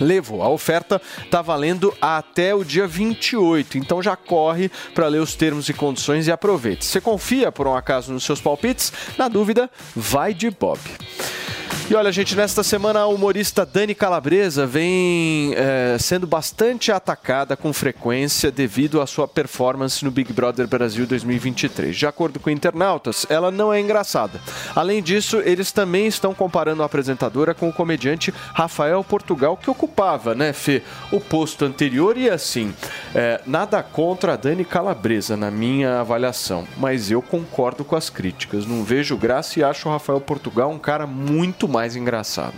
[SPEAKER 2] Levou. A oferta está valendo até o dia 28, então já corre para ler os termos e condições e aproveite. Você confia por um acaso nos seus palpites? Na dúvida, vai de Bob. E olha, gente, nesta semana a humorista Dani Calabresa vem eh, sendo bastante atacada com frequência devido à sua performance no Big Brother Brasil 2023. De acordo com internautas, ela não é engraçada. Além disso, eles também estão comparando a apresentadora com o comediante Rafael Portugal, que ocupava, né, Fê, o posto anterior. E assim, eh, nada contra a Dani Calabresa, na minha avaliação, mas eu concordo com as críticas. Não vejo graça e acho o Rafael Portugal um cara muito mais engraçado.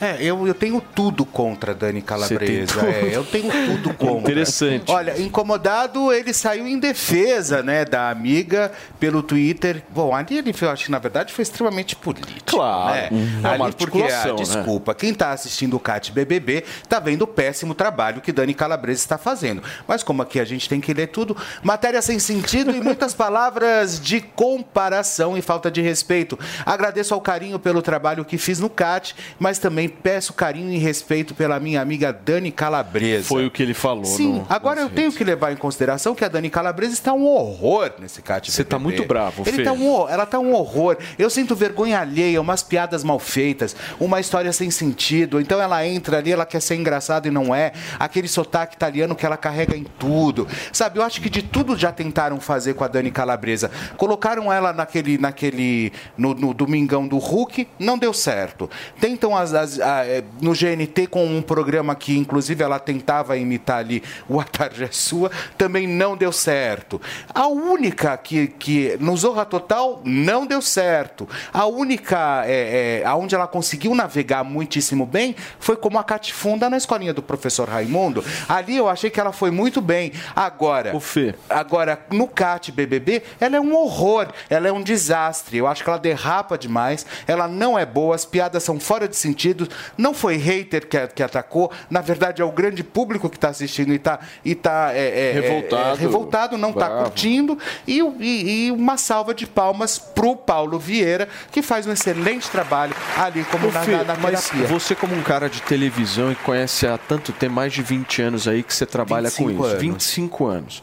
[SPEAKER 11] É, eu, eu tenho tudo contra a Dani Calabresa. É, eu tenho tudo contra.
[SPEAKER 2] Interessante.
[SPEAKER 11] Olha, incomodado, ele saiu em defesa, né, da amiga pelo Twitter. Bom, ali ele, eu acho que na verdade foi extremamente político.
[SPEAKER 2] Claro.
[SPEAKER 11] Né?
[SPEAKER 2] É uma
[SPEAKER 11] Ali porque, ah,
[SPEAKER 2] né?
[SPEAKER 11] desculpa, quem tá assistindo o CAT BBB tá vendo o péssimo trabalho que Dani Calabresa está fazendo. Mas como aqui a gente tem que ler tudo, matéria sem sentido e muitas palavras de comparação e falta de respeito. Agradeço ao carinho pelo trabalho que fiz no CAT, mas também peço carinho e respeito pela minha amiga Dani Calabresa.
[SPEAKER 2] Foi o que ele falou.
[SPEAKER 11] Sim,
[SPEAKER 2] no-
[SPEAKER 11] agora eu tenho que levar em consideração que a Dani Calabresa está um horror nesse CAT
[SPEAKER 2] Você tá muito bravo,
[SPEAKER 11] Ele
[SPEAKER 2] Fê.
[SPEAKER 11] tá um ela tá um horror. Eu sinto vergonha alheia, umas piadas mal feitas, uma história sem sentido. Então ela entra ali, ela quer ser engraçada e não é. Aquele sotaque italiano que ela carrega em tudo. Sabe, eu acho que de tudo já tentaram fazer com a Dani Calabresa. Colocaram ela naquele, naquele no, no Domingão do Hulk, não deu certo. Tentam as, as- a- é, no GNT com um programa que, inclusive, ela tentava imitar ali o A Tarde é Sua, também não deu certo. A única que, que no Zorra Total não deu certo. A única é, é, aonde ela conseguiu navegar muitíssimo bem foi como a Catifunda na escolinha do professor Raimundo. Ali eu achei que ela foi muito bem. Agora,
[SPEAKER 2] O Fê.
[SPEAKER 11] agora no CAT BBB, ela é um horror, ela é um desastre. Eu acho que ela derrapa demais, ela não é boa, as piadas são fora de sentido. Não foi hater que, que atacou, na verdade é o grande público que está assistindo e está e tá, é, é,
[SPEAKER 2] Revoltado.
[SPEAKER 11] é, revoltado, não está curtindo. E, o- e- e uma salva de palmas pro Paulo Vieira, que faz um excelente trabalho ali como
[SPEAKER 2] Ô,
[SPEAKER 11] na,
[SPEAKER 2] Fê,
[SPEAKER 11] na, na
[SPEAKER 2] mas
[SPEAKER 11] terapia.
[SPEAKER 2] você como um cara de televisão e conhece há tanto tempo, mais de 20 anos aí que você trabalha com
[SPEAKER 11] 25
[SPEAKER 2] isso,
[SPEAKER 11] anos.
[SPEAKER 2] 25 anos.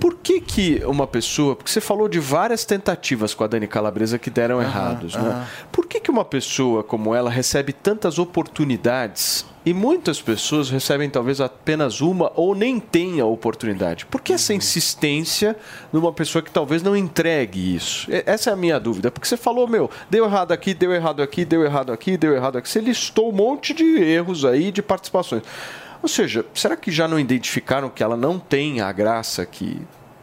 [SPEAKER 2] Por que que uma pessoa, porque você falou de várias tentativas com a Dani Calabresa que deram errados, né? Por que que uma pessoa como ela recebe tantas oportunidades e muitas pessoas recebem talvez apenas uma ou nem tem a oportunidade? Por que essa insistência numa pessoa que talvez não entregue isso? Essa é a minha dúvida, porque você falou, meu, deu errado aqui, deu errado aqui, deu errado aqui, deu errado aqui. Você listou um monte de erros aí, de participações. Ou seja, será que já não identificaram que ela não tem a graça que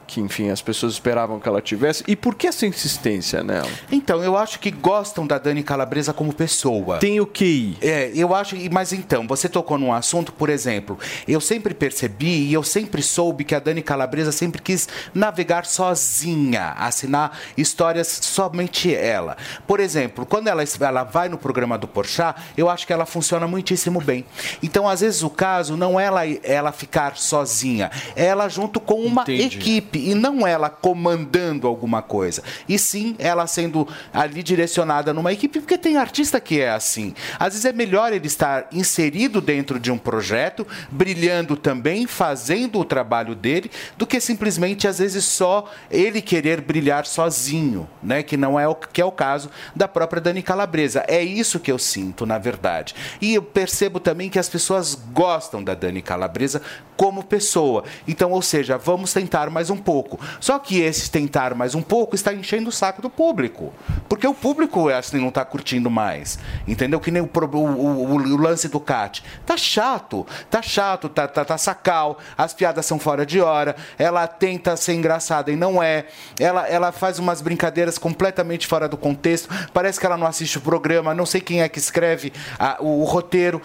[SPEAKER 2] que, enfim, as pessoas esperavam que ela tivesse. E por que essa insistência nela?
[SPEAKER 11] Então, eu acho que gostam da Dani Calabresa como pessoa.
[SPEAKER 2] Tem o QI.
[SPEAKER 11] É, eu acho. Mas então, você tocou num assunto, por exemplo, eu sempre percebi e eu sempre soube que a Dani Calabresa sempre quis navegar sozinha, assinar histórias somente ela. Por exemplo, quando ela, ela vai no programa do Porchat, eu acho que ela funciona muitíssimo bem. Então, às vezes, o caso não é ela, ela ficar sozinha, é ela junto com uma
[SPEAKER 2] Entendi.
[SPEAKER 11] equipe e não ela comandando alguma coisa. E sim ela sendo ali direcionada numa equipe, porque tem artista que é assim. Às vezes é melhor ele estar inserido dentro de um projeto, brilhando também, fazendo o trabalho dele, do que simplesmente às vezes só ele querer brilhar sozinho, né? Que não é o que é o caso da própria Dani Calabresa. É isso que eu sinto, na verdade. E eu percebo também que as pessoas gostam da Dani Calabresa como pessoa. Então, ou seja, vamos tentar mais um pouco. Só que esse tentar mais um pouco está enchendo o saco do público. Porque o público é assim, não está curtindo mais. Entendeu? Que nem o, o- o- o lance do Cat. Tá chato. Tá chato, tá, tá, tá sacal. As piadas são fora de hora. Ela tenta ser engraçada e não é. Ela, ela faz umas brincadeiras completamente fora do contexto. Parece que ela não assiste o programa. Não sei quem é que escreve a- o, o roteiro.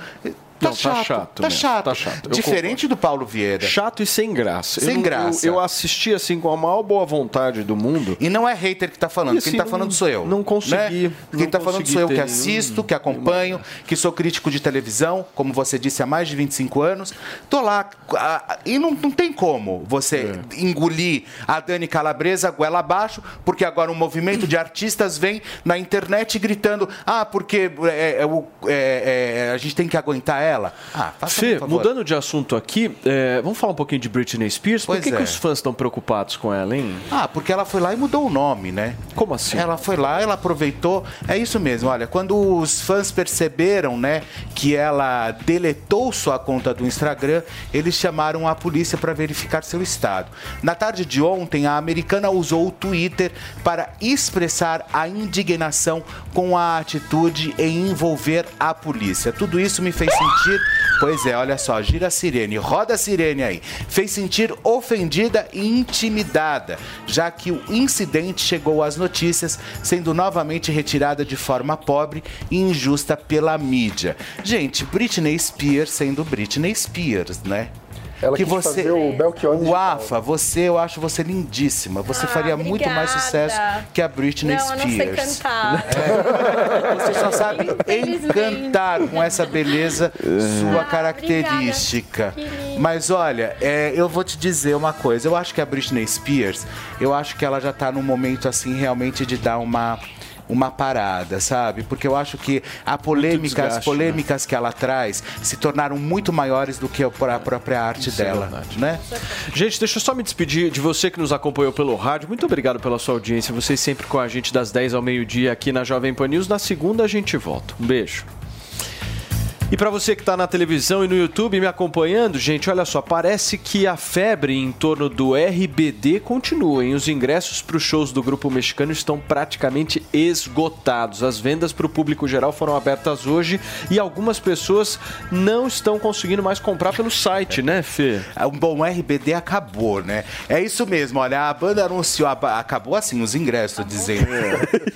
[SPEAKER 11] Tá
[SPEAKER 2] Não, tá
[SPEAKER 11] chato,
[SPEAKER 2] chato
[SPEAKER 11] tá
[SPEAKER 2] mesmo,
[SPEAKER 11] chato.
[SPEAKER 2] tá chato.
[SPEAKER 11] Diferente do Paulo Vieira.
[SPEAKER 2] Chato e sem graça.
[SPEAKER 11] Sem
[SPEAKER 2] eu,
[SPEAKER 11] graça.
[SPEAKER 2] Eu, eu assisti assim com a maior boa vontade do mundo.
[SPEAKER 11] E não é hater que tá falando,
[SPEAKER 2] E,
[SPEAKER 11] quem
[SPEAKER 2] assim,
[SPEAKER 11] tá
[SPEAKER 2] não-
[SPEAKER 11] falando sou eu.
[SPEAKER 2] não consegui,
[SPEAKER 11] Né? Quem
[SPEAKER 2] não
[SPEAKER 11] tá falando sou eu que
[SPEAKER 2] nenhum-
[SPEAKER 11] assisto, que acompanho, que sou crítico de televisão, como você disse, há mais de 25 anos. Tô lá. E não, não tem como você
[SPEAKER 2] É.
[SPEAKER 11] engolir a Dani Calabresa goela abaixo, porque agora um movimento de artistas vem na internet gritando: ah, porque é, é, é, é, a gente tem que aguentar ela. Ah, faça
[SPEAKER 2] Fê, mudando de assunto aqui, é, vamos falar um pouquinho de Britney Spears?
[SPEAKER 11] Pois
[SPEAKER 2] Por que, que
[SPEAKER 11] é.
[SPEAKER 2] os fãs estão preocupados com ela, hein?
[SPEAKER 11] Ah, porque ela foi lá e mudou o nome, né?
[SPEAKER 2] Como assim?
[SPEAKER 11] Ela foi lá, ela aproveitou. É isso mesmo, olha, quando os fãs perceberam, né, que ela deletou sua conta do Instagram, eles chamaram a polícia para verificar seu estado. Na tarde de ontem, a americana usou o Twitter para expressar a indignação com a atitude em envolver a polícia. Tudo isso me fez sentir Pois é, olha só, gira a sirene, roda a sirene aí. Fez sentir ofendida e intimidada, já que o incidente chegou às notícias, sendo novamente retirada de forma pobre e injusta pela mídia. Gente, Britney Spears sendo Britney Spears, né?
[SPEAKER 8] Ela quis fazer o Belchior
[SPEAKER 11] O AFA, você, eu acho você lindíssima. Você
[SPEAKER 6] Ah,
[SPEAKER 11] faria muito mais
[SPEAKER 6] obrigada.
[SPEAKER 11] sucesso que a Britney
[SPEAKER 6] Não, eu não sei
[SPEAKER 11] Spears.
[SPEAKER 6] cantar.
[SPEAKER 11] Você só sabe encantar com essa beleza sua característica. Mas olha, é, eu vou te dizer uma coisa. Eu acho que a Britney Spears, eu acho que ela já tá num momento assim realmente de dar uma uma parada, sabe? Porque eu acho que a polêmica, as
[SPEAKER 2] desgaste,
[SPEAKER 11] polêmicas que ela traz se tornaram muito maiores do que a pró- a própria arte
[SPEAKER 2] Isso é
[SPEAKER 11] dela,
[SPEAKER 2] verdade.
[SPEAKER 11] né?
[SPEAKER 2] Gente, deixa eu só me despedir de você que nos acompanhou pelo rádio. Muito obrigado pela sua audiência. Vocês sempre com a gente das 10 ao meio-dia aqui na Jovem Pan News. Na segunda a gente volta. Um beijo. E para você que está na televisão e no YouTube me acompanhando, gente, olha só, parece que a febre em torno do RBD continua, hein? Os ingressos para os shows do grupo mexicano estão praticamente esgotados. As vendas para o público geral foram abertas hoje e algumas pessoas não estão conseguindo mais comprar pelo site, né, Fê?
[SPEAKER 11] Um bom RBD acabou, né? É isso mesmo, olha, a banda anunciou, a acabou assim, os ingressos, tô dizendo.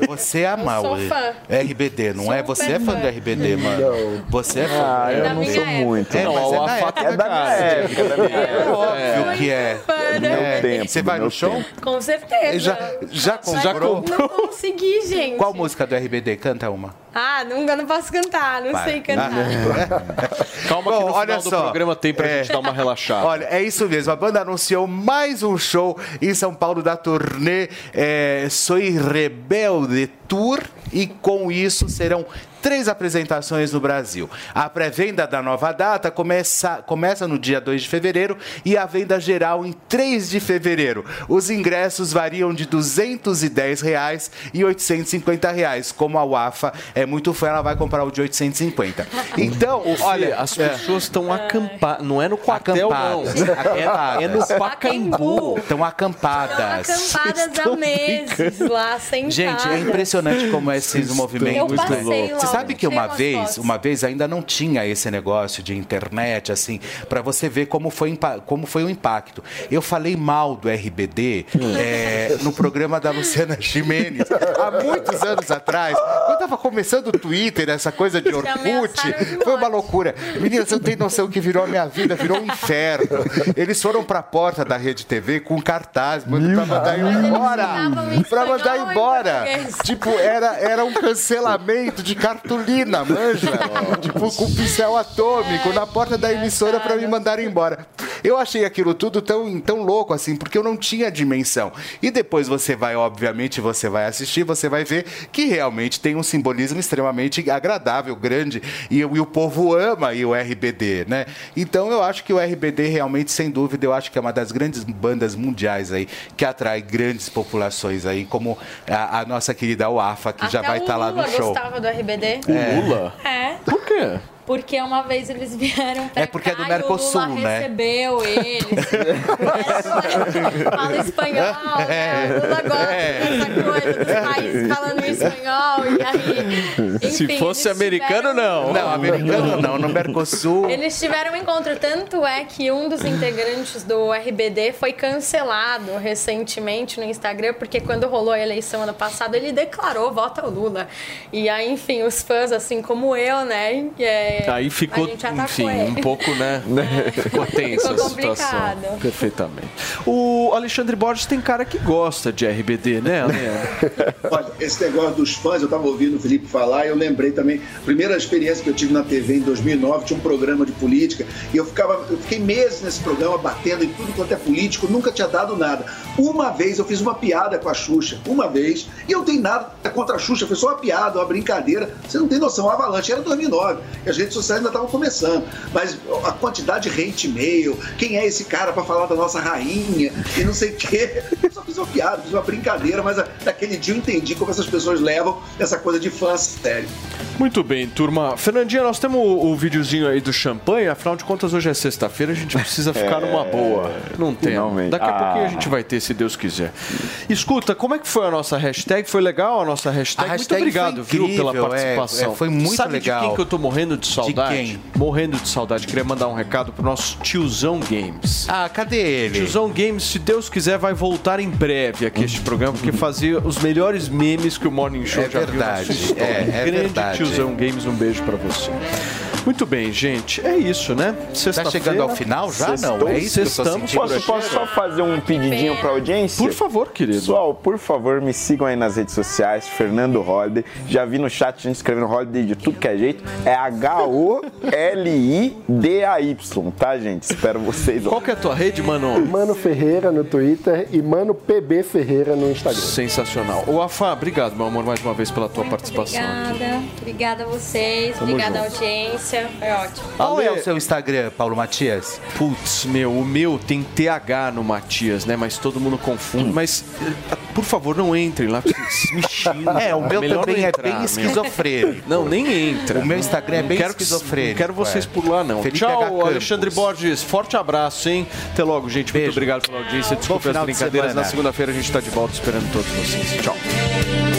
[SPEAKER 11] Você
[SPEAKER 6] sou
[SPEAKER 11] o
[SPEAKER 6] fã.
[SPEAKER 11] RBD, não é? Você é fã do RBD, mano. Você é
[SPEAKER 22] Ah, eu
[SPEAKER 6] Da
[SPEAKER 22] não sou
[SPEAKER 6] época.
[SPEAKER 22] muito.
[SPEAKER 11] É,
[SPEAKER 22] não.
[SPEAKER 11] mas é da
[SPEAKER 2] a
[SPEAKER 11] época.
[SPEAKER 2] faca
[SPEAKER 22] É da minha época, da minha
[SPEAKER 11] É
[SPEAKER 22] época.
[SPEAKER 11] óbvio que é.
[SPEAKER 22] Meu
[SPEAKER 11] É.
[SPEAKER 22] tempo,
[SPEAKER 11] Você vai no show?
[SPEAKER 22] tempo.
[SPEAKER 6] Com certeza.
[SPEAKER 11] Já, já comprou?
[SPEAKER 6] Não consegui, gente.
[SPEAKER 11] Qual música do RBD? Canta uma.
[SPEAKER 6] Ah, não, não posso cantar, não
[SPEAKER 11] Vai.
[SPEAKER 6] sei cantar.
[SPEAKER 2] Calma que
[SPEAKER 11] Bom,
[SPEAKER 2] no
[SPEAKER 11] olha
[SPEAKER 2] final do
[SPEAKER 11] só.
[SPEAKER 2] programa tem pra
[SPEAKER 11] É.
[SPEAKER 2] gente dar uma relaxada.
[SPEAKER 11] Olha, é isso mesmo. A banda anunciou mais um show em São Paulo da turnê é, Soy Rebelde Tour. E com isso serão três apresentações no Brasil. A pré-venda da nova data começa, começa no dia 2 de fevereiro e a venda geral em 3 de fevereiro. Os ingressos variam de 210 reais e 850 reais. Como a UAFA é muito fã, ela vai comprar o de 850. Então, olha,
[SPEAKER 2] as
[SPEAKER 11] é.
[SPEAKER 2] pessoas estão acampadas. Não é no quartel, não.
[SPEAKER 11] Acampadas, acampadas.
[SPEAKER 2] É, é no Pacaembu.
[SPEAKER 11] Estão acampadas.
[SPEAKER 6] Acampadas há meses lá, sentadas.
[SPEAKER 11] Gente, é impressionante como esses movimentos.
[SPEAKER 6] Eu passei
[SPEAKER 11] né?
[SPEAKER 6] lá,
[SPEAKER 11] sabe que uma vez,
[SPEAKER 6] fotos.
[SPEAKER 11] uma vez ainda não tinha esse negócio de internet, assim, para você ver como foi, como foi o impacto. Eu falei mal do RBD é, no programa da Luciana Jimenez, há muitos anos atrás, quando tava começando o Twitter, essa coisa de Orkut, foi uma loucura. Meninas, eu tenho noção que virou a minha vida, virou um inferno. Eles foram pra porta da Rede TV com cartaz, mano, pra mandar embora. Pra mandar embora. Tipo, era, era um cancelamento de cartolina, manja. Tipo, com pincel atômico na porta da emissora pra me mandar embora. Eu achei aquilo tudo tão, tão louco assim, porque eu não tinha dimensão. E depois você vai, obviamente, você vai assistir, você vai ver que realmente tem um simbolismo extremamente agradável, grande, e, e o povo ama aí o RBD, né? Então eu acho que o RBD realmente, sem dúvida, eu acho que é uma das grandes bandas mundiais aí que atrai grandes populações aí, como a, a nossa querida UAFA, que já
[SPEAKER 6] Até
[SPEAKER 11] vai
[SPEAKER 6] o
[SPEAKER 11] estar lá no
[SPEAKER 6] Lula
[SPEAKER 11] show.
[SPEAKER 6] gostava do RBD.
[SPEAKER 11] É.
[SPEAKER 2] Lula?
[SPEAKER 6] É.
[SPEAKER 2] Por quê?
[SPEAKER 6] Porque uma vez eles vieram pra
[SPEAKER 11] É porque é do
[SPEAKER 6] cá
[SPEAKER 11] Mercosul,
[SPEAKER 6] e o Lula
[SPEAKER 11] né?
[SPEAKER 6] recebeu eles. Fala espanhol, né? O Lula gosta dessa coisa dos países falando espanhol. E aí,
[SPEAKER 2] Se
[SPEAKER 6] enfim,
[SPEAKER 2] fosse
[SPEAKER 6] eles
[SPEAKER 2] americano, não.
[SPEAKER 11] Não, americano não, no Mercosul.
[SPEAKER 6] Eles tiveram um encontro, tanto é que um dos integrantes do RBD foi cancelado recentemente no Instagram, porque quando rolou a eleição ano passado, ele declarou voto ao Lula. E aí, enfim, os fãs, assim como eu, né? é,
[SPEAKER 2] Aí ficou,
[SPEAKER 6] a gente atacou
[SPEAKER 2] enfim,
[SPEAKER 6] ele.
[SPEAKER 2] um pouco, né? Ficou tensa
[SPEAKER 6] Ficou
[SPEAKER 2] a situação. Perfeitamente. O Alexandre Borges tem cara que gosta de RBD, né, Leandro?
[SPEAKER 7] Olha, esse negócio dos fãs, eu estava ouvindo o Felipe falar e eu lembrei também, primeira experiência que eu tive na TV em 2009, tinha um programa de política e eu ficava, eu fiquei meses nesse programa batendo em tudo quanto é político, nunca tinha dado nada. Uma vez eu fiz uma piada com a Xuxa, uma vez, e eu não tenho nada contra a Xuxa, foi só uma piada, uma brincadeira. Você não tem noção, o Avalanche era 2009, e as redes sociais ainda estavam começando, mas a quantidade de hate mail, quem é esse cara para falar da nossa rainha e não sei o quê. Eu só fiz uma piada, fiz uma brincadeira, mas naquele dia eu entendi como essas pessoas levam essa coisa de fã a sério.
[SPEAKER 2] Muito bem, turma. Fernandinha, nós temos o, o videozinho aí do champanhe, afinal de contas hoje é sexta-feira, a gente precisa ficar
[SPEAKER 22] É,
[SPEAKER 2] numa boa. Não tem.
[SPEAKER 22] finalmente.
[SPEAKER 2] Daqui a pouquinho a
[SPEAKER 22] Ah.
[SPEAKER 2] gente vai ter, se Deus quiser. Escuta, como é que foi a nossa hashtag? Foi legal a nossa hashtag?
[SPEAKER 11] A hashtag
[SPEAKER 2] muito obrigado,
[SPEAKER 11] foi
[SPEAKER 2] viu, pela
[SPEAKER 11] incrível, é,
[SPEAKER 2] participação.
[SPEAKER 11] é, foi muito
[SPEAKER 2] Sabe
[SPEAKER 11] legal.
[SPEAKER 2] de quem que eu tô morrendo de saudade?
[SPEAKER 11] quem?
[SPEAKER 2] Morrendo de saudade. Queria mandar um recado pro nosso tiozão Games.
[SPEAKER 11] Ah, cadê ele?
[SPEAKER 2] Tiozão Games, se Deus quiser, vai voltar em breve aqui este programa, porque fazia os melhores memes que o Morning Show
[SPEAKER 11] É
[SPEAKER 2] já viu na
[SPEAKER 11] verdade,
[SPEAKER 2] sua história.
[SPEAKER 11] é, é
[SPEAKER 2] Grande
[SPEAKER 11] verdade.
[SPEAKER 2] Tiozão Games, um beijo pra você. Muito bem, gente. É isso, né? Sexta-feira.
[SPEAKER 11] chegando ao final já? Não, é isso que eu tô
[SPEAKER 2] Sextamos.
[SPEAKER 22] Posso, posso só fazer um pedidinho pra audiência?
[SPEAKER 2] Por favor, querido.
[SPEAKER 22] Pessoal, por favor, me sigam aí nas redes sociais, Fernando Holiday. Já vi no chat gente escrevendo Holiday de tudo que é jeito. É H-O-L-I-D-A-Y, tá, gente? Espero vocês lá.
[SPEAKER 2] Qual que é a tua rede, Mano?
[SPEAKER 8] Mano Ferreira no Twitter e Mano PB Ferreira no Instagram.
[SPEAKER 2] Sensacional. O Afá, obrigado, meu amor, mais uma vez pela tua participação.
[SPEAKER 6] Obrigada. Obrigada a vocês.
[SPEAKER 2] Tamo
[SPEAKER 6] obrigada à
[SPEAKER 2] junto.
[SPEAKER 6] Audiência. Foi ótimo.
[SPEAKER 11] Qual é o seu Instagram, Paulo Matias?
[SPEAKER 2] Putz, meu, o meu tem TH no Matias, né? Mas todo mundo confunde. Mas, eh, por favor, não entrem lá, porque vocês me xingam.
[SPEAKER 11] É, o meu
[SPEAKER 2] Melhor
[SPEAKER 11] também é
[SPEAKER 2] entrar,
[SPEAKER 11] bem esquizofrênico.
[SPEAKER 2] Não, nem entra.
[SPEAKER 11] O meu Instagram é bem
[SPEAKER 2] quero que-
[SPEAKER 11] esquizofrênico,
[SPEAKER 2] Não quero vocês
[SPEAKER 11] é.
[SPEAKER 2] por lá, não.
[SPEAKER 11] Felipe.
[SPEAKER 2] Tchau. Alexandre Borges. Forte abraço, hein? Até logo, gente. Muito obrigado pela audiência. Desculpe as
[SPEAKER 11] final de
[SPEAKER 2] brincadeiras.
[SPEAKER 11] semana.
[SPEAKER 2] Na segunda-feira a gente está de volta esperando todos vocês. Tchau.